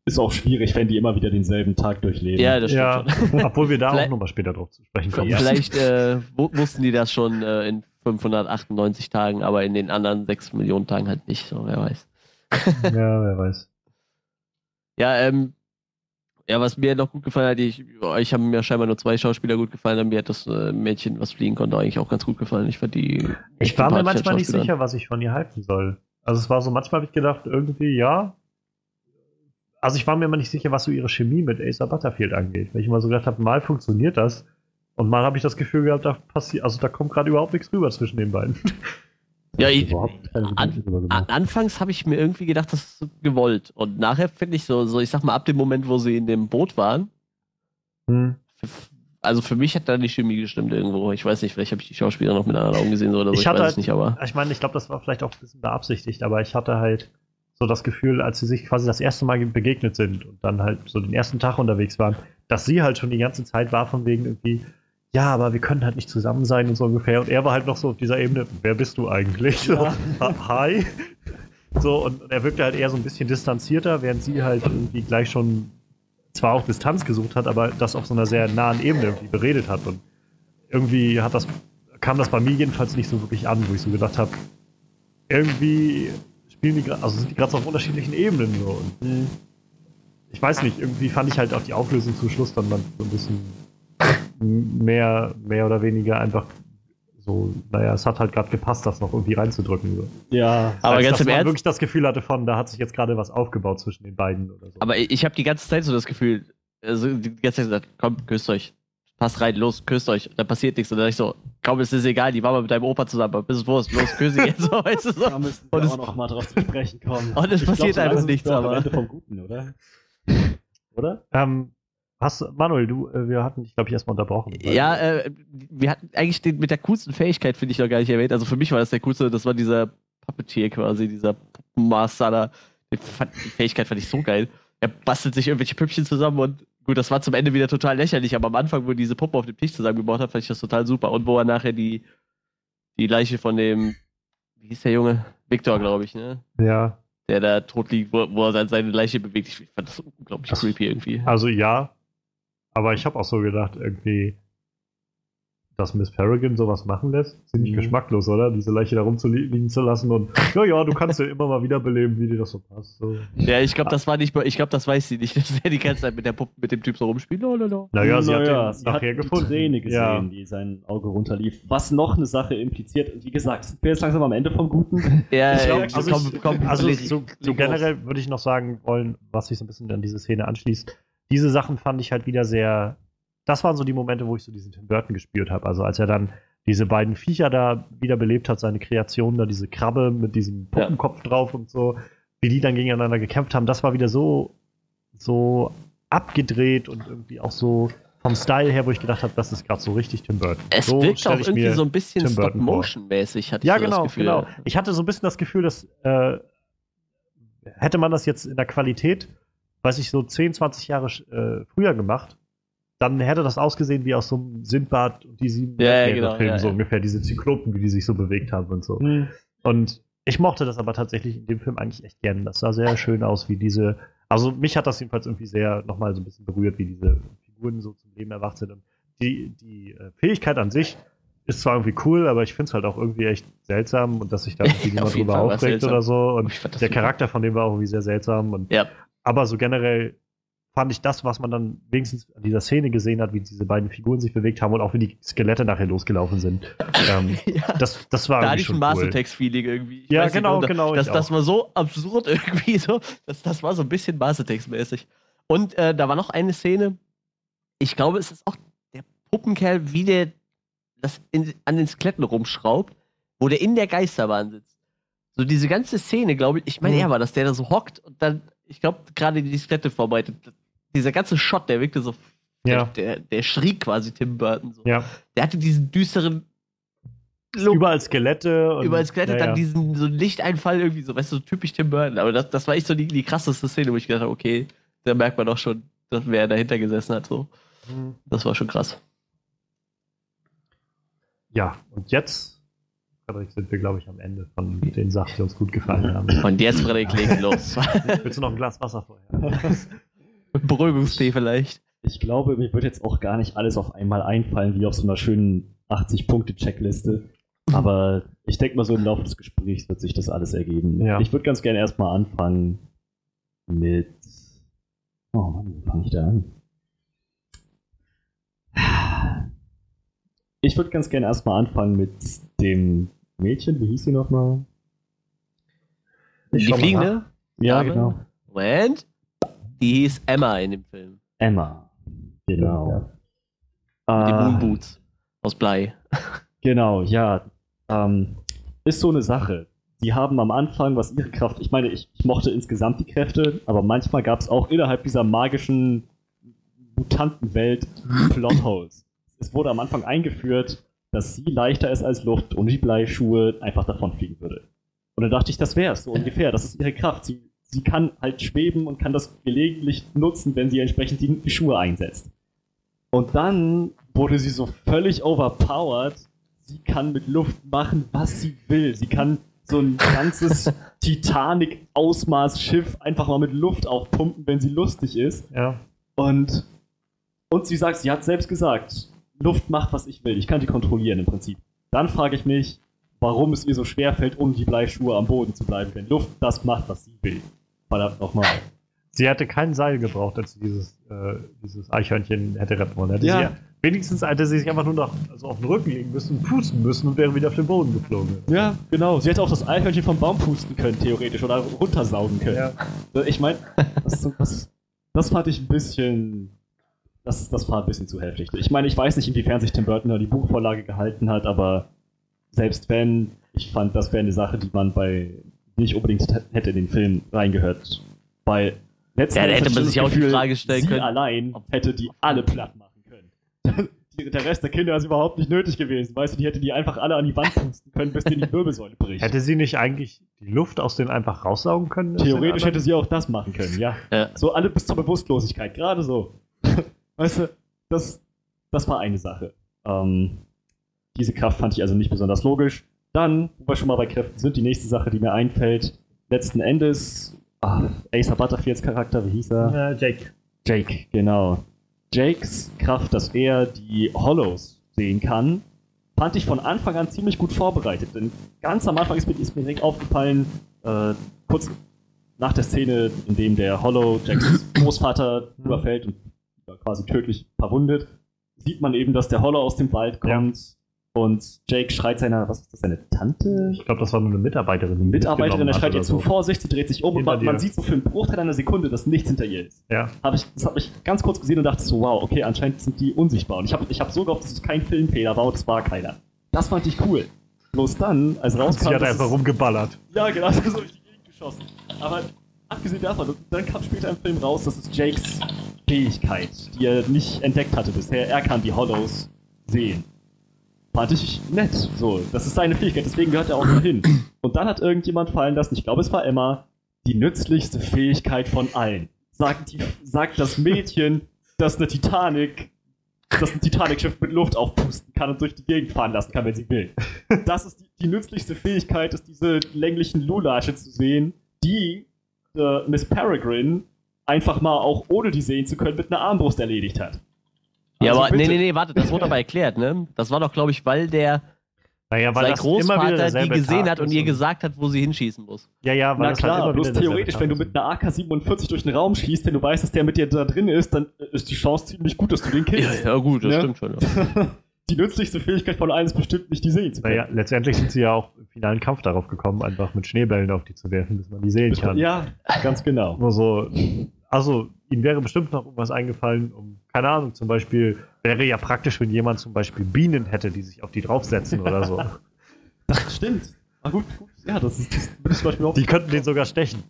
ist auch schwierig, wenn die immer wieder denselben Tag durchleben. Ja, das stimmt ja, schon. Obwohl wir da auch nochmal später drauf zu sprechen kommen. Vielleicht äh, wussten die das schon äh, in 598 Tagen, aber in den anderen 6 Millionen Tagen halt nicht, so wer weiß. ja, wer weiß. Ja, ähm, ja, was mir noch gut gefallen hat, ich, ich habe mir scheinbar nur zwei Schauspieler gut gefallen, aber mir hat das äh, Mädchen, was fliegen konnte, eigentlich auch ganz gut gefallen. Ich fand die. Ich war mir manchmal nicht sicher, was ich von ihr halten soll. Also es war so, manchmal habe ich gedacht, irgendwie, ja, also ich war mir immer nicht sicher, was so ihre Chemie mit Acer Butterfield angeht. Weil ich immer so gedacht habe, mal funktioniert das und mal habe ich das Gefühl gehabt, da passiert, also da kommt gerade überhaupt nichts rüber zwischen den beiden. Ja, ich, an, anfangs habe ich mir irgendwie gedacht, das ist gewollt. Und nachher finde ich so, so, ich sag mal, ab dem Moment, wo sie in dem Boot waren, hm. also für mich hat da die Chemie gestimmt irgendwo. Ich weiß nicht, vielleicht habe ich die Schauspieler noch mit anderen Augen gesehen oder so, ich, ich weiß halt, es nicht, aber. Ich meine, ich glaube, das war vielleicht auch ein bisschen beabsichtigt, aber ich hatte halt so das Gefühl, als sie sich quasi das erste Mal begegnet sind und dann halt so den ersten Tag unterwegs waren, dass sie halt schon die ganze Zeit war von wegen irgendwie, ja, aber wir können halt nicht zusammen sein und so ungefähr. Und er war halt noch so auf dieser Ebene, wer bist du eigentlich? Ja. So, hi. So, und, und er wirkte halt eher so ein bisschen distanzierter, während sie halt irgendwie gleich schon zwar auch Distanz gesucht hat, aber das auf so einer sehr nahen Ebene irgendwie beredet hat. Und irgendwie hat das, kam das bei mir jedenfalls nicht so wirklich an, wo ich so gedacht habe, irgendwie spielen die also sind die gerade so auf unterschiedlichen Ebenen so. Und mhm. ich weiß nicht, irgendwie fand ich halt auch die Auflösung zum Schluss dann, dann so ein bisschen mehr, mehr oder weniger einfach so, naja, es hat halt gerade gepasst, das noch irgendwie reinzudrücken. So. Ja, aber Als, ganz im Ernst. wirklich das Gefühl hatte von, da hat sich jetzt gerade was aufgebaut zwischen den beiden oder so. Aber ich habe die ganze Zeit so das Gefühl, also die ganze Zeit gesagt, komm, küsst euch passt rein, los, küsst euch, da passiert nichts. Und dann ich so, komm, es ist egal, die war mal mit deinem Opa zusammen, aber bis Wurst, los, küsse jetzt, so, weißt du so. Da müssen wir und auch noch mal drauf zu sprechen kommen. Und es passiert glaub, so einfach nichts, aber. Ende vom Guten, oder? Oder? Ähm, hast, Manuel, du, äh, wir hatten dich, glaube ich, erstmal unterbrochen. Ja, äh, wir hatten eigentlich den, mit der coolsten Fähigkeit, finde ich, noch gar nicht erwähnt. Also für mich war das der coolste, das war dieser Puppeteer quasi, dieser Puppenmaster da. Die, die Fähigkeit fand ich so geil. Er bastelt sich irgendwelche Püppchen zusammen und gut, das war zum Ende wieder total lächerlich, aber am Anfang, wo er diese Puppe auf dem Tisch zusammengebaut hat, fand ich das total super. Und wo er nachher die, die Leiche von dem, wie hieß der Junge? Victor, glaube ich, ne? Ja. Der da tot liegt, wo, wo er seine Leiche bewegt. Ich fand das unglaublich Das- creepy irgendwie. Also ja, aber ich habe auch so gedacht, irgendwie, dass Miss Farragon sowas machen lässt, ziemlich Mhm. geschmacklos, oder? Diese Leiche da rumzuliegen zu lassen und ja, ja, du kannst ja immer mal wiederbeleben, wie dir das so passt. So. Ja, ich glaube, das war nicht, ich glaube, das weiß sie nicht, dass er die ganze Zeit mit der Puppe, mit dem Typ so rumspielt. Lololo. Naja, sie hat Naja, den sie nachher hat gefunden. die Träne gesehen, Ja. die sein Auge runterlief. Was noch eine Sache impliziert. Wie gesagt, sind wir jetzt langsam am Ende vom Guten. Ja, Ich glaub, ja, also, komm, ich, komm, also so, generell würde ich noch sagen wollen, was sich so ein bisschen an diese Szene anschließt. Diese Sachen fand ich halt wieder sehr. Das waren so die Momente, wo ich so diesen Tim Burton gespürt habe. Also als er dann diese beiden Viecher da wiederbelebt hat, seine Kreation, da diese Krabbe mit diesem Ja. Puppenkopf drauf und so, wie die dann gegeneinander gekämpft haben, das war wieder so, so abgedreht und irgendwie auch so vom Style her, wo ich gedacht habe, das ist gerade so richtig Tim Burton. Es so wirkt auch irgendwie so ein bisschen. Stop-Motion-mäßig, hatte ja, ich so genau, das Gefühl. genau. Ich hatte so ein bisschen das Gefühl, dass äh, hätte man das jetzt in der Qualität, weiß ich, so 10, 20 Jahre äh, früher gemacht, dann hätte das ausgesehen wie aus so einem Sindbad und die sieben Ja, ja, genau, Film, ja, so ja. ungefähr, diese Zyklopen, wie die sich so bewegt haben und so. Und ich mochte das aber tatsächlich in dem Film eigentlich echt gern. Das sah sehr schön aus, wie diese, also mich hat das jedenfalls irgendwie sehr nochmal so ein bisschen berührt, wie diese Figuren so zum Leben erwacht sind. Und die, die äh, Fähigkeit an sich ist zwar irgendwie cool, aber ich finde es halt auch irgendwie echt seltsam und dass sich da irgendwie jeden drüber Fall aufregt oder so. Und der super. Charakter von dem war auch irgendwie sehr seltsam. Und, Ja. Aber so generell fand ich das, was man dann wenigstens an dieser Szene gesehen hat, wie diese beiden Figuren sich bewegt haben und auch wie die Skelette nachher losgelaufen sind. ähm, ja. das, das war Da irgendwie schon ein cool. Mastertext-Feeling irgendwie. Ich Ja, weiß nicht, genau, genau, Das, das war so absurd irgendwie so. Das, das war so ein bisschen Mastertext-mäßig. Und äh, da war noch eine Szene. Ich glaube, es ist auch der Puppenkerl, wie der das in, an den Skeletten rumschraubt, wo der in der Geisterbahn sitzt. So diese ganze Szene, glaube ich, ich meine, Mhm. er war das, der da so hockt und dann, ich glaube, gerade die Skelette vorbereitet. Dieser ganze Shot, der wirkte so. Ja. Der, der, schrie quasi Tim Burton so. Ja. Der hatte diesen düsteren Look Überall Skelette. Und, überall Skelette, ja, dann ja. diesen so Lichteinfall irgendwie, so, weißt du, so typisch Tim Burton. Aber das, das war echt so die, die krasseste Szene, wo ich gedacht habe, okay, da merkt man auch schon, dass wer dahinter gesessen hat. So. Mhm. Das war schon krass. Ja, und jetzt, Frederik, sind wir, glaube ich, am Ende von den Sachen, die uns gut gefallen haben. Und jetzt, Frederik, legen los. Willst du noch ein Glas Wasser vorher? Beruhigungstee vielleicht. Ich glaube, mir wird jetzt auch gar nicht alles auf einmal einfallen, wie auf so einer schönen 80-Punkte-Checkliste. Aber ich denke mal, so im Laufe des Gesprächs wird sich das alles ergeben. Ja. Ich würde ganz gerne erstmal anfangen mit. Oh Mann, wo fange ich da an? Ich würde ganz gerne erstmal anfangen mit dem Mädchen, wie hieß sie nochmal? Die fliegende? Ja, Dame? genau. Moment. Die hieß Emma in dem Film. Emma. Genau. Die Ah, Moon Boots. Aus Blei. Genau, ja. Ähm, ist so eine Sache. Die haben am Anfang, was ihre Kraft, ich meine, ich, ich mochte insgesamt die Kräfte, aber manchmal gab es auch innerhalb dieser magischen Mutantenwelt Plotholes. Es wurde am Anfang eingeführt, dass sie leichter ist als Luft und die Bleischuhe einfach davonfliegen würde. Und dann dachte ich, das wär's, so ungefähr. Das ist ihre Kraft. Sie, sie kann halt schweben und kann das gelegentlich nutzen, wenn sie entsprechend die, Schuhe einsetzt. Und dann wurde sie so völlig overpowered. Sie kann mit Luft machen, was sie will. Sie kann so ein ganzes Titanic-Ausmaß-Schiff einfach mal mit Luft aufpumpen, wenn sie lustig ist. Ja. Und, und sie sagt, sie hat selbst gesagt, Luft macht, was ich will. Ich kann die kontrollieren im Prinzip. Dann frage ich mich, warum es ihr so schwer fällt, ohne die Bleischuhe am Boden zu bleiben, wenn Luft das macht, was sie will. Verdammt nochmal. Sie hätte kein Seil gebraucht, als sie dieses, äh, dieses Eichhörnchen hätte retten wollen. Hätte Ja. sie, wenigstens hätte sie sich einfach nur noch also auf den Rücken legen müssen und pusten müssen und wäre wieder auf den Boden geflogen. Ja, genau. Sie hätte auch das Eichhörnchen vom Baum pusten können, theoretisch, oder runtersaugen können. Ich meine, das, das, das fand ich ein bisschen. Das, das war ein bisschen zu heftig. Ich meine, ich weiß nicht, inwiefern sich Tim Burton da die Buchvorlage gehalten hat, aber selbst wenn, ich fand, das wäre eine Sache, die man bei nicht unbedingt hätte in den Film reingehört. Weil letzten Ja, da hätte man sich auch die Gefühl, Frage stellen sie können, allein hätte die alle platt machen können. Die- Der Rest der Kinder ist überhaupt nicht nötig gewesen. Weißt du, die hätte die einfach alle an die Wand pusten können, bis denen die Wirbelsäule bricht. Hätte sie nicht eigentlich die Luft aus denen einfach raussaugen können? Theoretisch hätte sie auch das machen können, ja. Ja. So alle bis zur Bewusstlosigkeit, gerade so. Weißt du, das, das war eine Sache. Ähm, diese Kraft fand ich also nicht besonders logisch. Dann, wo wir schon mal bei Kräften sind, die nächste Sache, die mir einfällt, letzten Endes, ach, Acer Butterfields Charakter, wie hieß er? Äh, Jake. Jake, genau. Jakes Kraft, dass er die Hollows sehen kann, fand ich von Anfang an ziemlich gut vorbereitet. Denn ganz am Anfang ist mir, ist mir direkt aufgefallen, äh, kurz nach der Szene, in dem der Hollow Jacks Großvater überfällt und quasi tödlich verwundet, sieht man eben, dass der Hollow aus dem Wald kommt. Und Jake schreit seiner, was ist das, seine Tante? Ich glaube, das war nur eine Mitarbeiterin. die Mitarbeiterin, der mitgenommen schreit ihr zu so. Vorsicht, sie dreht sich um und Hinter man, man dir. sieht so für einen Bruchteil einer Sekunde, dass nichts hinter ihr ist. Ja. Hab ich, das habe ich ganz kurz gesehen und dachte so, wow, okay, anscheinend sind die unsichtbar. Und ich habe ich hab so gehofft, dass es kein Filmfehler war und es war keiner. Das fand ich cool. Bloß dann, als rauskam, Sie hat dass einfach es- rumgeballert. ja, genau, ist durch die Gegend geschossen. Aber abgesehen davon, und dann kam später im Film raus, das ist Jakes Fähigkeit, die er nicht entdeckt hatte bisher. Er kann die Hollows sehen. Fand ich nett. So, das ist seine Fähigkeit, deswegen gehört er auch dahin. Und dann hat irgendjemand fallen lassen, ich glaube es war Emma, die nützlichste Fähigkeit von allen. Sagt, die, sagt das Mädchen, das eine Titanic, das ein Titanic-Schiff mit Luft aufpusten kann und durch die Gegend fahren lassen kann, wenn sie will. Das ist die, die nützlichste Fähigkeit, ist diese länglichen Lulasche zu sehen, die äh, Miss Peregrine einfach mal auch ohne die sehen zu können mit einer Armbrust erledigt hat. Ja, Also aber nee, bitte. nee, nee, warte, das wurde aber erklärt, ne? Das war doch, glaube ich, weil der Naja, weil sein das immer wieder Großvater die gesehen Tag hat und ihr gesagt hat, wo sie hinschießen muss. Ja, ja, weil Na das klar, halt immer bloß theoretisch, wenn du mit einer AK-47 durch den Raum schießt, wenn du weißt, dass der mit dir da drin ist, dann ist die Chance ziemlich gut, dass du den killst. ja gut, das Ne? stimmt schon. Ja. Die nützlichste Fähigkeit von allen ist bestimmt nicht, die sehen zu können. Naja, letztendlich sind sie ja auch im finalen Kampf darauf gekommen, einfach mit Schneebällen auf die zu werfen, bis man die sehen kann. Ja, ganz genau. Nur so, also, ihnen wäre bestimmt noch irgendwas eingefallen, um, keine Ahnung, zum Beispiel, wäre ja praktisch, wenn jemand zum Beispiel Bienen hätte, die sich auf die draufsetzen oder so. Das stimmt. Ah, gut, gut. Ja, das ist das würde ich zum Beispiel auch. Die könnten den sogar stechen.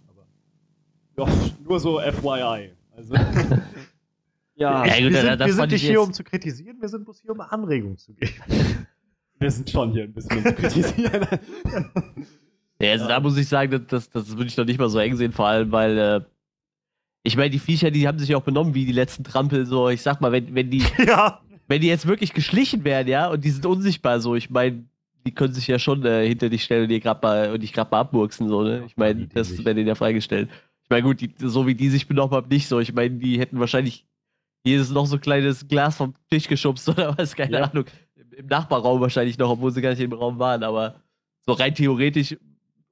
Ja, nur so FYI. Also. ja, Ja, gut, wir sind, das wir sind ich nicht hier, jetzt- um zu kritisieren, wir sind bloß hier, um Anregungen zu geben. wir sind schon hier ein bisschen um zu kritisieren. Ja, also da muss ich sagen, das, das, das würde ich noch nicht mal so eng sehen, vor allem, weil äh, ich meine, die Viecher, die haben sich ja auch benommen wie die letzten Trampel, so, ich sag mal, wenn, wenn die, ja. wenn die jetzt wirklich geschlichen werden, ja, und die sind unsichtbar, so, ich meine, die können sich ja schon äh, hinter dich stellen und dir grad mal und dich gerade mal abmurksen, so, ne? Ich meine, das wäre denen ja freigestellt. Ich meine, gut, die, so wie die sich benommen haben, nicht so. Ich meine, die hätten wahrscheinlich jedes noch so ein kleines Glas vom Tisch geschubst oder was, keine Ja. Ahnung. Im Nachbarraum wahrscheinlich noch, obwohl sie gar nicht im Raum waren, aber so rein theoretisch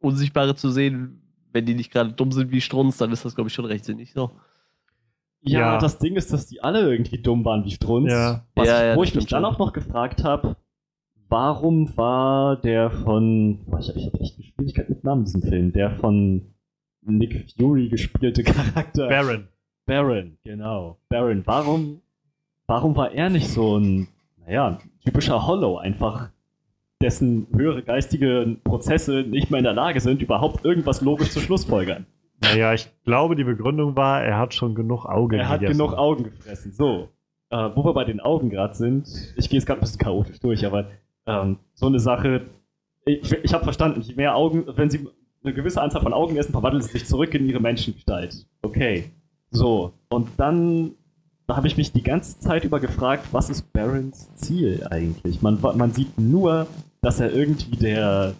Unsichtbare zu sehen, wenn die nicht gerade dumm sind wie Strunz, dann ist das, glaube ich, schon recht sinnig so. Ja, Ja. das Ding ist, dass die alle irgendwie dumm waren wie Strunz. Ja. Was Ja, ich, ja, wo ich mich dann auch noch gefragt habe, warum war der von. Boah, ich, habe echt Geschwindigkeit mit Namen in diesem Film. Der von Nick Fury gespielte Charakter. Baron. Baron, genau. Baron, warum, warum war er nicht so ein, naja, typischer Hollow, einfach dessen höhere geistige Prozesse nicht mehr in der Lage sind, überhaupt irgendwas logisch zu schlussfolgern? Naja, ich glaube, die Begründung war, er hat schon genug Augen. Er hat genug Augen gefressen. So, äh, wo wir bei den Augen gerade sind, ich gehe jetzt gerade ein bisschen chaotisch durch, aber ähm, so eine Sache, ich, ich habe verstanden, je mehr Augen, wenn sie eine gewisse Anzahl von Augen essen, verwandeln sie sich zurück in ihre Menschengestalt. Okay. So, und dann da habe ich mich die ganze Zeit über gefragt, was ist Barons Ziel eigentlich? Man, man sieht nur, dass er irgendwie der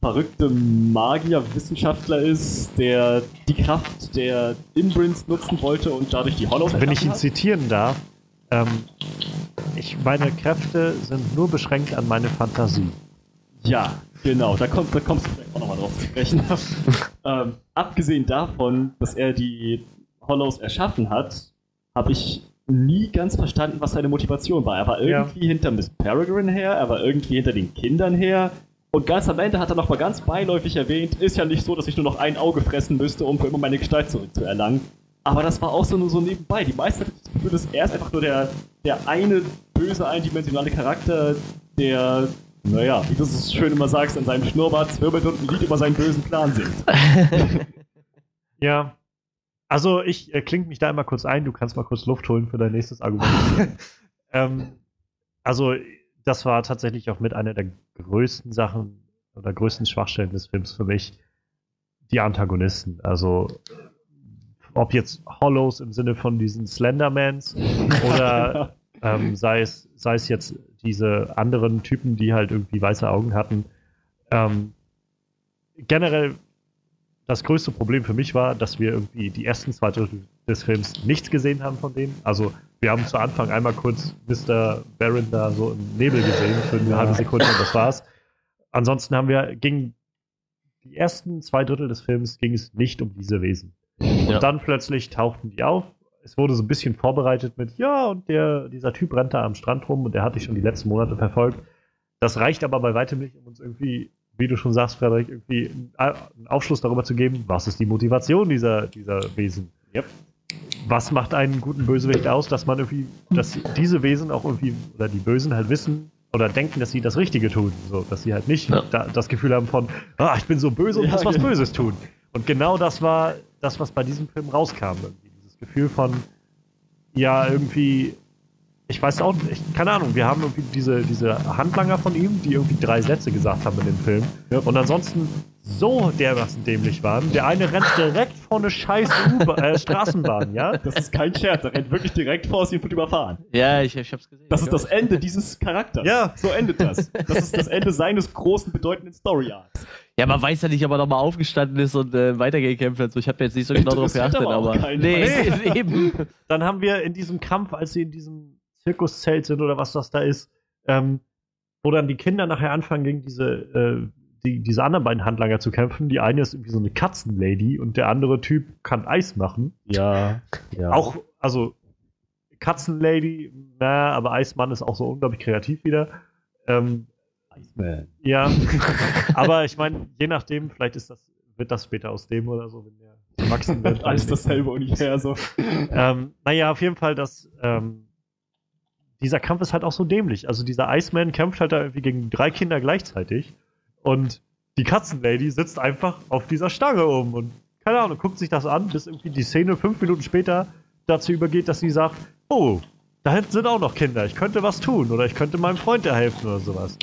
verrückte Magier-Wissenschaftler ist, der die Kraft der Imprints nutzen wollte und dadurch die Hollows Wenn ich ihn hat. zitieren darf, ähm, ich, meine Kräfte sind nur beschränkt an meine Fantasie. Ja, genau, da, kommt, da kommst du vielleicht auch nochmal drauf zu sprechen. ähm, abgesehen davon, dass er die Hollows erschaffen hat, habe ich nie ganz verstanden, was seine Motivation war. Er war Ja. irgendwie hinter Miss Peregrine her, er war irgendwie hinter den Kindern her. Und ganz am Ende hat er noch mal ganz beiläufig erwähnt, ist ja nicht so, dass ich nur noch ein Auge fressen müsste, um für immer meine Gestalt zurückzuerlangen. Aber das war auch so nur so nebenbei. Die meisten hatten das Gefühl, dass er ist einfach nur der, der eine böse, eindimensionale Charakter, der, naja, wie du es schön immer sagst, an seinem Schnurrbart zwirbelt und ein Lied über seinen bösen Plan singt. Ja. Also ich äh, klinge mich da immer kurz ein, du kannst mal kurz Luft holen für dein nächstes Argument. ähm, also das war tatsächlich auch mit einer der größten Sachen oder größten Schwachstellen des Films für mich. Die Antagonisten. Also ob jetzt Hollows im Sinne von diesen Slendermans oder ähm, sei, es, sei es jetzt diese anderen Typen, die halt irgendwie weiße Augen hatten. Ähm, generell das größte Problem für mich war, dass wir irgendwie die ersten zwei Drittel des Films nichts gesehen haben von denen. Also wir haben zu Anfang einmal kurz Mr. Baron da so im Nebel gesehen für eine halbe Sekunde und das war's. Ansonsten haben wir, ging die ersten zwei Drittel des Films ging es nicht um diese Wesen. Und dann plötzlich tauchten die auf. Es wurde so ein bisschen vorbereitet mit, ja, und der, dieser Typ rennt da am Strand rum und der hat dich schon die letzten Monate verfolgt. Das reicht aber bei weitem nicht, um uns irgendwie wie du schon sagst, Frederik, irgendwie einen Aufschluss darüber zu geben, was ist die Motivation dieser, dieser Wesen. Yep. Was macht einen guten Bösewicht aus, dass man irgendwie, dass diese Wesen auch irgendwie, oder die Bösen halt wissen oder denken, dass sie das Richtige tun. So, dass sie halt nicht ja. da, das Gefühl haben von, ah, ich bin so böse und ja, muss was genau. Böses tun. Und genau das war das, was bei diesem Film rauskam. Irgendwie. Dieses Gefühl von, ja, irgendwie, ich weiß auch nicht, keine Ahnung, wir haben irgendwie diese, diese Handlanger von ihm, die irgendwie drei Sätze gesagt haben in dem Film. Ja. Und ansonsten so dermaßen dämlich waren. Der eine rennt direkt vor eine scheiß äh, Straßenbahn, ja? Das ist kein Scherz, er rennt wirklich direkt vor sie und wird überfahren. Ja, ich, ich hab's gesehen. Das ist das Ende dieses Charakters. Ja. So endet das. Das ist das Ende seines großen, bedeutenden Story-Arcs. Ja, man weiß ja nicht, ob er nochmal aufgestanden ist und äh, weitergekämpft hat. So, ich habe jetzt nicht so genau darauf geachtet, aber. aber nee, nee. eben. Dann haben wir in diesem Kampf, als sie in diesem Zirkuszelt sind oder was das da ist, ähm, wo dann die Kinder nachher anfangen, gegen diese, äh, die, diese anderen beiden Handlanger zu kämpfen. Die eine ist irgendwie so eine Katzenlady und der andere Typ kann Eis machen. Ja, ja. Auch, also Katzenlady, na, aber Eismann ist auch so unglaublich kreativ wieder. Ähm, Iceman. Ja, aber ich meine, je nachdem, vielleicht ist das, wird das später aus dem oder so, wenn der erwachsen wird. Alles dasselbe Universum. ähm, naja, auf jeden Fall, dass ähm, dieser Kampf ist halt auch so dämlich. Also dieser Iceman kämpft halt da irgendwie gegen drei Kinder gleichzeitig und die Katzenlady sitzt einfach auf dieser Stange um und keine Ahnung, guckt sich das an, bis irgendwie die Szene fünf Minuten später dazu übergeht, dass sie sagt, oh, da hinten sind auch noch Kinder, ich könnte was tun oder ich könnte meinem Freund helfen oder sowas.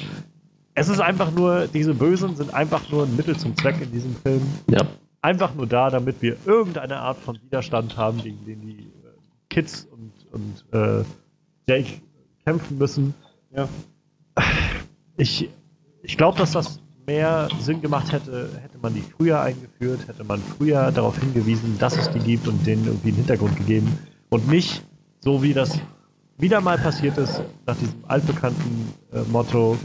Es ist einfach nur, diese Bösen sind einfach nur ein Mittel zum Zweck in diesem Film. Ja. Einfach nur da, damit wir irgendeine Art von Widerstand haben, gegen den die äh, Kids und, und äh, Jake kämpfen müssen. Ja. Ich, ich glaube, dass das mehr Sinn gemacht hätte, hätte man die früher eingeführt, hätte man früher darauf hingewiesen, dass es die gibt und denen irgendwie einen Hintergrund gegeben und nicht so wie das wieder mal passiert ist, nach diesem altbekannten äh, Motto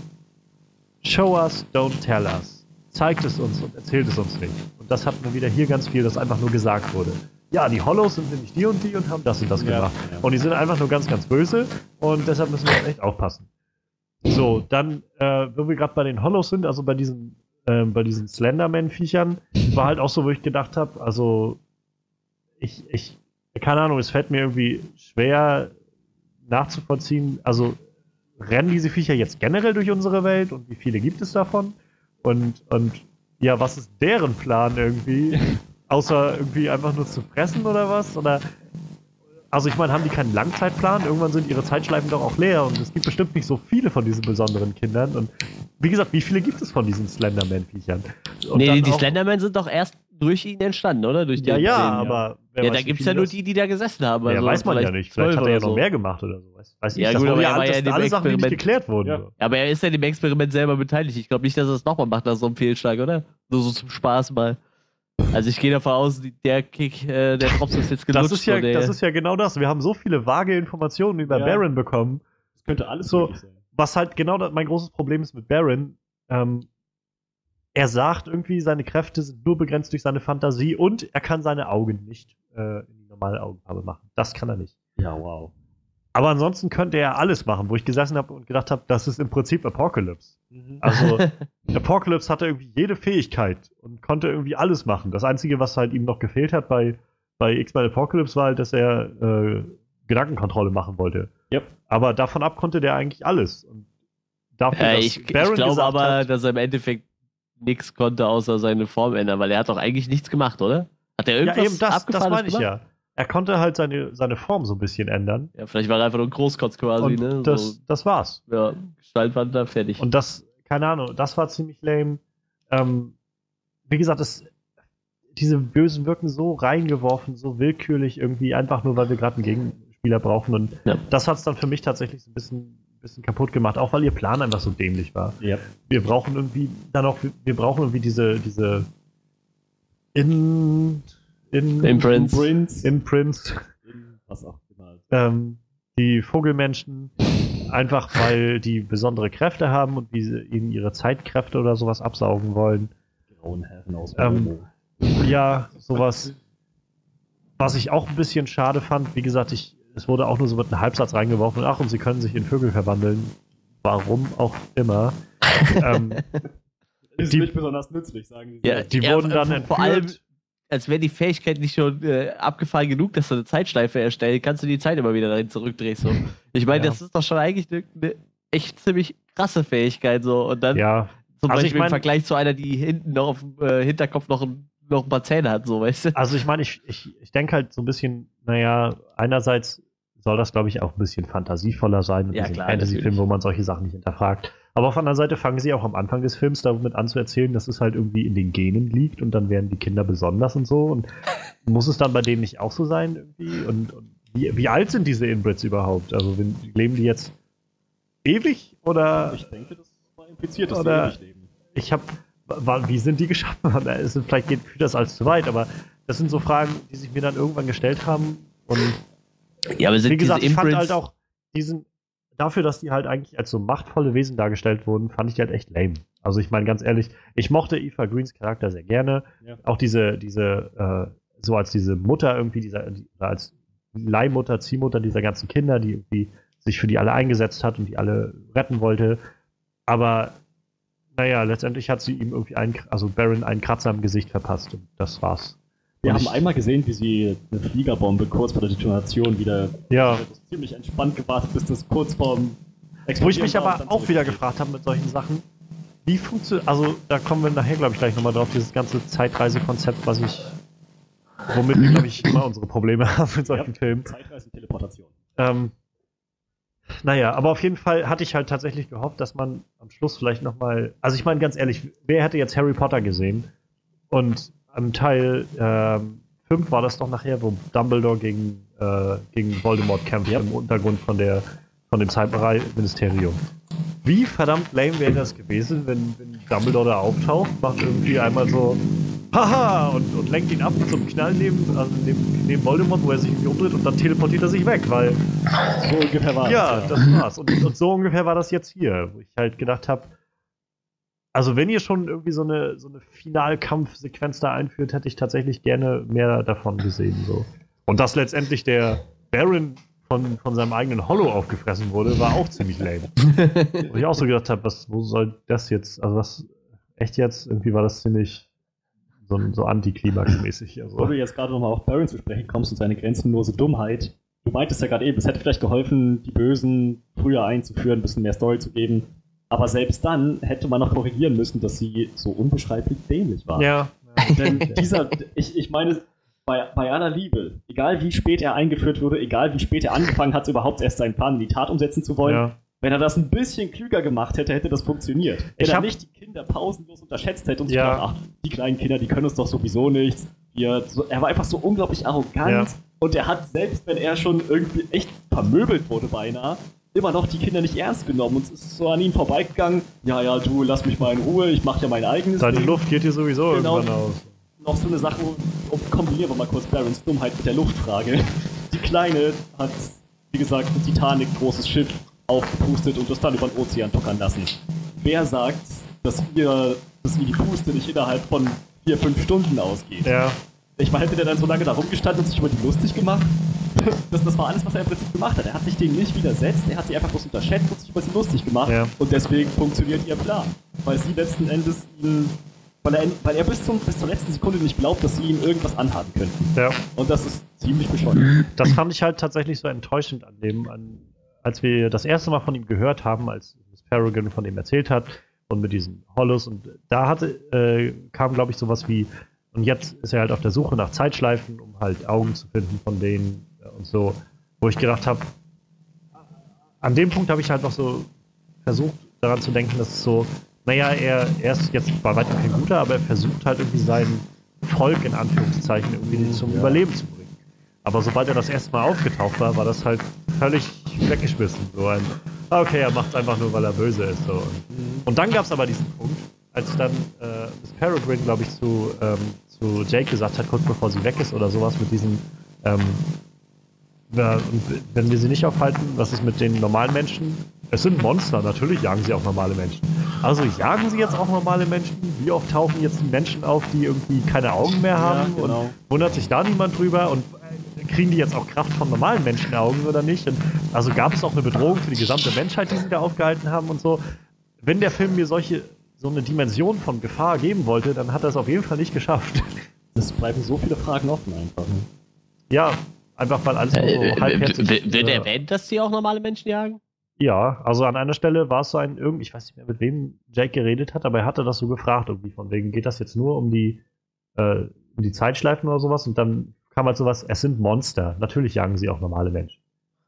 Show us, don't tell us. Zeigt es uns und erzählt es uns nicht. Und das hatten wir wieder hier ganz viel, dass einfach nur gesagt wurde ja, die Hollows sind nämlich die und die und haben das und das ja, gemacht. Ja. Und die sind einfach nur ganz, ganz böse und deshalb müssen wir echt aufpassen. So, dann, äh, wo wir gerade bei den Hollows sind, also bei diesen, äh, bei diesen Slenderman-Viechern, war halt auch so, wo ich gedacht habe, also ich, ich, keine Ahnung, es fällt mir irgendwie schwer nachzuvollziehen, also rennen diese Viecher jetzt generell durch unsere Welt und wie viele gibt es davon? Und, und ja, was ist deren Plan irgendwie? Außer irgendwie einfach nur zu fressen oder was? Oder. Also ich meine, haben die keinen Langzeitplan? Irgendwann sind ihre Zeitschleifen doch auch leer und es gibt bestimmt nicht so viele von diesen besonderen Kindern. Und wie gesagt, wie viele gibt es von diesen Slenderman-Viechern? Nee, die Slenderman sind doch erst durch ihn entstanden, oder? Durch ja, ja, aber. Ja, da gibt es ja nur die, die da gesessen haben. Also ja, weiß man ja nicht. Vielleicht hat er ja noch so. mehr gemacht oder so. Weiß, weiß ja, ich, gut, aber er war ja in alle Sachen, die nicht geklärt wurden. Ja. Aber er ist ja in dem Experiment selber beteiligt. Ich glaube nicht, dass er es nochmal macht nach so einem Fehlschlag, oder? Nur so zum Spaß mal. Also ich gehe davon aus, der Kick, äh, der Drops ist jetzt gelutscht. Das ist, ja, das ist ja genau das. Wir haben so viele vage Informationen über ja. Baron bekommen. Das könnte alles so sein. Was halt genau das, mein großes Problem ist mit Baron. Ähm, er sagt irgendwie, seine Kräfte sind nur begrenzt durch seine Fantasie und er kann seine Augen nicht äh, in die normale Augenfarbe machen. Das kann er nicht. Ja, wow. Aber ansonsten könnte er alles machen, wo ich gesessen habe und gedacht habe, das ist im Prinzip Apocalypse. Mhm. Also Apocalypse hatte irgendwie jede Fähigkeit und konnte irgendwie alles machen. Das Einzige, was halt ihm noch gefehlt hat bei, bei X-Men Apocalypse war halt, dass er äh, Gedankenkontrolle machen wollte. Yep. Aber davon ab konnte der eigentlich alles. Und dafür, ja, ich, ich glaube aber, hat, dass er im Endeffekt nichts konnte, außer seine Form ändern, weil er hat doch eigentlich nichts gemacht, oder? Hat er irgendwas ja, eben das, das meine ich gemacht? ja er konnte halt seine, seine Form so ein bisschen ändern. Ja, vielleicht war er einfach nur ein Großkotz quasi, und ne? Das, das war's. Ja, Gestaltwandler, fertig. Und das, keine Ahnung, das war ziemlich lame. Ähm, wie gesagt, das, diese Bösen wirken so reingeworfen, so willkürlich irgendwie, einfach nur, weil wir gerade einen Gegenspieler brauchen. Und ja. das hat es dann für mich tatsächlich so ein bisschen, bisschen kaputt gemacht, auch weil ihr Plan einfach so dämlich war. Ja. Wir brauchen irgendwie dann auch, wir brauchen irgendwie diese, diese in, in Imprints. Imprints. Imprints. In was auch immer. Ähm, die Vogelmenschen, einfach weil die besondere Kräfte haben und wie sie ihnen ihre Zeitkräfte oder sowas absaugen wollen. Grauen Herren aus ähm, Ja, sowas. Was ich auch ein bisschen schade fand, wie gesagt, ich, es wurde auch nur so mit einem Halbsatz reingeworfen, ach, und sie können sich in Vögel verwandeln. Warum auch immer. ähm, ist die, nicht besonders nützlich, sagen sie. Ja, die ja, wurden dann vor allem, als wäre die Fähigkeit nicht schon äh, abgefallen genug, dass du eine Zeitschleife erstellst, kannst du die Zeit immer wieder dahin zurückdrehen. So. Ich meine, ja. das ist doch schon eigentlich eine, eine, echt ziemlich krasse Fähigkeit. So. Und dann ja. zum also Beispiel ich mein, im Vergleich zu einer, die hinten noch auf dem äh, Hinterkopf noch ein, noch ein paar Zähne hat, so weißt du. Also ich meine, ich, ich, ich denke halt so ein bisschen, naja, einerseits soll das, glaube ich, auch ein bisschen fantasievoller sein. Ja, klar. Fantasy-Film, wo man solche Sachen nicht hinterfragt. Aber auf der anderen Seite fangen sie auch am Anfang des Films damit an zu erzählen, dass es halt irgendwie in den Genen liegt und dann werden die Kinder besonders und so. Und muss es dann bei denen nicht auch so sein irgendwie? Und, und wie, wie, alt sind diese Inbrits überhaupt? Also leben die jetzt ewig oder? Ich denke, das war impliziert, dass oder, ewig leben. Ich habe, wie sind die geschaffen? Vielleicht geht das als zu weit, aber das sind so Fragen, die sich mir dann irgendwann gestellt haben. Und ja, aber sind wie gesagt, ich fand halt auch diesen dafür, dass die halt eigentlich als so machtvolle Wesen dargestellt wurden, fand ich die halt echt lame. Also ich meine ganz ehrlich, ich mochte Eva Greens Charakter sehr gerne. Ja. Auch diese, diese, äh, so als diese Mutter irgendwie, dieser, als Leihmutter, Ziehmutter dieser ganzen Kinder, die irgendwie sich für die alle eingesetzt hat und die alle retten wollte. Aber naja, letztendlich hat sie ihm irgendwie einen, also Baron einen Kratzer im Gesicht verpasst und das war's. Wir haben einmal gesehen, wie sie eine Fliegerbombe kurz vor der Detonation wieder ja. ziemlich entspannt gewartet, bis das kurz vorm Wo ich mich aber auch wieder gefragt habe mit solchen Sachen, wie funktioniert, also da kommen wir nachher, glaube ich, gleich nochmal drauf, dieses ganze Zeitreisekonzept, was ich, womit wir, glaube ich, immer unsere Probleme haben mit solchen ja, Filmen. Zeitreise, Teleportation. Ähm, naja, aber auf jeden Fall hatte ich halt tatsächlich gehofft, dass man am Schluss vielleicht nochmal, also ich meine ganz ehrlich, wer hätte jetzt Harry Potter gesehen und am Teil 5 ähm, war das doch nachher, wo Dumbledore gegen, äh, gegen Voldemort kämpft ja. im Untergrund von, der, von dem Zaubereiministerium. Wie verdammt lame wäre das gewesen, wenn, wenn Dumbledore da auftaucht, macht irgendwie einmal so Haha und, und lenkt ihn ab zum Knall neben, also neben, neben Voldemort, wo er sich irgendwie umdreht und dann teleportiert er sich weg, weil. So ungefähr war ja, das. Ja, das war's. Und, und so ungefähr war das jetzt hier, wo ich halt gedacht habe, also wenn ihr schon irgendwie so eine, so eine Finalkampfsequenz da einführt, hätte ich tatsächlich gerne mehr davon gesehen. So. Und dass letztendlich der Baron von, von seinem eigenen Hollow aufgefressen wurde, war auch ziemlich lame. Wo ich auch so gedacht habe, was, wo soll das jetzt, also was, echt jetzt, irgendwie war das ziemlich so, so antiklimax-mäßig. Also. Wo du jetzt gerade nochmal auf Baron zu sprechen kommst und seine grenzenlose Dummheit, du meintest ja gerade eben, es hätte vielleicht geholfen, die Bösen früher einzuführen, ein bisschen mehr Story zu geben. Aber selbst dann hätte man noch korrigieren müssen, dass sie so unbeschreiblich dämlich war. Ja. Denn dieser, ich, ich meine, bei, bei aller Liebe, egal wie spät er eingeführt wurde, egal wie spät er angefangen hat, überhaupt erst seinen Plan in die Tat umsetzen zu wollen, ja. wenn er das ein bisschen klüger gemacht hätte, hätte das funktioniert. Wenn er nicht die Kinder pausenlos unterschätzt hätte und sich ja. gedacht, ach, die kleinen Kinder, die können uns doch sowieso nichts. So, er war einfach so unglaublich arrogant ja. und er hat, selbst wenn er schon irgendwie echt vermöbelt wurde beinahe, immer noch die Kinder nicht ernst genommen und es ist so an ihnen vorbeigegangen. Ja, ja, du, lass mich mal in Ruhe, ich mache ja mein eigenes Deine Ding. Luft geht hier sowieso genau. irgendwann aus. Noch so eine Sache, kombinieren wir mal kurz Barons Dummheit mit der Luftfrage. Die Kleine hat, wie gesagt, ein Titanic großes Schiff aufgepustet und das dann über den Ozean tuckern lassen. Wer sagt, dass wir, dass ihr die Puste nicht innerhalb von vier, fünf Stunden ausgeht? Ja. Ich meine, hätte der dann so lange da rumgestanden und sich über die lustig gemacht? das, das war alles, was er im Prinzip gemacht hat. Er hat sich dem nicht widersetzt, er hat sie einfach bloß unterschätzt und sich über sie lustig gemacht. Ja. Und deswegen funktioniert ihr Plan. Weil sie letzten Endes. Weil er, weil er bis, zum, bis zur letzten Sekunde nicht glaubt, dass sie ihm irgendwas anhaben könnten. Ja. Und das ist ziemlich bescheuert. Das fand ich halt tatsächlich so enttäuschend an dem, an, als wir das erste Mal von ihm gehört haben, als Miss Paragon von ihm erzählt hat und mit diesen Hollows. Und da hatte, äh, kam, glaube ich, sowas wie, und jetzt ist er halt auf der Suche nach Zeitschleifen, um halt Augen zu finden von denen, und so, wo ich gedacht habe, an dem Punkt habe ich halt noch so versucht, daran zu denken, dass es so, naja, er, er ist jetzt bei weitem kein guter, aber er versucht halt irgendwie seinen, Volk in Anführungszeichen irgendwie zum Ja. Überleben zu bringen. Aber sobald er das erste Mal aufgetaucht war, war das halt völlig weggeschmissen. So ein, ah, okay, er macht es einfach nur, weil er böse ist. So. Und dann gab es aber diesen Punkt, als dann äh, Miss Peregrine, glaube ich, zu, ähm, zu Jake gesagt hat, kurz bevor sie weg ist oder sowas, mit diesen, ähm, ja, und wenn wir sie nicht aufhalten, was ist mit den normalen Menschen? Es sind Monster, natürlich jagen sie auch normale Menschen. Also jagen sie jetzt auch normale Menschen? Wie oft tauchen jetzt die Menschen auf, die irgendwie keine Augen mehr haben? Ja, genau. Und wundert sich da niemand drüber? Und kriegen die jetzt auch Kraft von normalen Menschenaugen oder nicht? Und also gab es auch eine Bedrohung für die gesamte Menschheit, die sie da aufgehalten haben und so. Wenn der Film mir solche so eine Dimension von Gefahr geben wollte, dann hat er es auf jeden Fall nicht geschafft. Es bleiben so viele Fragen offen einfach. ne? Ja, einfach weil alles Äh, so halbherzig wird wird äh, erwähnt, dass die auch normale Menschen jagen? Ja, also an einer Stelle war es so ein irgendwie, ich weiß nicht mehr, mit wem Jake geredet hat, aber er hatte das so gefragt, irgendwie von wegen, geht das jetzt nur um die, äh, um die Zeitschleifen oder sowas? Und dann kam halt sowas, es sind Monster. Natürlich jagen sie auch normale Menschen.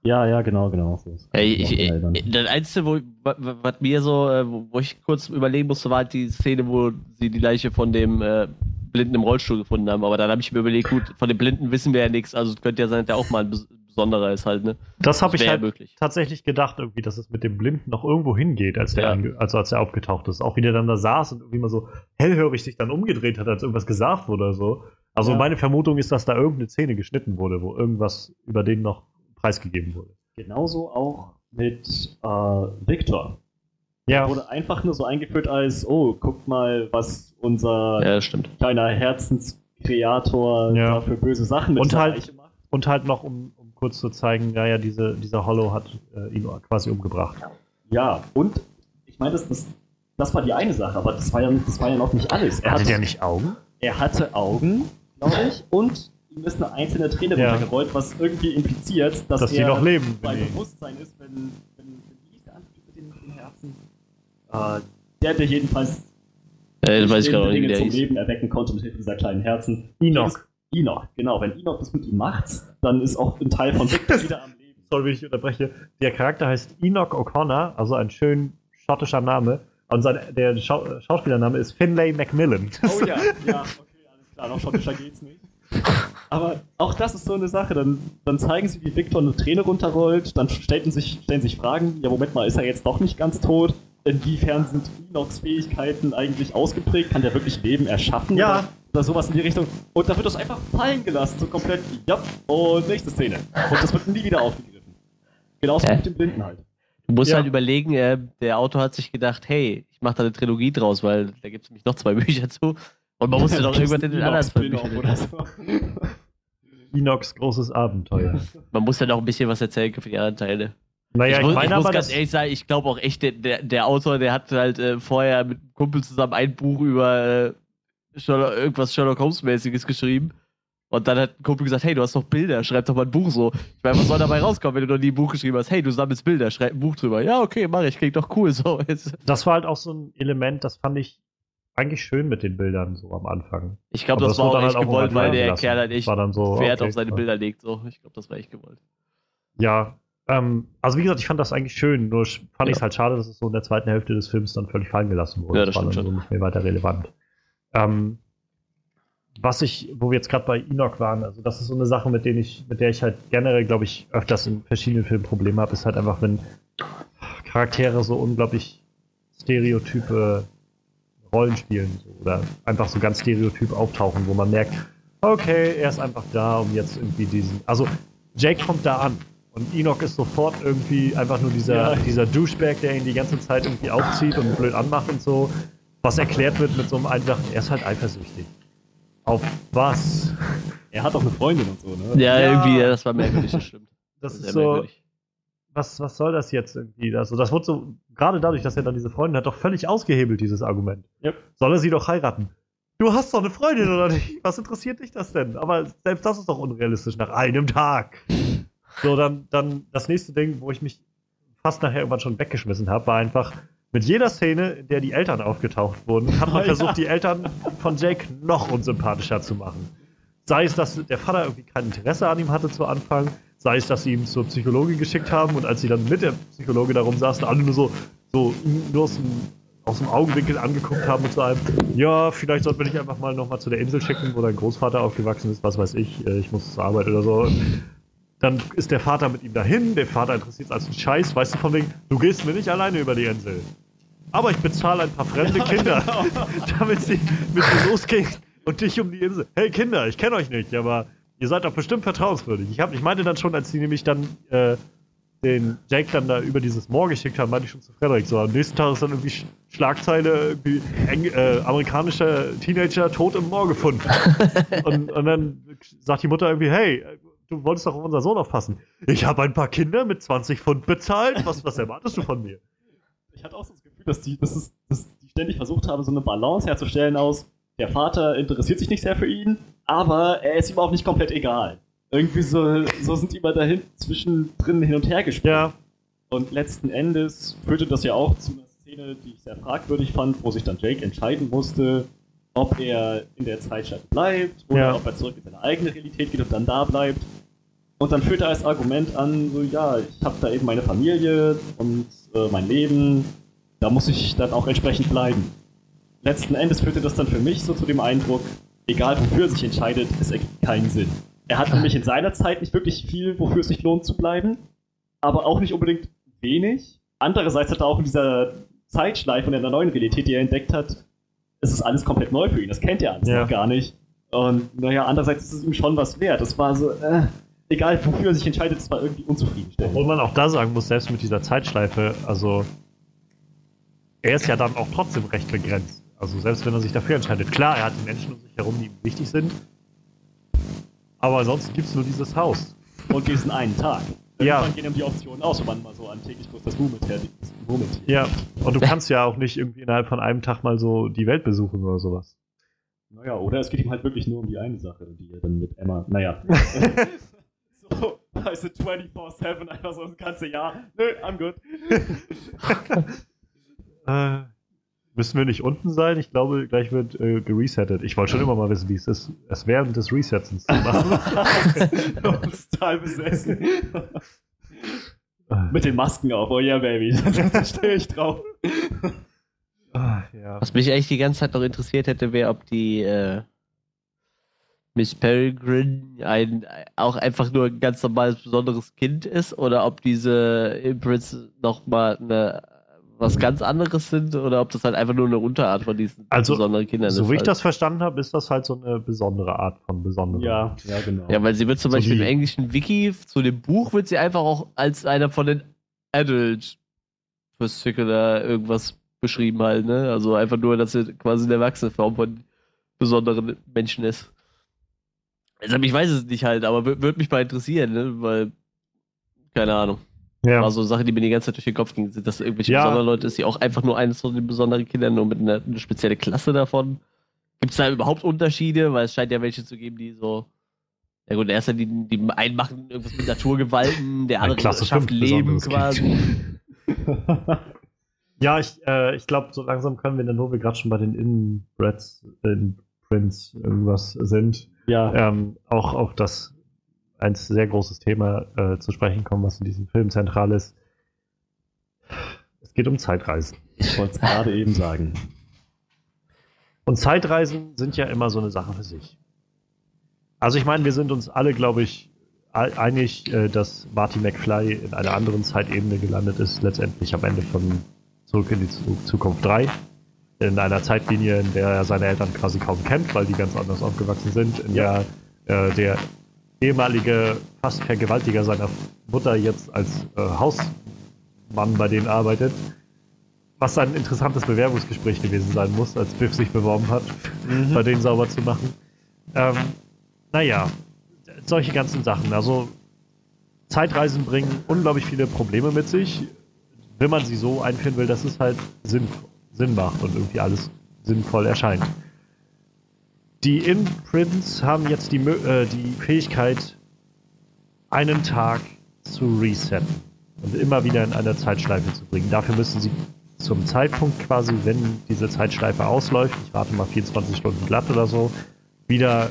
Ja, ja, genau, genau. So ist- Ey, noch ich, erinnern. ich, das Einzige, wo, wa- wa- was mir so, äh, wo wo ich kurz überlegen musste, war halt die Szene, wo sie die Leiche von dem äh, Blinden im Rollstuhl gefunden haben. Aber dann habe ich mir überlegt, gut, von dem Blinden wissen wir ja nichts, also es könnte ja sein, dass der auch mal ein bes- besonderer ist halt, ne? Das habe ich halt möglich. tatsächlich gedacht, irgendwie, dass es mit dem Blinden noch irgendwo hingeht, als der, Ja. also als er aufgetaucht ist. Auch wie der dann da saß und irgendwie mal so hellhörig sich dann umgedreht hat, als irgendwas gesagt wurde oder so. Also Ja. meine Vermutung ist, dass da irgendeine Szene geschnitten wurde, wo irgendwas über den noch preisgegeben wurde. Genauso auch mit äh, Victor. Ja, Wurde einfach nur so eingeführt als, oh, guck mal, was unser Ja, kleiner Herzenskreator Ja. da für böse Sachen mit Und halt- macht. und halt noch, um, um kurz zu zeigen, naja, diese, dieser Hollow hat äh, ihn quasi umgebracht. Ja, und ich meine, das, das, das war die eine Sache, aber das war ja, das war ja noch nicht alles. Er Hatte hatte, der nicht Augen? er hatte Augen, glaube ich, und ihm ist eine einzelne Träne Ja. runtergerollt, was irgendwie impliziert, dass, Dass die er noch leben. bei die- Bewusstsein ist, wenn, wenn, wenn Typ mit dem, mit dem Herzen? Äh, der, der jedenfalls Äh, das weiß ich gerade nicht, der zum. Leben erwecken konnte mit Hilfe dieser kleinen Herzen. Enoch. Enoch, genau. Wenn Enoch das mit ihm macht, dann ist auch ein Teil von Victor wieder am Leben. Sorry, wenn ich unterbreche. Der Charakter heißt Enoch O'Connor, also ein schön schottischer Name. Und sein, der Schau Schauspielername ist Finlay Macmillan. Oh ja, ja, okay, alles klar, noch schottischer geht's nicht. Aber auch das ist so eine Sache. Dann, dann zeigen sie, wie Victor eine Träne runterrollt, dann stellen sich, stellen sich Fragen, ja, Moment mal, ist er jetzt doch nicht ganz tot? Inwiefern sind Enochs Fähigkeiten eigentlich ausgeprägt? Kann der wirklich Leben erschaffen? Ja. Oder, oder sowas in die Richtung. Und da wird das einfach fallen gelassen, so komplett. Ja, und nächste Szene. Und das wird nie wieder aufgegriffen. Genauso Hä? mit dem Blinden halt. Du musst Ja. halt überlegen, äh, der Autor hat sich gedacht, hey, ich mache da eine Trilogie draus, weil da gibt es nämlich noch zwei Bücher zu. Und man musste doch irgendwas in den Enochs Büchern. oder so. Enochs großes Abenteuer. Man muss ja noch ein bisschen was erzählen für die anderen Teile. Naja, ich ich, muss, meine ich muss aber, ganz ehrlich sagen, ich glaube auch echt, der, der, der Autor, der hat halt äh, vorher mit einem Kumpel zusammen ein Buch über äh, Sherlock, irgendwas Sherlock Holmes-mäßiges geschrieben. Und dann hat ein Kumpel gesagt, hey, du hast doch Bilder, schreib doch mal ein Buch so. Ich meine, was soll dabei rauskommen, wenn du noch nie ein Buch geschrieben hast? Hey, du sammelst Bilder, schreib ein Buch drüber. Ja, okay, mach ich, klingt doch cool so. Das war halt auch so ein Element, das fand ich eigentlich schön mit den Bildern so am Anfang. Ich glaube, Aber das, war auch dann echt halt gewollt, weil der gelassen. Kerl halt echt war dann so, Wert okay, auf seine ja. Bilder legt. So. Ich glaube, das war echt gewollt. Ja, ähm, also wie gesagt, ich fand das eigentlich schön, nur fand Ja. ich es halt schade, dass es so in der zweiten Hälfte des Films dann völlig fallen gelassen wurde. Ja, das war dann so schon. nicht mehr weiter relevant. Ähm, was ich, wo wir jetzt gerade bei Enoch waren, also das ist so eine Sache, mit, denen ich, mit der ich halt generell, glaube ich, öfters in verschiedenen Filmen Probleme habe, ist halt einfach, wenn Charaktere so unglaublich stereotype Rollen spielen so, oder einfach so ganz stereotyp auftauchen, wo man merkt, okay, er ist einfach da, um jetzt irgendwie diesen. Also Jake kommt da an und Enoch ist sofort irgendwie einfach nur dieser, Ja. dieser Douchebag, der ihn die ganze Zeit irgendwie aufzieht und blöd anmacht und so. Was erklärt wird mit so einem einfachen, er ist halt eifersüchtig. Auf was? Er hat auch eine Freundin und so, ne? Ja, Ja. irgendwie, ja, das war merkwürdig, das stimmt. Das Sehr ist so, merkwürdig. was, was soll das jetzt irgendwie? Also das wird so, gerade dadurch, dass er dann diese Freundin hat, doch völlig ausgehebelt, dieses Argument. Yep. Soll er sie doch heiraten? Du hast doch eine Freundin, oder nicht? Was interessiert dich das denn? Aber selbst das ist doch unrealistisch nach einem Tag. So, dann, dann das nächste Ding, wo ich mich fast nachher irgendwann schon weggeschmissen habe, war einfach, mit jeder Szene, in der die Eltern aufgetaucht wurden, hat man Oh, versucht, ja. die Eltern von Jake noch unsympathischer zu machen. Sei es, dass der Vater irgendwie kein Interesse an ihm hatte zu Anfang, sei es, dass sie ihn zur Psychologin geschickt haben und als sie dann mit der Psychologe darum saßen, alle nur so, so nur aus dem, aus dem Augenwinkel angeguckt haben und zu einem, ja, vielleicht sollten wir dich einfach mal nochmal zu der Insel schicken, wo dein Großvater aufgewachsen ist, was weiß ich, äh, ich muss zur Arbeit oder so. Dann ist der Vater mit ihm dahin, der Vater interessiert es als Scheiß, weißt du von wegen, du gehst mir nicht alleine über die Insel. Aber ich bezahle ein paar fremde Kinder, damit sie mit dir losgehen und dich um die Insel. Hey Kinder, ich kenne euch nicht, aber ihr seid doch bestimmt vertrauenswürdig. Ich, hab, ich meinte dann schon, als die nämlich dann äh, den Jake dann da über dieses Moor geschickt haben, meinte ich schon zu Frederik so. Am nächsten Tag ist dann irgendwie Sch Schlagzeile, irgendwie Eng äh, amerikanischer Teenager tot im Moor gefunden. und, und dann sagt die Mutter irgendwie, hey, du wolltest doch auf unseren Sohn aufpassen. Ich habe ein paar Kinder mit 20 Pfund bezahlt. Was, was erwartest du von mir? Ich hatte auch so das Gefühl, dass die, dass, es, dass die ständig versucht haben, so eine Balance herzustellen aus, der Vater interessiert sich nicht sehr für ihn, aber er ist ihm auch nicht komplett egal. Irgendwie so, so sind die immer dahin zwischendrin hin und her gesprungen. Ja. Und letzten Endes führte das ja auch zu einer Szene, die ich sehr fragwürdig fand, wo sich dann Jake entscheiden musste, ob er in der Zeitstadt bleibt oder Ja. ob er zurück in seine eigene Realität geht und dann da bleibt. Und dann führt er als Argument an, so ja, ich habe da eben meine Familie und äh, mein Leben, da muss ich dann auch entsprechend bleiben. Letzten Endes führte das dann für mich so zu dem Eindruck, egal wofür er sich entscheidet, es ergibt keinen Sinn. Er hat nämlich in seiner Zeit nicht wirklich viel, wofür es sich lohnt zu bleiben, aber auch nicht unbedingt wenig. Andererseits hat er auch in dieser Zeitschleife und in der neuen Realität, die er entdeckt hat, es ist alles komplett neu für ihn. Das kennt er alles Ja. noch gar nicht. Und naja, andererseits ist es ihm schon was wert. Es war so, äh, egal wofür er sich entscheidet, es war irgendwie unzufriedenstellend. Obwohl man auch da sagen muss, selbst mit dieser Zeitschleife, also er ist ja dann auch trotzdem recht begrenzt. Also selbst wenn er sich dafür entscheidet. Klar, er hat die Menschen um sich herum, die ihm wichtig sind. Aber ansonsten gibt es nur dieses Haus. Und diesen einen Tag. Ja. Irgendwann gehen ihm die Optionen aus, wenn man mal so an täglich kurz das Movement Ja. Und du kannst ja auch nicht irgendwie innerhalb von einem Tag mal so die Welt besuchen oder sowas. Naja, oder es geht ihm halt wirklich nur um die eine Sache, die er dann mit Emma. Naja. so, also 24-7, einfach so das ganze Jahr. Nö, I'm good. Äh, müssen wir nicht unten sein? Ich glaube, gleich wird äh, geresettet. Ich wollte schon immer mal wissen, wie es ist, es während des Resettens zu machen. Total besessen. Mit den Masken auf, oh yeah, Baby. da stehe ich drauf. ah, ja. Was mich eigentlich die ganze Zeit noch interessiert hätte, wäre, ob die äh, Miss Peregrine ein, auch einfach nur ein ganz normales, besonderes Kind ist oder ob diese Imprints nochmal eine, was ganz anderes sind oder ob das halt einfach nur eine Unterart von diesen Also, besonderen Kindern So ist. wie ich halt. das verstanden habe, ist das halt so eine besondere Art von besonderen. Ja, ja, genau. Ja, weil sie wird zum So Beispiel im englischen Wiki zu dem Buch wird sie einfach auch als einer von den Adult Testicular irgendwas beschrieben halt, ne? Also einfach nur, dass sie quasi eine erwachsene Form von besonderen Menschen ist. Also ich weiß es nicht halt, aber würde mich mal interessieren, ne? Weil, keine Ahnung. Ja. War so eine Sache, die mir die ganze Zeit durch den Kopf ging, sind das irgendwelche Ja. besonderen Leute, ist die auch einfach nur eines von den besonderen Kindern, nur mit einer eine spezielle Klasse davon? Gibt es da überhaupt Unterschiede? Weil es scheint ja welche zu geben, die so. Ja gut, erster, die, die einen machen irgendwas mit Naturgewalten, der andere schafft Leben quasi. Ja, ich, äh, ich glaube, so langsam können wir dann, wo wir gerade schon bei den Inbreds, Imprints irgendwas sind, ja. ähm, auch auf das ein sehr großes Thema äh, zu sprechen kommen, was in diesem Film zentral ist. Es geht um Zeitreisen. Ich wollte es gerade eben sagen. Und Zeitreisen sind ja immer so eine Sache für sich. Also ich meine, wir sind uns alle, glaube ich, ei- einig, äh, dass Marty McFly in einer anderen Zeitebene gelandet ist, letztendlich am Ende von Zurück in die Zu- Zukunft 3. In einer Zeitlinie, in der er seine Eltern quasi kaum kennt, weil die ganz anders aufgewachsen sind, in der äh, der ehemalige fast Vergewaltiger seiner Mutter jetzt als äh, Hausmann bei denen arbeitet. Was ein interessantes Bewerbungsgespräch gewesen sein muss, als Biff sich beworben hat, bei denen sauber zu machen. Ähm, naja, solche ganzen Sachen. Also Zeitreisen bringen unglaublich viele Probleme mit sich, wenn man sie so einführen will, dass es halt Sinn, Sinn macht und irgendwie alles sinnvoll erscheint. Die Imprints haben jetzt die, äh, die Fähigkeit, einen Tag zu resetten und immer wieder in einer Zeitschleife zu bringen. Dafür müssen sie zum Zeitpunkt quasi, wenn diese Zeitschleife ausläuft, ich rate mal 24 Stunden glatt oder so, wieder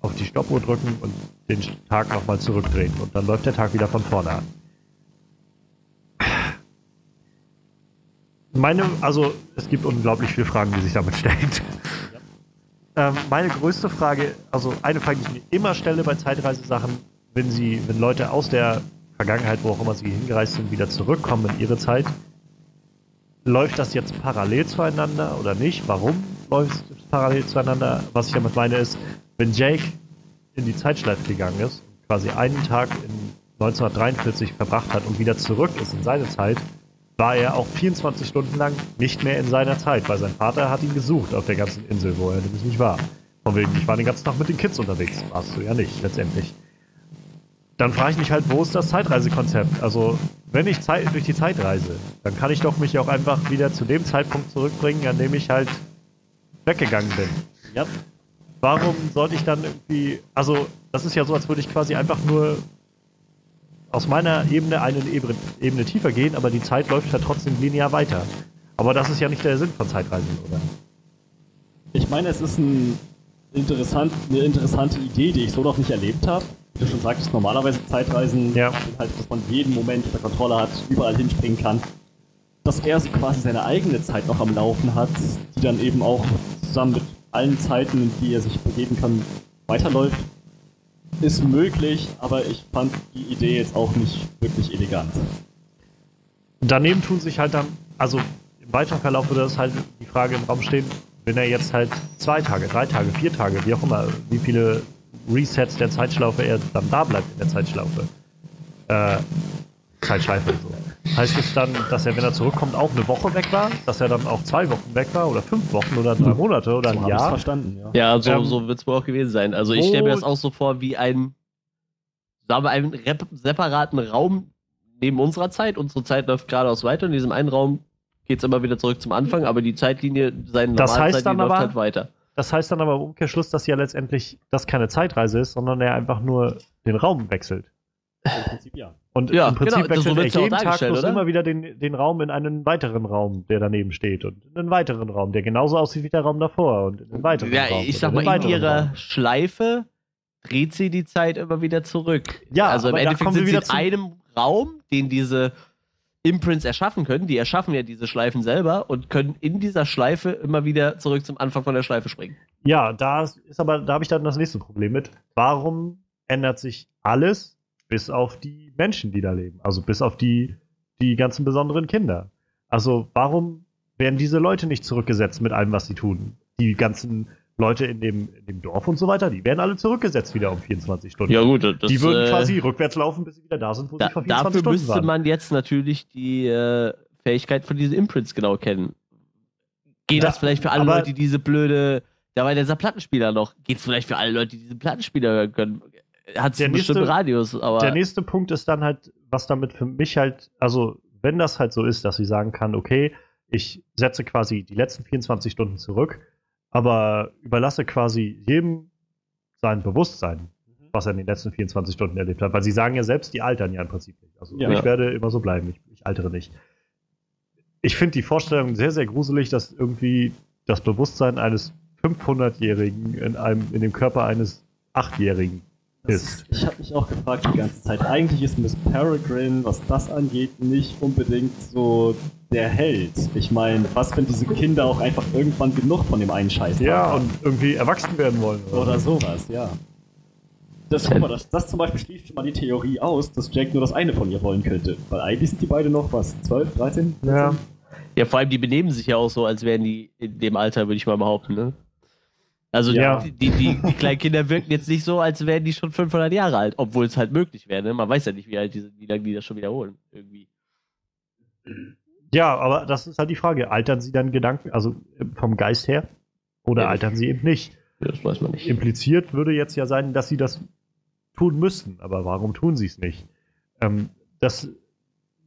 auf die Stoppuhr drücken und den Tag nochmal zurückdrehen. Und dann läuft der Tag wieder von vorne an. Meine, also es gibt unglaublich viele Fragen, die sich damit stellen. Ähm, meine größte Frage, also eine Frage, die ich mir immer stelle bei Zeitreisesachen, wenn sie, wenn Leute aus der Vergangenheit, wo auch immer sie hingereist sind, wieder zurückkommen in ihre Zeit, läuft das jetzt parallel zueinander oder nicht? Warum läuft es parallel zueinander? Was ich damit meine ist, wenn Jake in die Zeitschleife gegangen ist, quasi einen Tag in 1943 verbracht hat und wieder zurück ist in seine Zeit, war er auch 24 Stunden lang nicht mehr in seiner Zeit, weil sein Vater hat ihn gesucht auf der ganzen Insel, wo er nämlich nicht war. Von wegen, ich war den ganzen Tag mit den Kids unterwegs. Warst du ja nicht, letztendlich. Dann frage ich mich halt, wo ist das Zeitreisekonzept? Also, wenn ich Zeit, durch die Zeit reise, dann kann ich doch mich auch einfach wieder zu dem Zeitpunkt zurückbringen, an dem ich halt weggegangen bin. Ja. Warum sollte ich dann irgendwie, also, das ist ja so, als würde ich quasi einfach nur aus meiner Ebene eine Ebene, Ebene tiefer gehen, aber die Zeit läuft ja trotzdem linear weiter. Aber das ist ja nicht der Sinn von Zeitreisen, oder? Ich meine, es ist ein interessant, eine interessante Idee, die ich so noch nicht erlebt habe. Wie du schon sagtest, normalerweise Zeitreisen ja. halt, dass man jeden Moment unter Kontrolle hat, überall hinspringen kann. Dass er so quasi seine eigene Zeit noch am Laufen hat, die dann eben auch zusammen mit allen Zeiten, in die er sich begeben kann, weiterläuft ist möglich, aber ich fand die Idee jetzt auch nicht wirklich elegant. Daneben tun sich halt dann, also im weiteren Verlauf würde das halt die Frage im Raum stehen, wenn er jetzt halt zwei Tage, drei Tage, vier Tage, wie auch immer, wie viele Resets der Zeitschlaufe er dann da bleibt in der Zeitschlaufe. Äh, Zeitschleife so. Heißt es dann, dass er, wenn er zurückkommt, auch eine Woche weg war? Dass er dann auch zwei Wochen weg war? Oder fünf Wochen oder drei Monate oder so ein Jahr? verstanden, ja. Ja, so, ähm, so wird es wohl auch gewesen sein. Also ich stelle mir das auch so vor wie ein, sagen wir, einen separaten Raum neben unserer Zeit. Unsere Zeit läuft geradeaus weiter. In diesem einen Raum geht es immer wieder zurück zum Anfang, aber die Zeitlinie, seine das heißt Zeitlinie läuft aber, halt weiter. Das heißt dann aber im Umkehrschluss, dass ja letztendlich das keine Zeitreise ist, sondern er einfach nur den Raum wechselt. Im Prinzip ja. Und ja, im Prinzip genau, wechselt so er jeden Tag bloß immer wieder den, den Raum in einen weiteren Raum, der daneben steht. Und in einen weiteren Raum, der genauso aussieht wie der Raum davor. Und in einen weiteren ja, Raum. Ich sag mal, in ihrer Raum. Schleife dreht sie die Zeit immer wieder zurück. Ja, also im Endeffekt sind sie in einem Raum, den diese Imprints erschaffen können. Die erschaffen ja diese Schleifen selber und können in dieser Schleife immer wieder zurück zum Anfang von der Schleife springen. Ja, da ist aber, da habe ich dann das nächste Problem mit. Warum ändert sich alles bis auf die Menschen, die da leben. Also bis auf die, die ganzen besonderen Kinder. Also warum werden diese Leute nicht zurückgesetzt mit allem, was sie tun? Die ganzen Leute in dem, in dem Dorf und so weiter, die werden alle zurückgesetzt wieder um 24 Stunden. Ja gut, das, die würden äh, quasi rückwärts laufen, bis sie wieder da sind, wo da, sie vor 24 dafür Stunden müsste waren. man jetzt natürlich die äh, Fähigkeit von diesen Imprints genau kennen. Geht das, das vielleicht für alle Leute, die diese blöde, da war dieser Plattenspieler noch, geht es vielleicht für alle Leute, die diesen Plattenspieler hören können? Hat es bestimmt Radius, aber. Der nächste Punkt ist dann halt, was damit für mich halt, also wenn das halt so ist, dass sie sagen kann, okay, ich setze quasi die letzten 24 Stunden zurück, aber überlasse quasi jedem sein Bewusstsein, mhm. was er in den letzten 24 Stunden erlebt hat. Weil sie sagen ja selbst, die altern ja im Prinzip nicht. Also ja. ich werde immer so bleiben, ich, ich altere nicht. Ich finde die Vorstellung sehr, sehr gruselig, dass irgendwie das Bewusstsein eines 500-Jährigen in, in dem Körper eines Achtjährigen ist. Ich habe mich auch gefragt die ganze Zeit. Eigentlich ist Miss Peregrine, was das angeht, nicht unbedingt so der Held. Ich meine, was, wenn diese Kinder auch einfach irgendwann genug von dem einen Scheiß Ja, haben? und irgendwie erwachsen werden wollen. Oder, oder sowas, ja. Das, guck mal, das, das zum Beispiel schließt schon mal die Theorie aus, dass Jack nur das eine von ihr wollen könnte. Weil eigentlich sind die beide noch, was, 12, 13? 14? Ja. Ja, vor allem, die benehmen sich ja auch so, als wären die in dem Alter, würde ich mal behaupten, ne? Also ja. die, die, die, die, kleinen Kinder wirken jetzt nicht so, als wären die schon 500 Jahre alt, obwohl es halt möglich wäre. Ne? Man weiß ja nicht, wie, alt diese, wie lange die das schon wiederholen. Irgendwie. Ja, aber das ist halt die Frage. Altern sie dann Gedanken, also äh, vom Geist her? Oder ja, altern sie eben nicht? Das weiß man nicht. Impliziert würde jetzt ja sein, dass sie das tun müssten. Aber warum tun sie es nicht? Ähm, das,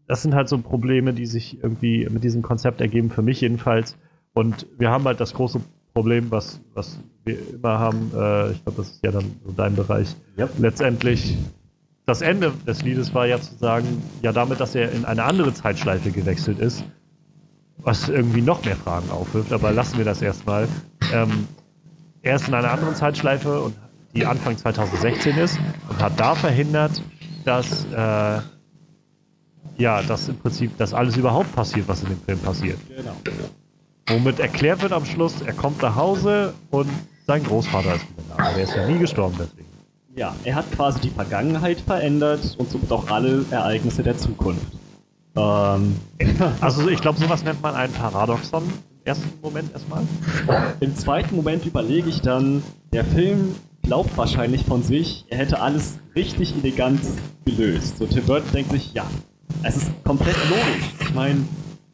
das sind halt so Probleme, die sich irgendwie mit diesem Konzept ergeben, für mich jedenfalls. Und wir haben halt das große Problem, was, was wir immer haben, äh, ich glaube, das ist ja dann so dein Bereich, ja. letztendlich das Ende des Liedes war ja zu sagen, ja damit, dass er in eine andere Zeitschleife gewechselt ist, was irgendwie noch mehr Fragen aufwirft, aber lassen wir das erstmal. Ähm, er ist in einer anderen Zeitschleife und die Anfang 2016 ist und hat da verhindert, dass äh, ja, dass im Prinzip das alles überhaupt passiert, was in dem Film passiert. Genau. Womit erklärt wird am Schluss, er kommt nach Hause und sein Großvater ist wieder da. Aber der ist ja nie gestorben deswegen. Ja, er hat quasi die Vergangenheit verändert und somit auch alle Ereignisse der Zukunft. Ähm, Also ich glaube, sowas nennt man ein Paradoxon im ersten Moment erstmal. Im zweiten Moment überlege ich dann, der Film glaubt wahrscheinlich von sich, er hätte alles richtig elegant gelöst. So Tim Burton denkt sich, ja, es ist komplett logisch. Ich meine,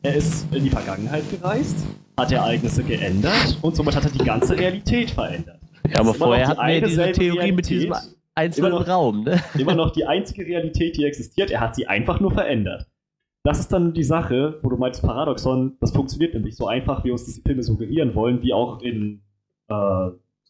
er ist in die Vergangenheit gereist, hat Ereignisse geändert und somit hat er die ganze Realität verändert. Ja, aber vorher hatten wir diese Theorie mit diesem Realität. einzelnen Immer noch- Raum, ne? Immer noch die einzige Realität, die existiert, er hat sie einfach nur verändert. Das ist dann die Sache, wo du meinst, Paradoxon, das funktioniert nämlich so einfach, wie uns diese Filme suggerieren wollen, wie auch in äh,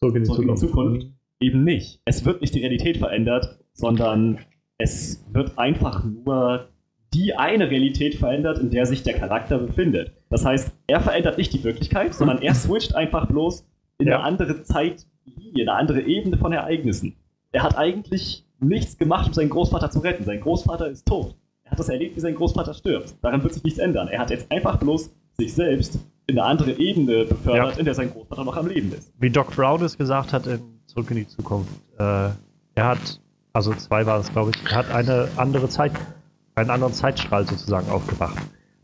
Zurück in die Zurück in die Zukunft. Zukunft. eben nicht. Es wird nicht die Realität verändert, sondern es wird einfach nur die eine Realität verändert, in der sich der Charakter befindet. Das heißt, er verändert nicht die Wirklichkeit, sondern er switcht einfach bloß in Ja. eine andere Zeitlinie, eine andere Ebene von Ereignissen. Er hat eigentlich nichts gemacht, um seinen Großvater zu retten. Sein Großvater ist tot. Er hat das erlebt, wie sein Großvater stirbt. Daran wird sich nichts ändern. Er hat jetzt einfach bloß sich selbst in eine andere Ebene befördert, Ja. in der sein Großvater noch am Leben ist. Wie Doc Brown es gesagt hat in Zurück in die Zukunft. Äh, er hat, also zwei war es, glaube ich, er hat eine andere Zeit, einen anderen Zeitstrahl sozusagen aufgemacht.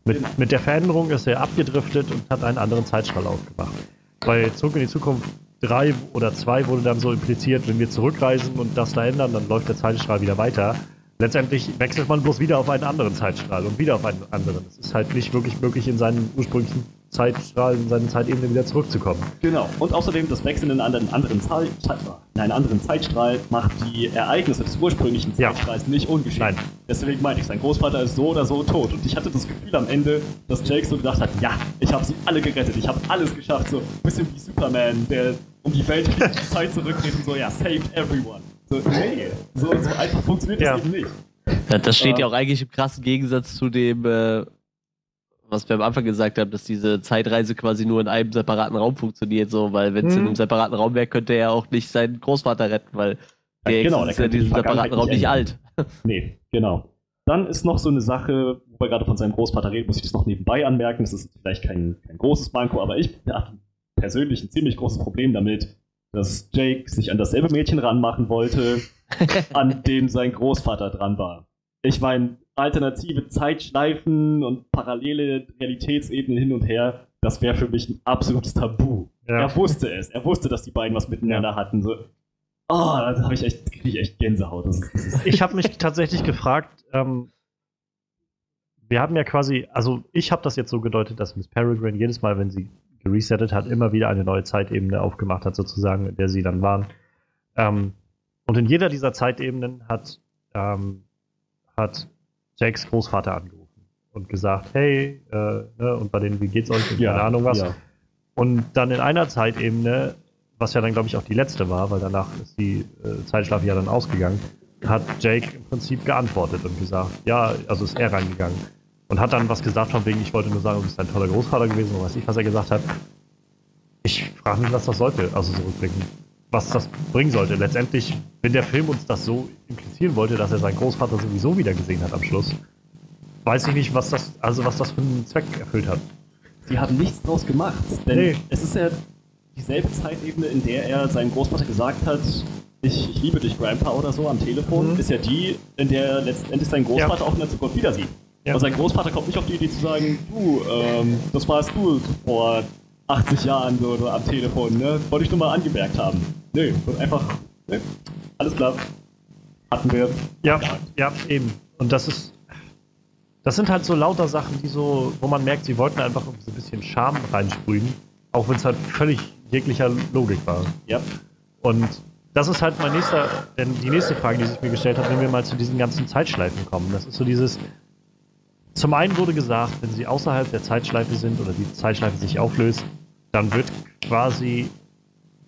Mit, mit der Veränderung ist er abgedriftet und hat einen anderen Zeitstrahl aufgemacht. Bei Zurück in die Zukunft 3 oder 2 wurde dann so impliziert, wenn wir zurückreisen und das da ändern, dann läuft der Zeitstrahl wieder weiter. Letztendlich wechselt man bloß wieder auf einen anderen Zeitstrahl und wieder auf einen anderen. Es ist halt nicht wirklich möglich, in seinen ursprünglichen Zeitstrahl, in seine Zeitebene wieder zurückzukommen. Genau. Und außerdem das Wechseln in einen anderen, Zeit- in einen anderen Zeitstrahl macht die Ereignisse des ursprünglichen Ja. Zeitstrahls nicht ungeschehen. Nein. Deswegen meinte ich, sein Großvater ist so oder so tot. Und ich hatte das Gefühl am Ende, dass Jake so gedacht hat, ja, ich habe sie alle gerettet, ich habe alles geschafft. So ein bisschen wie Superman, der um die Welt fliegt, die Zeit zurückdreht und so, ja, saved everyone. So, nee, so, so einfach funktioniert Ja. das eben nicht. Ja, Das steht ja Ja. auch eigentlich im krassen Gegensatz zu dem, äh, was wir am Anfang gesagt haben, dass diese Zeitreise quasi nur in einem separaten Raum funktioniert, so, weil wenn es Hm. in einem separaten Raum wäre, könnte er auch nicht seinen Großvater retten, weil Ja, der genau, ist ja in diesem separaten Raum nicht alt. Nee, genau. Dann ist noch so eine Sache, wo wir gerade von seinem Großvater reden, muss ich das noch nebenbei anmerken. Das ist vielleicht kein, kein großes Manko, aber ich hatte persönlich ein ziemlich großes Problem damit, dass Jake sich an dasselbe Mädchen ranmachen wollte, an dem sein Großvater dran war. Ich meine, alternative Zeitschleifen und parallele Realitätsebenen hin und her, das wäre für mich ein absolutes Tabu. Ja. Er wusste es. Er wusste, dass die beiden was miteinander hatten. So, oh, da habe ich echt, krieg ich echt Gänsehaut. Das ist, das ist ich habe mich tatsächlich gefragt, ähm, wir haben ja quasi, also ich habe das jetzt so gedeutet, dass Miss Peregrine jedes Mal, wenn sie geresettet hat, immer wieder eine neue Zeitebene aufgemacht hat, sozusagen, in der sie dann waren. Ähm, und in jeder dieser Zeitebenen hat, ähm, hat Jakes Großvater angerufen und gesagt, hey, äh, ne, und bei denen, wie geht's euch? Und keine Ahnung was. Ja. Und dann in einer Zeitebene, was ja dann, glaube ich, auch die letzte war, weil danach ist die äh, Zeitschlaf ja dann ausgegangen, hat Jake im Prinzip geantwortet und gesagt, ja, also ist er reingegangen. Und hat dann was gesagt von wegen, ich wollte nur sagen, du bist ein toller Großvater gewesen, oder weiß ich, was er gesagt hat. Ich frage mich, was das sollte, also zurückblicken. Was das bringen sollte. Letztendlich, wenn der Film uns das so implizieren wollte, dass er seinen Großvater sowieso wieder gesehen hat am Schluss, weiß ich nicht, was das, also was das für einen Zweck erfüllt hat. Sie haben nichts draus gemacht. Denn Nee. es ist ja dieselbe Zeitebene, in der er seinem Großvater gesagt hat, ich, ich liebe dich, Grandpa oder so am Telefon, Mhm. ist ja die, in der letztendlich sein Großvater auch in der Zukunft wieder sieht. Ja. Und sein Großvater kommt nicht auf die Idee zu sagen, du, ähm, das warst du vor 80 Jahren so, so am Telefon, ne? Wollte ich nur mal angemerkt haben. Nö, wird einfach, ne? Alles klar. Hatten wir. Ja, ja, eben. Und das ist. Das sind halt so lauter Sachen, die so, wo man merkt, sie wollten einfach so ein bisschen Charme reinsprühen, auch wenn es halt völlig jeglicher Logik war. Ja. Und das ist halt mein nächster, denn die nächste Frage, die sich mir gestellt hat, wenn wir mal zu diesen ganzen Zeitschleifen kommen. Das ist so dieses. Zum einen wurde gesagt, wenn sie außerhalb der Zeitschleife sind oder die Zeitschleife sich auflöst, dann wird quasi,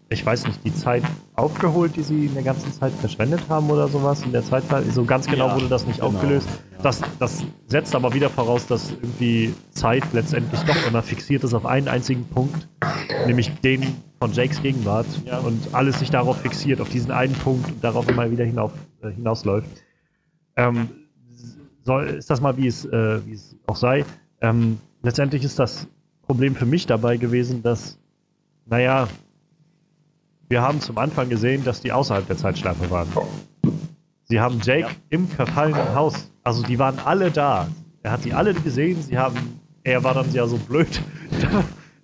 ich weiß nicht, die Zeit aufgeholt, die sie in der ganzen Zeit verschwendet haben oder sowas in der Zeit. So ganz genau Ja, wurde das nicht genau, aufgelöst. Das, das setzt aber wieder voraus, dass irgendwie Zeit letztendlich doch immer fixiert ist auf einen einzigen Punkt, nämlich den von Jakes Gegenwart Ja. und alles sich darauf fixiert, auf diesen einen Punkt und darauf immer wieder hinauf, äh, hinausläuft. Ähm, soll, ist das mal, wie es, äh, wie es auch sei. Ähm, letztendlich ist das Problem für mich dabei gewesen, dass, naja, wir haben zum Anfang gesehen, dass die außerhalb der Zeitschleife waren. Sie haben Jake ja. im verfallenen Haus, also die waren alle da. Er hat sie alle gesehen, sie haben, er war dann ja so blöd,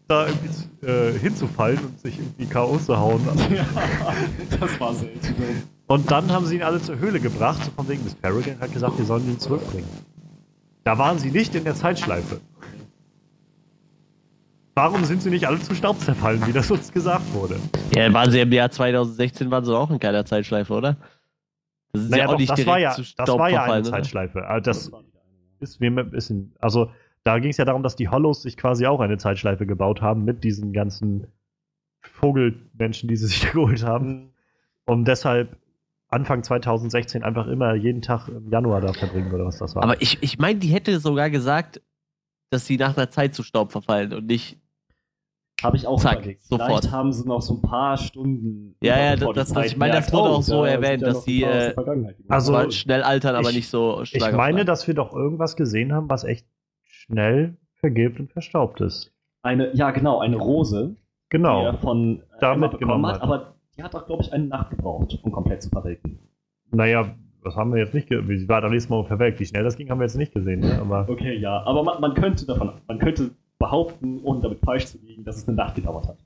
da, irgendwie äh, hinzufallen und sich irgendwie K.O. zu hauen. Ja, das war selten. Und dann haben sie ihn alle zur Höhle gebracht, so von wegen des Farragut hat gesagt, wir sollen ihn zurückbringen. Da waren sie nicht in der Zeitschleife. Warum sind sie nicht alle zu Staub zerfallen, wie das uns gesagt wurde? Ja, waren sie im Jahr 2016 waren sie auch in keiner Zeitschleife, oder? Das ist naja, ja auch doch, nicht das war ja, das war ja eine Zeitschleife. Also das ist ein bisschen, also da ging es ja darum, dass die Hollows sich quasi auch eine Zeitschleife gebaut haben mit diesen ganzen Vogelmenschen, die sie sich da geholt haben. Und deshalb Anfang 2016 einfach immer jeden Tag im Januar da verbringen oder was das war. Aber ich, ich meine, die hätte sogar gesagt, dass sie nach einer Zeit zu Staub verfallen und nicht habe ich auch Zack, überlegt. Sofort. Vielleicht haben sie noch so ein paar Stunden. Ja, ja, das, das, ich meine, das wurde auch so erwähnt, dass die äh, also schnell altern, aber ich, nicht so stark. Ich meine, dass wir doch irgendwas gesehen haben, was echt schnell vergilbt und verstaubt ist. Eine, ja, genau, eine Rose. Genau. Die er von äh, Damit genommen hat, aber die hat doch, glaube ich, eine Nacht gebraucht, um komplett zu verwelken. Naja, das haben wir jetzt nicht gesehen. Sie war dann nächstes Mal verwelkt. Wie schnell das ging, haben wir jetzt nicht gesehen. Ne? Aber okay, ja. Aber man, man, könnte davon, man könnte behaupten, ohne damit falsch zu liegen, dass es eine Nacht gedauert hat.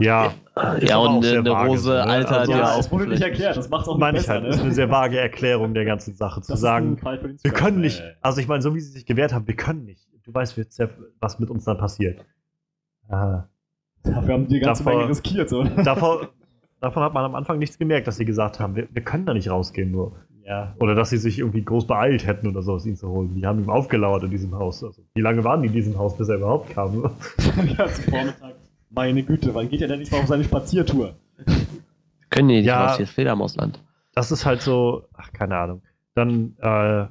Ja, ja und eine, eine Rose ne? altert also, ja, auch. Das wurde nicht erklärt, das macht es auch nicht besser. Halt, ne? ist eine sehr vage Erklärung der ganzen Sache. Zu das sagen, wir können nicht, also ich meine, so wie sie sich gewehrt haben, wir können nicht. Du weißt, was mit uns dann passiert. Ah. Dafür haben die ganze davor, Menge riskiert. So. Davor, davon hat man am Anfang nichts gemerkt, dass sie gesagt haben, wir, wir können da nicht rausgehen nur. Ja. Oder dass sie sich irgendwie groß beeilt hätten oder so, ihn zu holen. Die haben ihm aufgelauert in diesem Haus. Also, wie lange waren die in diesem Haus, bis er überhaupt kam? Den ganzen Vormittag. Meine Güte, wann geht er denn nicht mal auf seine Spaziertour? Können die nicht ja, raus, hier ist Fledermausland. Das ist halt so, ach, keine Ahnung. Dann, äh,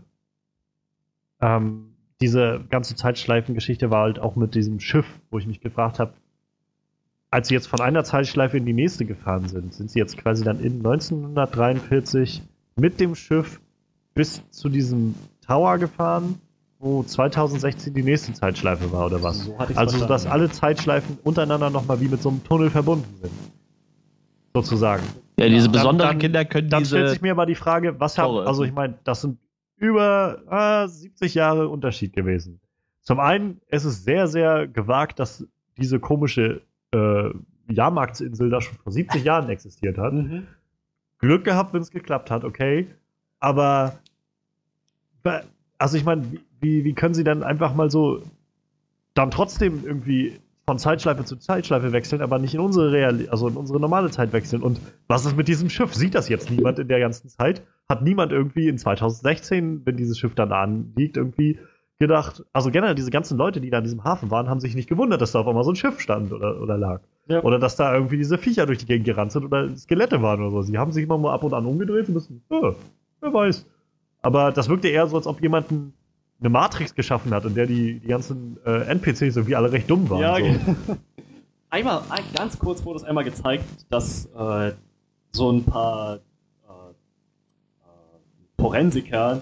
ähm, diese ganze Zeitschleifengeschichte war halt auch mit diesem Schiff, wo ich mich gefragt habe, als sie jetzt von einer Zeitschleife in die nächste gefahren sind, sind sie jetzt quasi dann in 1943 mit dem Schiff bis zu diesem Tower gefahren, wo 2016 die nächste Zeitschleife war oder was. So also, dass alle Zeitschleifen untereinander nochmal wie mit so einem Tunnel verbunden sind. Sozusagen. Ja, diese besonderen dann, Kinder können dann diese... Dann stellt sich mir aber die Frage, was haben, also ich meine, das sind über äh, 70 Jahre Unterschied gewesen. Zum einen, es ist sehr, sehr gewagt, dass diese komische äh, Jahrmarktsinsel da schon vor 70 Jahren existiert hat. Mhm. Glück gehabt, wenn es geklappt hat, okay. Aber also ich meine, wie, wie können sie dann einfach mal so dann trotzdem irgendwie von Zeitschleife zu Zeitschleife wechseln, aber nicht in unsere Real also in unsere normale Zeit wechseln. Und was ist mit diesem Schiff? Sieht das jetzt niemand in der ganzen Zeit? Hat niemand irgendwie in 2016, wenn dieses Schiff dann anliegt, irgendwie gedacht, also generell diese ganzen Leute, die da in diesem Hafen waren, haben sich nicht gewundert, dass da auf einmal so ein Schiff stand oder, oder lag. Ja. Oder dass da irgendwie diese Viecher durch die Gegend gerannt sind oder Skelette waren oder so. Sie haben sich immer mal ab und an umgedreht und müssen, ja, wer weiß. Aber das wirkte eher so, als ob jemand eine Matrix geschaffen hat, in der die, die ganzen äh, NPCs irgendwie alle recht dumm waren. Ja, so. Genau. einmal, ganz kurz wurde es einmal gezeigt, dass äh, so ein paar Forensiker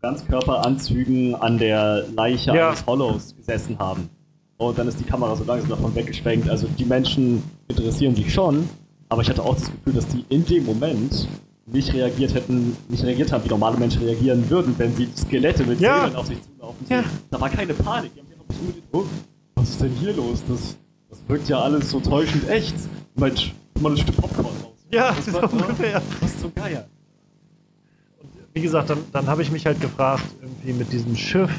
Ganzkörperanzügen an der Leiche ja. eines Hollows gesessen haben. Und dann ist die Kamera so langsam davon weggeschwenkt. Also die Menschen interessieren sich schon, aber ich hatte auch das Gefühl, dass die in dem Moment nicht reagiert hätten, nicht reagiert haben, wie normale Menschen reagieren würden, wenn sie Skelette mit ja. Zähnen auf sich zulaufen. Ja. Da war keine Panik. Die haben einfach bestimmt, oh, was ist denn hier los? Das, das wirkt ja alles so täuschend echt. Mensch, mal ein Stück Popcorn raus. Ja, das war ungefähr. Was zum Geier wie gesagt, dann, dann habe ich mich halt gefragt, irgendwie mit diesem Schiff,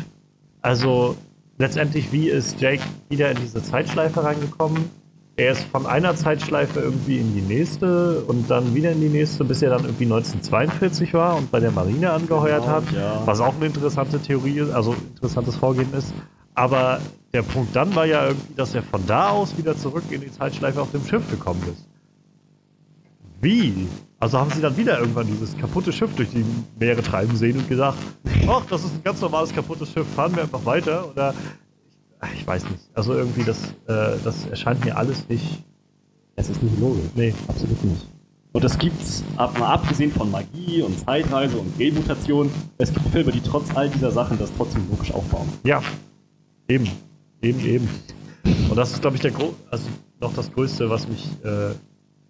also letztendlich, wie ist Jake wieder in diese Zeitschleife reingekommen? Er ist von einer Zeitschleife irgendwie in die nächste und dann wieder in die nächste, bis er dann irgendwie 1942 war und bei der Marine angeheuert genau, hat, ja. was auch eine interessante Theorie ist, also interessantes Vorgehen ist. Aber der Punkt dann war ja irgendwie, dass er von da aus wieder zurück in die Zeitschleife auf dem Schiff gekommen ist. Wie? Also haben sie dann wieder irgendwann dieses kaputte Schiff durch die Meere treiben sehen und gesagt, ach, das ist ein ganz normales kaputtes Schiff, fahren wir einfach weiter? Oder ich, ich weiß nicht. Also irgendwie, das, äh, das erscheint mir alles nicht. Es ist nicht logisch. Nee. Absolut nicht. Und das gibt's, ab, mal abgesehen von Magie und Zeitreise und Genmutation, es gibt Filme, die trotz all dieser Sachen das trotzdem logisch aufbauen. Ja, eben. Eben, eben. Und das ist, glaube ich, der Gro also noch das Größte, was mich, äh,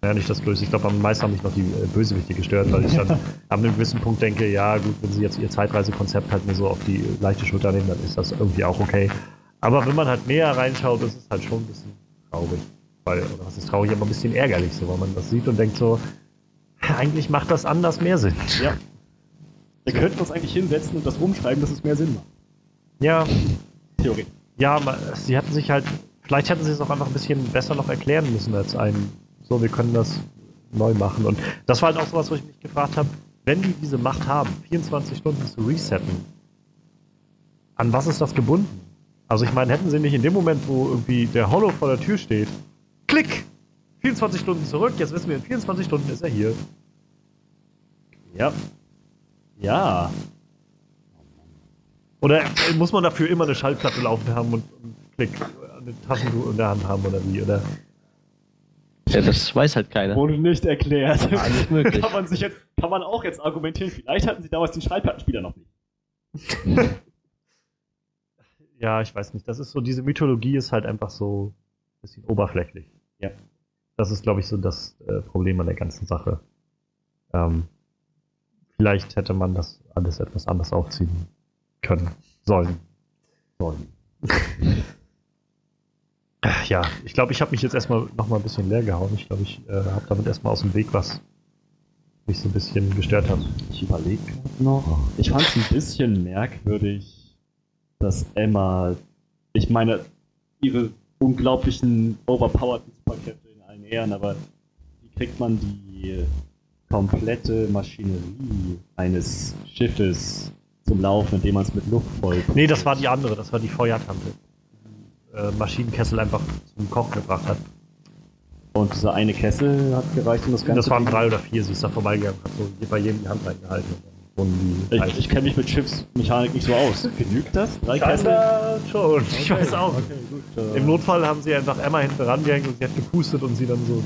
naja, nicht das Größte, ich glaube, am meisten haben mich noch die äh, Bösewichte gestört, weil ich dann an einem gewissen Punkt denke, ja, gut, wenn sie jetzt ihr Zeitreisekonzept halt mir so auf die leichte Schulter nehmen, dann ist das irgendwie auch okay. Aber wenn man halt näher reinschaut, ist es halt schon ein bisschen traurig. Weil, oder was ist traurig, aber ein bisschen ärgerlich, so, weil man das sieht und denkt so, eigentlich macht das anders mehr Sinn. Ja. Wir könnten uns eigentlich hinsetzen und das umschreiben, dass es mehr Sinn macht. Ja, Theorie. ja, sie hätten sich halt, vielleicht hätten sie es auch einfach ein bisschen besser noch erklären müssen als ein, so, wir können das neu machen. Und das war halt auch sowas, wo ich mich gefragt habe, wenn die diese Macht haben, 24 Stunden zu resetten, an was ist das gebunden? Also ich meine, hätten sie nicht in dem Moment, wo irgendwie der Hollow vor der Tür steht, klick, 24 Stunden zurück, jetzt wissen wir, in 24 Stunden ist er hier. Ja. Ja. Oder muss man dafür immer eine Schallplatte laufen haben und, und klick, eine Taschentuch in der Hand haben oder wie? Oder Ja, das weiß halt keiner. Wurde nicht erklärt. Alles möglich. kann man sich jetzt, kann man auch jetzt argumentieren, vielleicht hatten sie damals den Schallplattenspieler noch nicht. Ja, ich weiß nicht. Das ist so, diese Mythologie ist halt einfach so ein bisschen oberflächlich. Ja. Das ist, glaube ich, so das äh, Problem an der ganzen Sache. Ähm, vielleicht hätte man das alles etwas anders aufziehen können, sollen. Sollen. Ja, ich glaube, ich habe mich jetzt erstmal nochmal ein bisschen leer gehauen. Ich glaube, ich äh, habe damit erstmal aus dem Weg, was mich so ein bisschen gestört hat. Ich überlege gerade noch. Ich fand es ein bisschen merkwürdig, dass Emma, ich meine, ihre unglaublichen overpowerten Superkräfte in allen Ehren, aber wie kriegt man die komplette Maschinerie eines Schiffes zum Laufen, indem man es mit Luft voll. Nee, das war die andere, das war die Feuertante. Äh, Maschinenkessel einfach zum Kochen gebracht hat. Und dieser eine Kessel hat gereicht, um das Ganze. Das waren drei oder vier, sie ist da vorbeigegangen, hat so bei jedem die Hand reingehalten. Ich, ich kenne mich mit Schiffsmechanik nicht so aus. Genügt das? Drei Kessel? Schon. Ich weiß auch. Okay, gut. äh, Im Notfall haben sie einfach Emma hinten rangehängt und sie hat gepustet und sie dann so,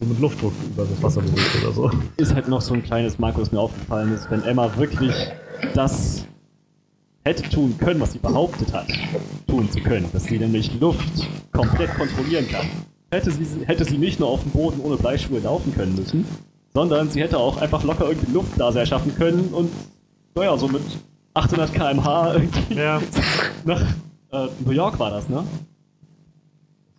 so mit Luftdruck über das Wasser bewegt oder so. ist halt noch so ein kleines Marco, das mir aufgefallen ist, wenn Emma wirklich das hätte tun können, was sie behauptet hat, tun zu können, dass sie nämlich Luft komplett kontrollieren kann, hätte sie, hätte sie nicht nur auf dem Boden ohne Bleischuhe laufen können müssen, sondern sie hätte auch einfach locker irgendwie Luftblase erschaffen können und, naja, so mit 800 km/h irgendwie Ja. nach äh, New York war das, ne?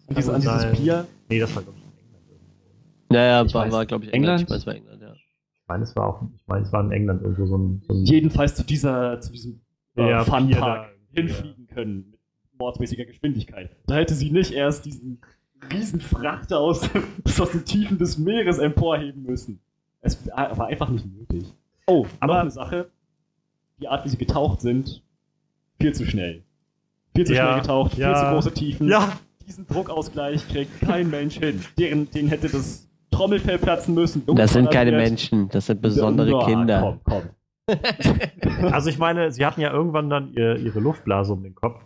Und diese, an dieses. Pier. Nee, das war, glaube ich, in England. irgendwo. Naja, Ich war, weiß. war glaube ich, England? England. Ich weiß, war England, ja. Ich meine, es war auch, ich meine, es war in England irgendwo so ein, so ein Jedenfalls zu dieser, zu diesem Ja, Pier Funpark hinfliegen können mit mordsmäßiger Geschwindigkeit. Da hätte sie nicht erst diesen riesen Frachter aus, bis aus den Tiefen des Meeres emporheben müssen. Es war einfach nicht nötig. Oh, aber Aber- eine Sache. Die Art, wie sie getaucht sind, viel zu schnell. Viel zu Ja, schnell getaucht, viel ja. zu große Tiefen. Ja, Diesen Druckausgleich kriegt kein Mensch hin. Deren, den hätte das Trommelfell platzen müssen. Das sind keine. Menschen, das sind besondere Ja, Kinder. Komm, komm. Also ich meine, sie hatten ja irgendwann dann ihr, ihre Luftblase um den Kopf,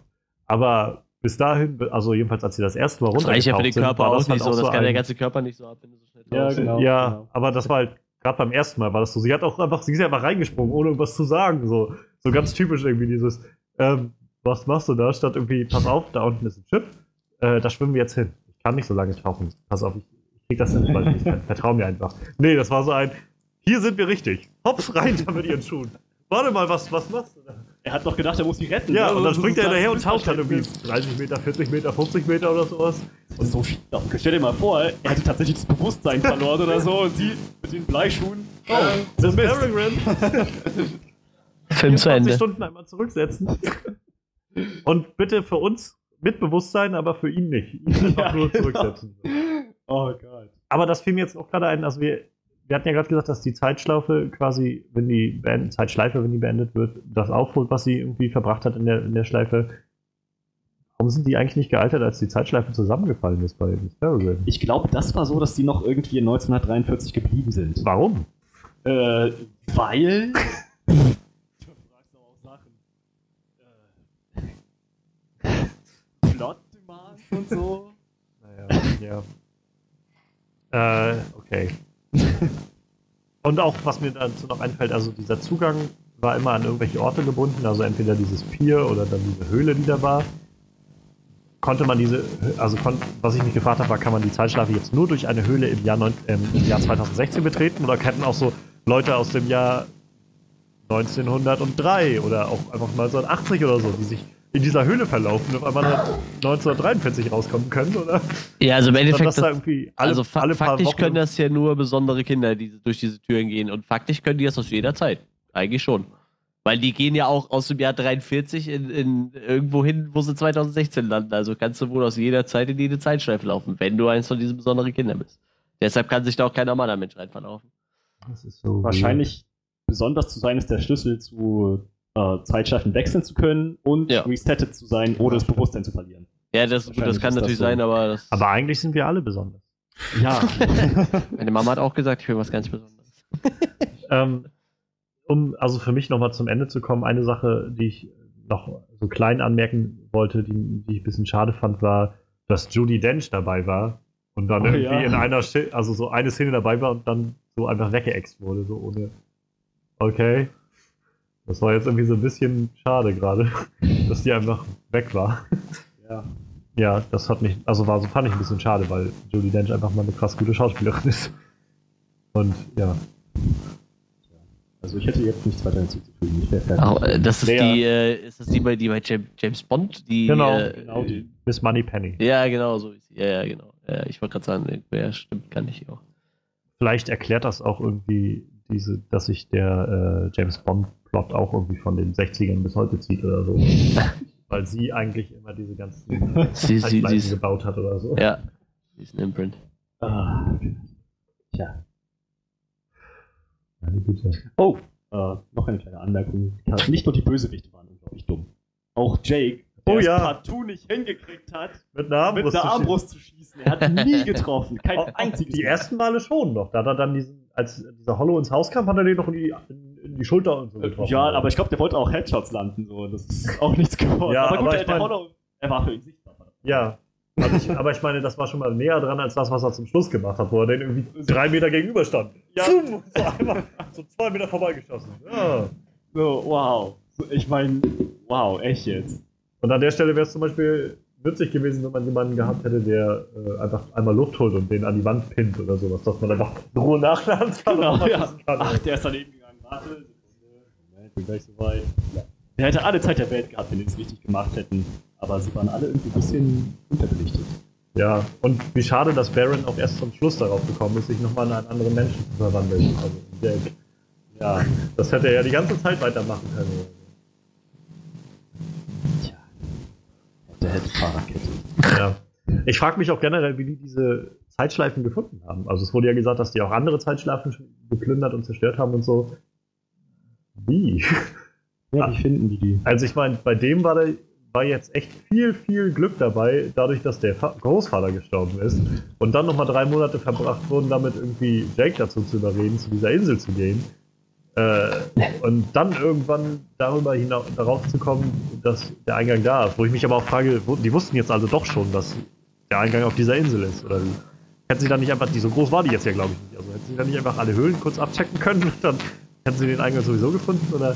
aber bis dahin, also jedenfalls als sie das erste Mal Das reicht ja für den sind, Körper war auch das halt nicht so, das kann ein- der ganze Körper nicht so ab, wenn du so schnell Ja, genau. ja, genau. aber das war halt gerade beim ersten Mal war das so. Sie hat auch einfach, sie ist einfach reingesprungen, ohne irgendwas zu sagen. So, so ganz typisch irgendwie dieses, ähm, was machst du da? Statt irgendwie, pass auf, da unten ist ein Schiff, äh, da schwimmen wir jetzt hin. Ich kann nicht so lange tauchen. Pass auf, ich, ich krieg das hin, weil ich nicht kann. Vertrau mir einfach. Nee, das war so ein, hier sind wir richtig. Hops rein da mit ihren Schuhen. Warte mal, was, was machst du da? Er hat doch gedacht, er muss sie retten. Ja, ne? und dann Das springt er hinterher und taucht dann irgendwie Missverständnis. 30 Meter, 40 Meter, 50 Meter oder sowas. Und so Stell dir mal vor, er hätte tatsächlich das Bewusstsein verloren oder so und sie mit den Bleischuhen. Oh, Das so Mist. Film zu 24 Ende. Stunden einmal zurücksetzen. Und bitte für uns mit Bewusstsein, aber für ihn nicht. Ihn einfach Ja, nur genau. zurücksetzen. Oh Gott. Aber das fiel mir jetzt auch gerade ein, also wir, wir hatten ja gerade gesagt, dass die Zeitschlaufe quasi, wenn die beendet, Zeitschleife, wenn die beendet wird, das aufholt, was sie irgendwie verbracht hat in der, in der Schleife. Warum sind die eigentlich nicht gealtert, als die Zeitschleife zusammengefallen ist bei Miss Peregrine? Ich glaube, das war so, dass die noch irgendwie in 1943 geblieben sind. Warum? Äh, weil. du fragst aber auch Sachen. Äh, Plot Demands und so. Naja, ja. Äh, okay. Und auch, was mir dazu noch einfällt, also dieser Zugang war immer an irgendwelche Orte gebunden, also entweder dieses Pier oder dann diese Höhle, die da war. Konnte man diese, also kon, was ich mich gefragt habe, war, kann man die Zeitschleife jetzt nur durch eine Höhle im Jahr, ähm, im Jahr 2016 betreten oder könnten auch so Leute aus dem Jahr 1903 oder auch einfach mal 1980 oder so, die sich in dieser Höhle verlaufen und auf einmal 1943 rauskommen können, oder? Ja, also im Endeffekt, das, da irgendwie alle, also fa alle faktisch Wochen können das ja nur besondere Kinder, die durch diese Türen gehen. Und faktisch können die das aus jeder Zeit. Eigentlich schon. Weil die gehen ja auch aus dem Jahr 43 in, in irgendwo hin, wo sie 2016 landen. Also kannst du wohl aus jeder Zeit in jede Zeitschleife laufen, wenn du eins von diesen besonderen Kindern bist. Deshalb kann sich da auch kein normaler Mensch rein verlaufen. Das ist so Wahrscheinlich besonders zu sein ist der Schlüssel zu äh, Zeitschleifen wechseln zu können und Ja. resettet zu sein, ohne das Bewusstsein zu verlieren. Ja, das, gut, das kann ist das natürlich so. sein, aber das, Aber eigentlich sind wir alle besonders. Ja. meine Mama hat auch gesagt, ich will was ganz Besonderes. Ähm, um also für mich nochmal zum Ende zu kommen, eine Sache, die ich noch so klein anmerken wollte, die, die ich ein bisschen schade fand, war, dass Judy Dench dabei war und dann Oh, irgendwie ja. in einer, Schi- also so eine Szene dabei war und dann so einfach weggeext wurde, so ohne. Okay. Das war jetzt irgendwie so ein bisschen schade gerade, dass die einfach weg war. ja. Ja, das hat mich, also war so fand ich ein bisschen schade, weil Judy Dench einfach mal eine krass gute Schauspielerin ist. Und ja, Also ich hätte jetzt nichts weiter hinzuzufügen. Ich wäre fertig. Auch, äh, das ist die, äh, ist das die bei, die bei Jam- James Bond? Die, Genau, äh, genau die. Miss Moneypenny. Ja, genau, so ist sie. Ja, ja, genau. Ja, ich wollte gerade sagen, wer stimmt, kann ich auch. Vielleicht erklärt das auch irgendwie diese, dass sich der äh, James Bond Plot auch irgendwie von den 60ern bis heute zieht oder so. Weil sie eigentlich immer diese ganzen Sie, sie, sie gebaut hat oder so. ja, sie ist ein Imprint. Ah. Tja. Meine Güte. Oh, äh, noch eine kleine Anmerkung. Nicht nur die Bösewichte waren unglaublich dumm. Auch Jake, der Oh es ja. partout nicht hingekriegt hat, Mit einer mit Armbrust. einer zu Armbrust zu schießen. Er hat nie getroffen. Kein schießen. einziges Die Mal. ersten Male schon noch. Da hat er dann diesen, als dieser Hollow ins Haus kam, hat er den noch in die, in, in die Schulter und so getroffen. Ja, aber ich glaube, der wollte auch Headshots landen. So. Das ist auch nichts geworden. Ja, aber gut, aber der, ich der mein- Hollow, er war für ihn sichtbar. Ja. Also ich, aber ich meine, das war schon mal näher dran als das, was er zum Schluss gemacht hat, wo er den irgendwie drei Meter gegenüber stand. Ja. Zoom, so einmal so zwei Meter vorbeigeschossen. Ja. So, wow. Ich meine, wow, echt jetzt. Und an der Stelle wäre es zum Beispiel nützlich gewesen, wenn man jemanden gehabt hätte, der äh, einfach einmal Luft holt und den an die Wand pinnt oder sowas, dass man einfach in Ruhe nachladen kann. Genau, ja. Ach, der ist daneben gegangen. Warte, Sekunde. Moment, bin gleich soweit. Ja. Der hätte alle Zeit der Welt gehabt, wenn die es richtig gemacht hätten. Aber sie waren alle irgendwie ein bisschen unterbelichtet. Ja, und wie schade, dass Baron auch erst zum Schluss darauf gekommen ist, sich nochmal in einen anderen Menschen zu verwandeln. Also Jack. Ja. Das hätte er ja die ganze Zeit weitermachen können. Tja. Der hätte Fahrradkette. Ja. Ich frage mich auch generell, wie die diese Zeitschleifen gefunden haben. Also es wurde ja gesagt, dass die auch andere Zeitschleifen geplündert und zerstört haben und so. Wie? Ja, wie finden die die? Also ich meine, bei dem war, der, war jetzt echt viel, viel Glück dabei, dadurch, dass der Fa Großvater gestorben ist und dann nochmal drei Monate verbracht wurden, damit irgendwie Jake dazu zu überreden, zu dieser Insel zu gehen. Äh, und dann irgendwann darüber hinaus darauf zu kommen, dass der Eingang da ist. Wo ich mich aber auch frage, wo, die wussten jetzt also doch schon, dass der Eingang auf dieser Insel ist, oder wie? Hätten sie dann nicht einfach, die so groß war die jetzt ja, glaube ich nicht. Also hätten sie dann nicht einfach alle Höhlen kurz abchecken können und dann hätten sie den Eingang sowieso gefunden, oder?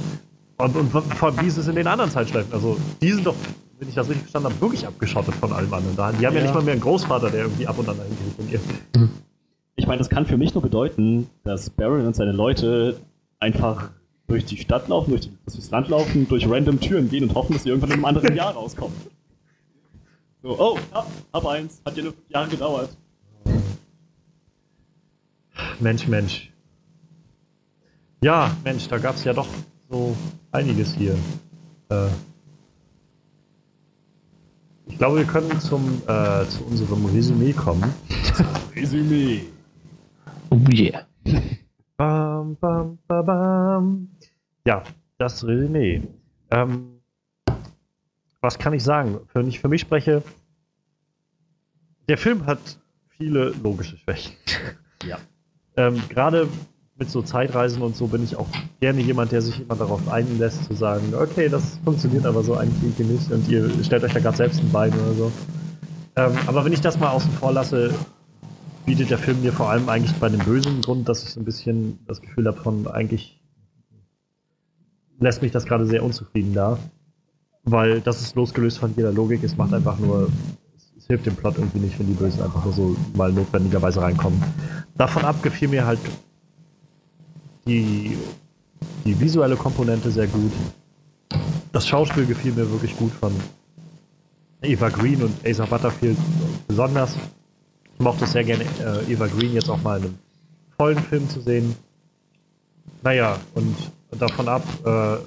Und, und allem, wie ist es in den anderen Zeitschleifen? Also, die sind doch, wenn ich das richtig verstanden habe, wirklich abgeschottet von allem anderen. Die haben ja, Ja. nicht mal mehr einen Großvater, der irgendwie ab und an dahin telefoniert. Ich meine, das kann für mich nur bedeuten, dass Baron und seine Leute einfach durch die Stadt laufen, durch durchs Land laufen, durch random Türen gehen und hoffen, dass sie irgendwann in einem anderen Jahr rauskommen. So, oh, hab, hab eins, hat ja nur fünf Jahre gedauert. Mensch, Mensch. Ja, Mensch, da gab es ja doch so einiges hier. Äh, ich glaube, wir können zum, äh, zu unserem Resümee kommen. Resümee. Oh yeah. Bam, bam, bam, bam. Ja, das Resümee. Ähm, was kann ich sagen? Wenn ich für mich spreche, der Film hat viele logische Schwächen. Ja. Ähm, Gerade mit so Zeitreisen und so bin ich auch gerne jemand, der sich immer darauf einlässt, zu sagen, okay, das funktioniert aber so eigentlich nicht und ihr stellt euch da gerade selbst ein Bein oder so. Ähm, aber wenn ich das mal außen vor lasse, bietet der Film mir vor allem eigentlich bei dem bösen Grund, dass ich so ein bisschen das Gefühl habe von eigentlich lässt mich das gerade sehr unzufrieden da. Weil das ist losgelöst von jeder Logik. Es macht einfach nur, es hilft dem Plot irgendwie nicht, wenn die Bösen einfach nur so mal notwendigerweise reinkommen. Davon ab gefiel mir halt die, die visuelle Komponente sehr gut. Das Schauspiel gefiel mir wirklich gut von Eva Green und Asa Butterfield besonders. Ich mochte sehr gerne, äh, Eva Green jetzt auch mal in einem vollen Film zu sehen. Naja, und davon ab äh,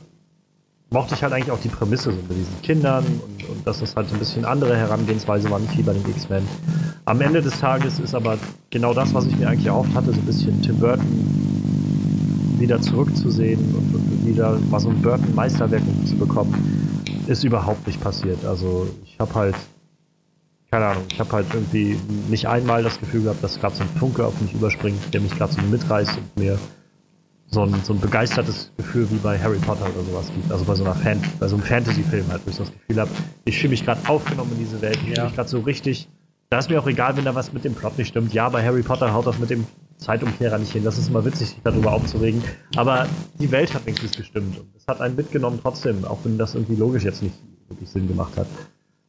mochte ich halt eigentlich auch die Prämisse so mit diesen Kindern und, und dass es halt ein bisschen andere Herangehensweise war, nicht wie bei den X-Men. Am Ende des Tages ist aber genau das, was ich mir eigentlich erhofft hatte, so ein bisschen Tim Burton wieder zurückzusehen und, und wieder mal so ein Burton-Meisterwerk zu bekommen, ist überhaupt nicht passiert. Also ich habe halt, keine Ahnung, ich habe halt irgendwie nicht einmal das Gefühl gehabt, dass gerade so ein Funke auf mich überspringt, der mich gerade so mitreißt und mir so ein, so ein begeistertes Gefühl wie bei Harry Potter oder sowas gibt. Also bei so einer Fan, bei so einem Fantasy-Film halt, wo ich das Gefühl habe, ich fühle mich gerade aufgenommen in diese Welt, ich fühle mich gerade so richtig. Da ist mir auch egal, wenn da was mit dem Plot nicht stimmt. Ja, bei Harry Potter haut das mit dem Zeitumkehrer nicht hin. Das ist immer witzig, sich darüber aufzuregen. Aber die Welt hat wenigstens gestimmt. Und es hat einen mitgenommen trotzdem, auch wenn das irgendwie logisch jetzt nicht wirklich Sinn gemacht hat.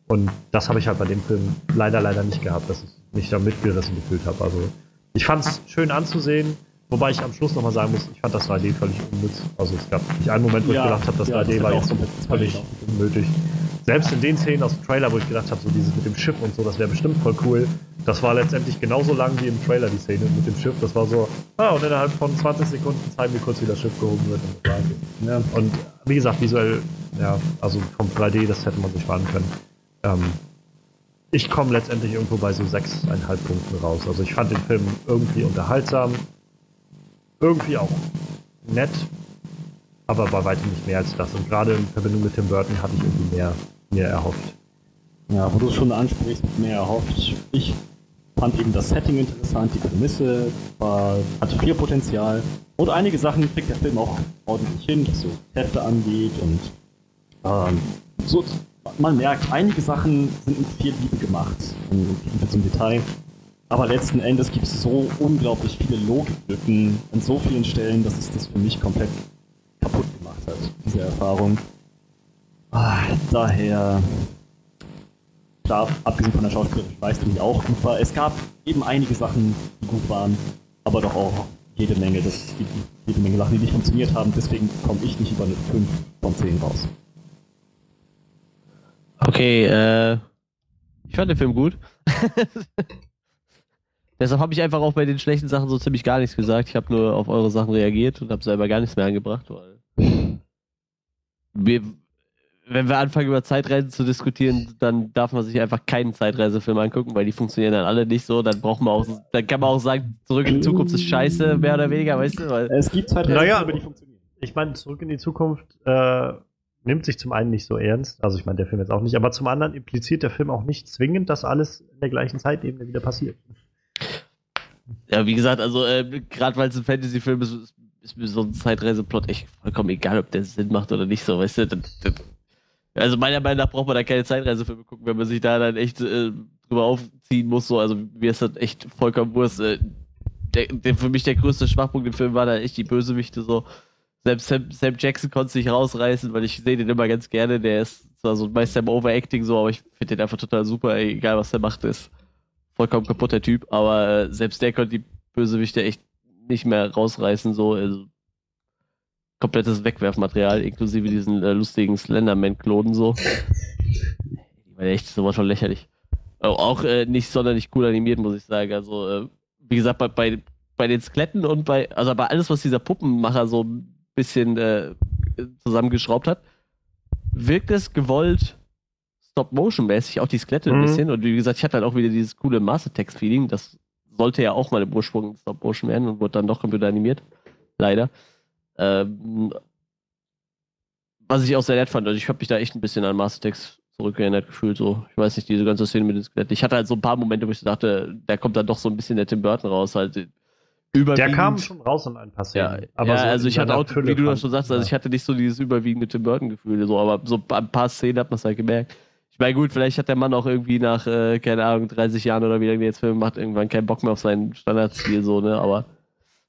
Und das habe ich halt bei dem Film leider, leider nicht gehabt, dass ich mich da mitgerissen gefühlt habe. Also ich fand es schön anzusehen. Wobei ich am Schluss nochmal sagen muss, ich fand das 3D völlig unnütz. Also es gab nicht einen Moment, wo ja, ich gedacht habe, das ja, 3D das war jetzt völlig unnötig. Selbst in den Szenen aus dem Trailer, wo ich gedacht habe, so dieses mit dem Schiff und so, das wäre bestimmt voll cool. Das war letztendlich genauso lang wie im Trailer die Szene mit dem Schiff. Das war so, ah, und innerhalb von 20 Sekunden zeigen wir kurz, wie das Schiff gehoben wird. Und, ja. und wie gesagt, visuell, ja, also vom 3D, das hätte man sich sparen können. Ähm, ich komme letztendlich irgendwo bei so 6,5 Punkten raus. Also ich fand den Film irgendwie unterhaltsam, irgendwie auch nett, aber bei weitem nicht mehr als das. Und gerade in Verbindung mit Tim Burton hatte ich irgendwie mehr, mehr erhofft. Ja, wo du es schon ansprichst, mehr erhofft. Ich fand eben das Setting interessant, die Prämisse war, hatte viel Potenzial. Und einige Sachen kriegt der Film auch ordentlich hin, was so Kräfte angeht und ähm, so, man merkt, einige Sachen sind mit viel Liebe gemacht Liebe zum Detail. Aber letzten Endes gibt es so unglaublich viele Logiklücken an so vielen Stellen, dass es das für mich komplett kaputt gemacht hat, diese Erfahrung. Ah, daher, klar, abgesehen von der schauspielerischen Leistung, die auch gut war, es gab eben einige Sachen, die gut waren, aber doch auch jede Menge, das, jede Menge Sachen, die nicht funktioniert haben. Deswegen komme ich nicht über eine 5 von 10 raus. Okay, äh, ich fand den Film gut. Deshalb habe ich einfach auch bei den schlechten Sachen so ziemlich gar nichts gesagt. Ich habe nur auf eure Sachen reagiert und habe selber gar nichts mehr angebracht, weil wir, wenn wir anfangen über Zeitreisen zu diskutieren, dann darf man sich einfach keinen Zeitreisefilm angucken, weil die funktionieren dann alle nicht so. Dann braucht man auch, dann kann man auch sagen, zurück in die Zukunft ist scheiße, mehr oder weniger, weißt du? Weil es gibt Zeitreisen, naja, die funktionieren. Ich meine, zurück in die Zukunft äh, nimmt sich zum einen nicht so ernst, also ich meine der Film jetzt auch nicht, aber zum anderen impliziert der Film auch nicht zwingend, dass alles in der gleichen Zeitebene wieder passiert. Ja, wie gesagt, also äh, gerade weil es ein Fantasy-Film ist, ist, mir so ein Zeitreiseplot echt vollkommen egal, ob der Sinn macht oder nicht so, weißt du? Das, das, also meiner Meinung nach braucht man da keine Zeitreisefilme gucken, wenn man sich da dann echt äh, drüber aufziehen muss, so, also mir ist das echt vollkommen Wurst. Äh, der, der, für mich der größte Schwachpunkt im Film war da echt die Bösewichte so. Selbst Sam, Sam Jackson konnte sich rausreißen, weil ich sehe den immer ganz gerne. Der ist zwar so meist im Overacting so, aber ich finde den einfach total super, egal was der macht ist vollkommen kaputter Typ, aber äh, selbst der konnte die Bösewichte echt nicht mehr rausreißen, so also, komplettes Wegwerfmaterial, inklusive diesen äh, lustigen Slenderman-Klonen so. Die war echt sowas von lächerlich. Auch äh, nicht sonderlich cool animiert, muss ich sagen. Also, äh, wie gesagt, bei, bei, bei den Skeletten und bei, also bei alles, was dieser Puppenmacher so ein bisschen äh, zusammengeschraubt hat, wirkt es gewollt Stop-Motion-mäßig, auch die Skelette mhm. ein bisschen. Und wie gesagt, ich hatte halt auch wieder dieses coole Master-Text-Feeling. Das sollte ja auch mal im Ursprung Stop-Motion werden und wurde dann doch computeranimiert. Leider. Ähm, was ich auch sehr nett fand. Also ich habe mich da echt ein bisschen an Master Text zurückerinnert gefühlt. So. Ich weiß nicht, diese ganze Szene mit den Skeletten. Ich hatte halt so ein paar Momente, wo ich dachte, da kommt dann doch so ein bisschen der Tim Burton raus. Halt der kam schon raus in ein paar Szenen. Ja, aber ja, so also ich hatte auch, wie du das schon sagst, also ich hatte nicht so dieses überwiegende Tim Burton-Gefühl, so, aber so ein paar Szenen hat man es halt gemerkt. Ich meine, gut, vielleicht hat der Mann auch irgendwie nach, äh, keine Ahnung, 30 Jahren oder wie lange der jetzt Film macht, irgendwann keinen Bock mehr auf seinen Standardstil, so, ne? Aber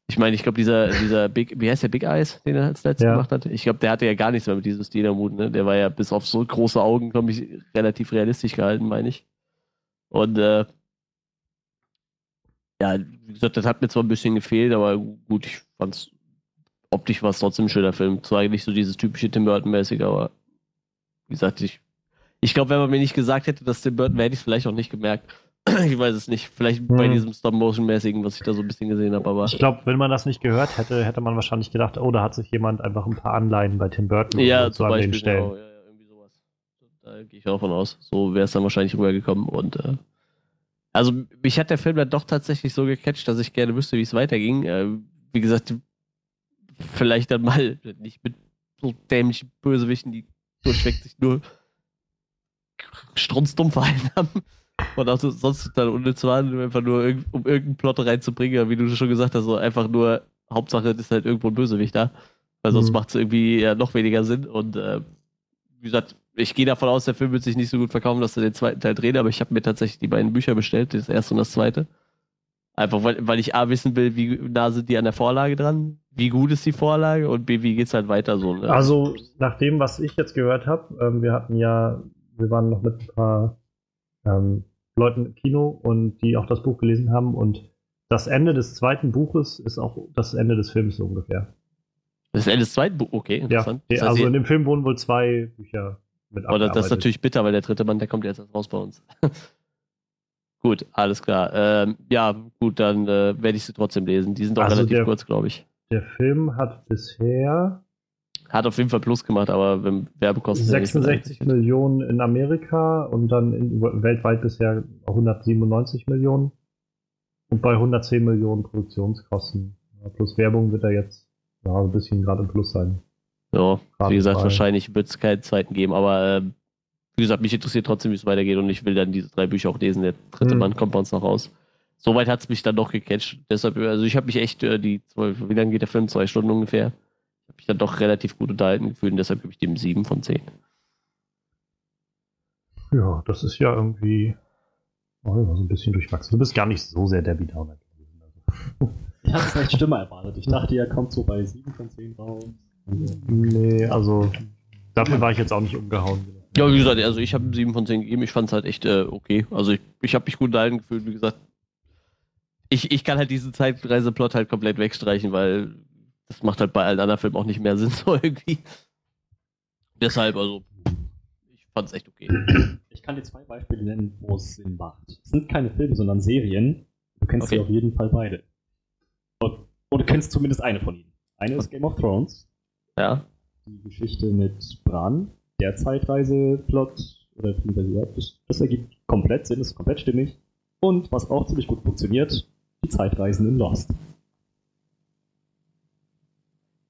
ich meine, ich glaube, dieser, dieser Big, wie heißt der Big Eyes, den er als letztes Ja. gemacht hat? Ich glaube, der hatte ja gar nichts mehr mit diesem Stil am Hut, ne? Der war ja bis auf so große Augen, glaube ich, relativ realistisch gehalten, meine ich. Und äh, ja, wie gesagt, das hat mir zwar ein bisschen gefehlt, aber gut, ich fand's optisch war es trotzdem ein schöner Film. Zwar nicht so dieses typische Tim Burton-mäßige, aber wie gesagt, ich, ich glaube, wenn man mir nicht gesagt hätte, dass Tim Burton, wäre, hätte ich es vielleicht auch nicht gemerkt. ich weiß es nicht. Vielleicht bei Hm. diesem Stop-Motion-mäßigen, was ich da so ein bisschen gesehen habe, aber. Ich glaube, wenn man das nicht gehört hätte, hätte man wahrscheinlich gedacht, oh, da hat sich jemand einfach ein paar Anleihen bei Tim Burton Ja, so zum an den Beispiel, Stellen. genau. Ja, ja, irgendwie sowas. Da gehe ich auch von aus. So wäre es dann wahrscheinlich rübergekommen. Und äh, also mich hat der Film dann doch tatsächlich so gecatcht, dass ich gerne wüsste, wie es weiterging. Äh, wie gesagt, vielleicht dann mal nicht mit so dämlichen Bösewichten, die durchweg sich nur strunzdumm verhalten haben. Und auch so- sonst dann unnütz waren, einfach nur irgend, um irgendeinen Plot reinzubringen, wie du schon gesagt hast, so einfach nur, Hauptsache ist halt irgendwo ein Bösewicht da. Weil sonst Mhm. macht es irgendwie ja noch weniger Sinn. Und äh, wie gesagt, ich gehe davon aus, der Film wird sich nicht so gut verkaufen, dass er den zweiten Teil dreht, aber ich habe mir tatsächlich die beiden Bücher bestellt, das erste und das zweite. Einfach weil, weil ich A wissen will, wie nah sind die an der Vorlage dran, wie gut ist die Vorlage und B, wie geht's halt weiter so. Ne? Also, nach dem, was ich jetzt gehört habe, ähm, wir hatten ja, wir waren noch mit ein paar ähm, Leuten im Kino und die auch das Buch gelesen haben und das Ende des zweiten Buches ist auch das Ende des Films so ungefähr. das Ende des zweiten Buch, okay, Ja, interessant. Das heißt, also in dem Film wurden wohl zwei Bücher mit Oder das ist natürlich bitter, weil der dritte Mann, der kommt jetzt erst raus bei uns. gut, alles klar. Ähm, ja, gut, dann äh, werde ich sie trotzdem lesen. Die sind doch Also relativ der- kurz, glaube ich. Der Film hat bisher Hat auf jeden Fall Plus gemacht, aber wenn Werbekosten. sind ja nicht 66 berechnet. Millionen in Amerika und dann in, weltweit bisher 197 Millionen. Und bei 110 Millionen Produktionskosten. Ja, plus Werbung wird er jetzt ja, ein bisschen gerade im Plus sein. Ja, Gerade wie gesagt, bei- wahrscheinlich wird es keinen zweiten geben, aber ähm, wie gesagt, mich interessiert trotzdem, wie es weitergeht und ich will dann diese drei Bücher auch lesen. Der dritte Mhm. Mann kommt bei uns noch raus. Soweit hat es mich dann doch gecatcht. Deshalb, also ich habe mich echt äh, die zwei, wie lange geht der Film? Zwei Stunden ungefähr. Ich habe mich dann doch relativ gut unterhalten gefühlt und deshalb gebe ich dem sieben von zehn. Ja, das ist ja irgendwie oh, ja, so ein bisschen durchwachsen. Du bist gar nicht so sehr Debbie Downer gewesen. Also. Ich hatte es echt schlimmer erwartet. Ich dachte, er kommt so bei 7 von 10 raus. Nee, also dafür war ich jetzt auch nicht umgehauen. Ja, wie gesagt, also ich habe sieben von zehn gegeben. Ich fand es halt echt äh, okay. Also ich, ich habe mich gut unterhalten gefühlt. Wie gesagt, ich, ich kann halt diesen Zeitreiseplot halt komplett wegstreichen, weil das macht halt bei allen anderen Filmen auch nicht mehr Sinn so irgendwie. Deshalb, also ich fand es echt okay. Ich kann dir zwei Beispiele nennen, wo es Sinn macht. Es sind keine Filme, sondern Serien. Du kennst Okay. sie auf jeden Fall beide. Und, und du kennst zumindest eine von ihnen. Eine ist Game of Thrones. Ja. Die Geschichte mit Bran. Der Zeitreiseplot. Oder ja, das, das ergibt komplett Sinn, ist komplett stimmig. Und was auch ziemlich gut funktioniert, die Zeitreisen in Lost.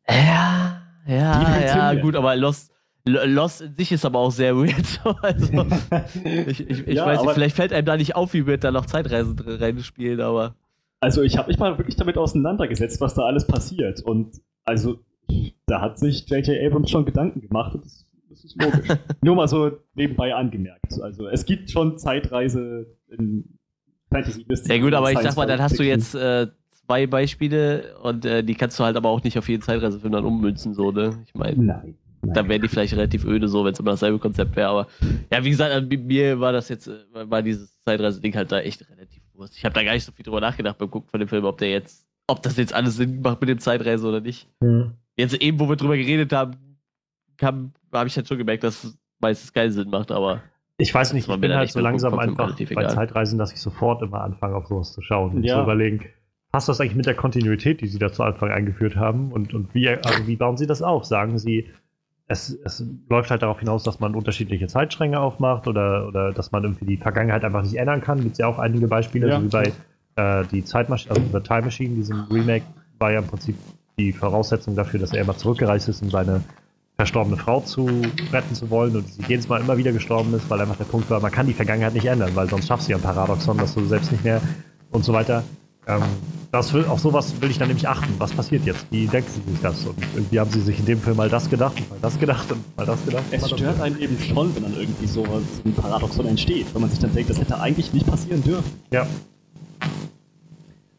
Ja, ja, ja, gut, aber Lost, Lost in sich ist aber auch sehr weird. So, also, ich ich, ich Ja, weiß nicht, vielleicht fällt einem da nicht auf, wie weird da noch Zeitreisen drin reinspielen, aber. Also ich habe mich mal wirklich damit auseinandergesetzt, was da alles passiert. Und also da hat sich J.J. Abrams schon Gedanken gemacht und das, das ist logisch. Nur mal so nebenbei angemerkt. Also es gibt schon Zeitreise in Fantasy Ja gut, aber ich sag mal, dann hast du jetzt äh, zwei Beispiele und äh, die kannst du halt aber auch nicht auf jeden Zeitreisefilm dann ummünzen, so, ne? Ich meine, Nein. nein. da wären die vielleicht relativ öde so, wenn es immer dasselbe Konzept wäre, aber ja, wie gesagt, also, mit mir war das jetzt, äh, war dieses Zeitreise-Ding halt da echt relativ wurscht. Ich habe da gar nicht so viel drüber nachgedacht beim Gucken von dem Film, ob der jetzt, ob das jetzt alles Sinn macht mit dem Zeitreise oder nicht. Hm. Jetzt eben, wo wir drüber geredet haben, habe ich halt schon gemerkt, dass es meistens keinen Sinn macht, aber Ich weiß nicht, ich bin dann halt so langsam einfach bei. Zeitreisen, dass ich sofort immer anfange, auf sowas zu schauen und Ja. zu überlegen, passt das eigentlich mit der Kontinuität, die sie da zu Anfang eingeführt haben? Und, und wie, also wie bauen sie das auf? Sagen sie, es, es läuft halt darauf hinaus, dass man unterschiedliche Zeitstränge aufmacht oder, oder dass man irgendwie die Vergangenheit einfach nicht ändern kann? Gibt es ja auch einige Beispiele, Ja. so wie bei äh, die Zeitmaschine, also The Time Machine, diesem Remake, war ja im Prinzip die Voraussetzung dafür, dass er immer zurückgereist ist, um seine verstorbene Frau zu retten zu wollen und sie jedes Mal immer wieder gestorben ist, weil einfach der Punkt war, man kann die Vergangenheit nicht ändern, weil sonst schaffst du ja ein Paradoxon, dass du selbst nicht mehr und so weiter. Ähm, das will, auf sowas will ich dann nämlich achten. Was passiert jetzt? Wie denken sie sich das? Und irgendwie haben sie sich in dem Film mal das gedacht und mal das gedacht und mal das gedacht. Es stört einen eben schon, wenn dann irgendwie so ein Paradoxon entsteht, wenn man sich dann denkt, das hätte eigentlich nicht passieren dürfen. Ja.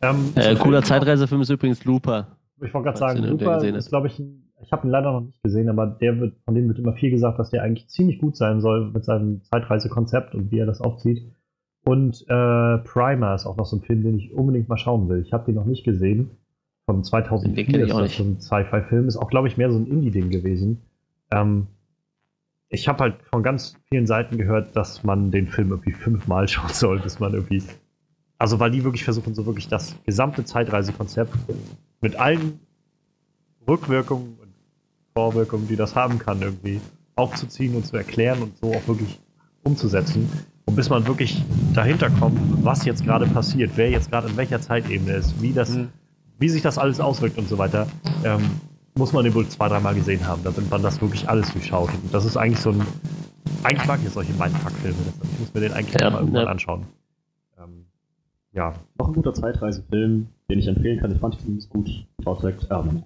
Ähm, Äh, cooler Zeitreisefilm ist übrigens Looper. Ich wollte gerade sagen, Looper gesehen ist, glaube ich, ein, ich habe ihn leider noch nicht gesehen, aber der wird, von dem wird immer viel gesagt, dass der eigentlich ziemlich gut sein soll mit seinem Zeitreisekonzept und wie er das aufzieht. Und äh, Primer ist auch noch so ein Film, den ich unbedingt mal schauen will. Ich habe den noch nicht gesehen. Von 2004 Den kenn ich ist das so ein Sci-Fi-Film. Ist auch, glaube ich, mehr so ein Indie-Ding gewesen. Ähm, ich habe halt von ganz vielen Seiten gehört, dass man den Film irgendwie fünfmal schauen soll, bis man irgendwie. Also, weil die wirklich versuchen, so wirklich das gesamte Zeitreisekonzept mit allen Rückwirkungen und Vorwirkungen, die das haben kann, irgendwie aufzuziehen und zu erklären und so auch wirklich umzusetzen. Und bis man wirklich dahinter kommt, was jetzt gerade passiert, wer jetzt gerade in welcher Zeitebene ist, wie das, Mhm. wie sich das alles auswirkt und so weiter, ähm, muss man den wohl zwei, dreimal gesehen haben, damit man das wirklich alles durchschaut. Und das ist eigentlich so ein. Eigentlich mag ich solche Mindfuck-Filme. deshalb Ich muss mir den eigentlich Ja, mal irgendwann ja. anschauen. Ähm, ja. Noch ein guter Zeitreisefilm, den ich empfehlen kann. Ich fand ihn ziemlich gut. Trek Almanac.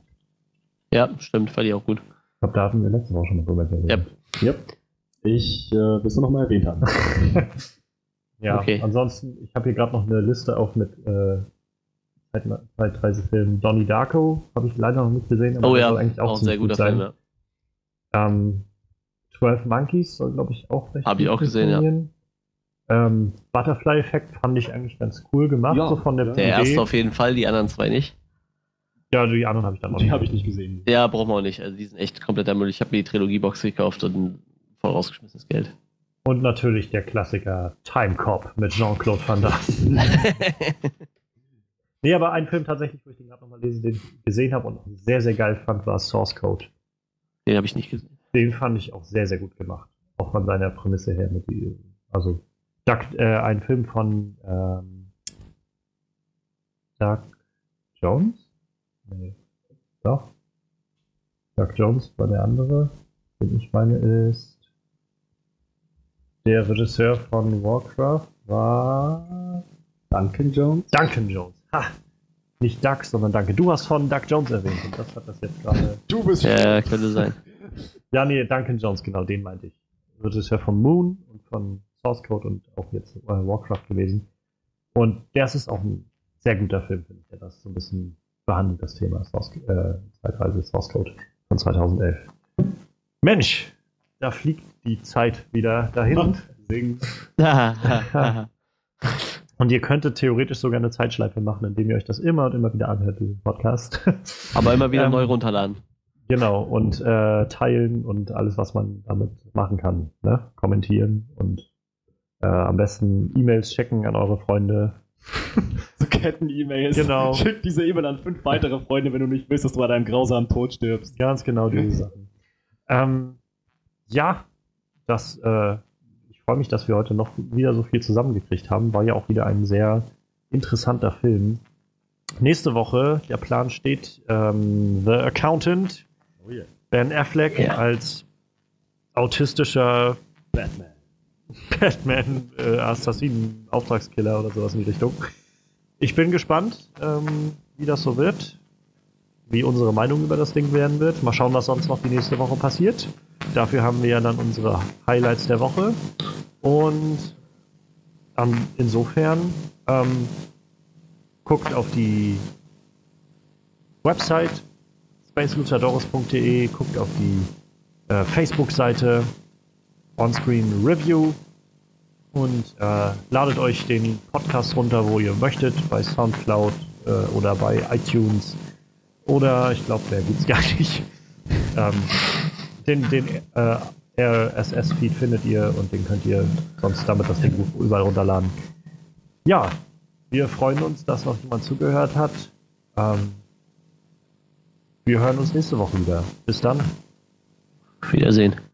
Ja, stimmt, fand ich auch gut. Ich glaube, da hatten wir letzte Woche schon mal drüber geredet. Ja. Yep. Ich äh, will es nur noch mal erwähnt haben. Ja, Okay. ansonsten, ich habe hier gerade noch eine Liste auf mit äh, Zeit- Zeitreisefilmen. Donnie Darko habe ich leider noch nicht gesehen, aber Oh ja, soll eigentlich auch, auch ein sehr gut guter sein. Film. Ja. Ähm, 12 Monkeys soll, glaube ich, auch recht Hab ich gut auch gesehen, ja. Ähm, Butterfly-Effekt fand ich eigentlich ganz cool gemacht, Ja, so von der. Der Idee. erste auf jeden Fall, die anderen zwei nicht. Ja, die anderen habe ich dann noch Die habe ich nicht gesehen. Ja, brauchen wir auch nicht. Also die sind echt kompletter Müll. Ich habe mir die Trilogiebox gekauft und voll rausgeschmissenes Geld. Und natürlich der Klassiker Time Cop mit Jean-Claude Van Damme. nee, aber ein Film tatsächlich, wo ich den gerade nochmal lese, den ich gesehen habe und sehr, sehr geil fand, war Source Code. Den habe ich nicht gesehen. Den fand ich auch sehr, sehr gut gemacht. Auch von seiner Prämisse her. Mit also Duck, äh, ein Film von ähm, Doug Jones? Nee. Doch. Doug Jones war der andere. Den ich meine ist. Der Regisseur von Warcraft war. Duncan Jones? Duncan Jones. Ha! Nicht Doug, sondern Danke. Du hast von Doug Jones erwähnt und das hat das jetzt gerade. Du bist Ja, könnte sein. Ja, nee, Duncan Jones, genau, den meinte ich. Regisseur von Moon und von Source Code und auch jetzt äh, Warcraft gewesen. Und das ist auch ein sehr guter Film, finde ich, der das so ein bisschen behandelt, das Thema Source, äh, Zeitreise Source Code von 2011. Mensch, da fliegt die Zeit wieder dahin. Und ihr könntet theoretisch sogar eine Zeitschleife machen, indem ihr euch das immer und immer wieder anhört, diesen Podcast. Aber immer wieder Ähm, neu runterladen. Genau, und äh, teilen und alles, was man damit machen kann. Ne? Kommentieren und äh, am besten E-Mails checken an eure Freunde. So Ketten-E-Mails. Genau. Schick diese E-Mail an fünf weitere Freunde, wenn du nicht willst, dass du bei deinem grausamen Tod stirbst. Ganz genau diese Sachen. Ähm, ja, das, äh, ich freue mich, dass wir heute noch wieder so viel zusammengekriegt haben. War ja auch wieder ein sehr interessanter Film. Nächste Woche, der Plan steht, ähm, The Accountant, Oh yeah. Ben Affleck Ja. als autistischer Batman. Batman, äh, Assassinen, Auftragskiller oder sowas in die Richtung. Ich bin gespannt, ähm, wie das so wird, wie unsere Meinung über das Ding werden wird. Mal schauen, was sonst noch die nächste Woche passiert. Dafür haben wir ja dann unsere Highlights der Woche. Und ähm, insofern ähm, guckt auf die Website spaceluchadores.de, guckt auf die äh, Facebook-Seite Onscreen Review und äh, ladet euch den Podcast runter, wo ihr möchtet, bei Soundcloud äh, oder bei iTunes oder ich glaube, der gibt's gar nicht. Ähm, den den äh, RSS-Feed findet ihr und den könnt ihr sonst damit das Ding überall runterladen. Ja, wir freuen uns, dass noch jemand zugehört hat. Ähm, wir hören uns nächste Woche wieder. Bis dann. Wiedersehen.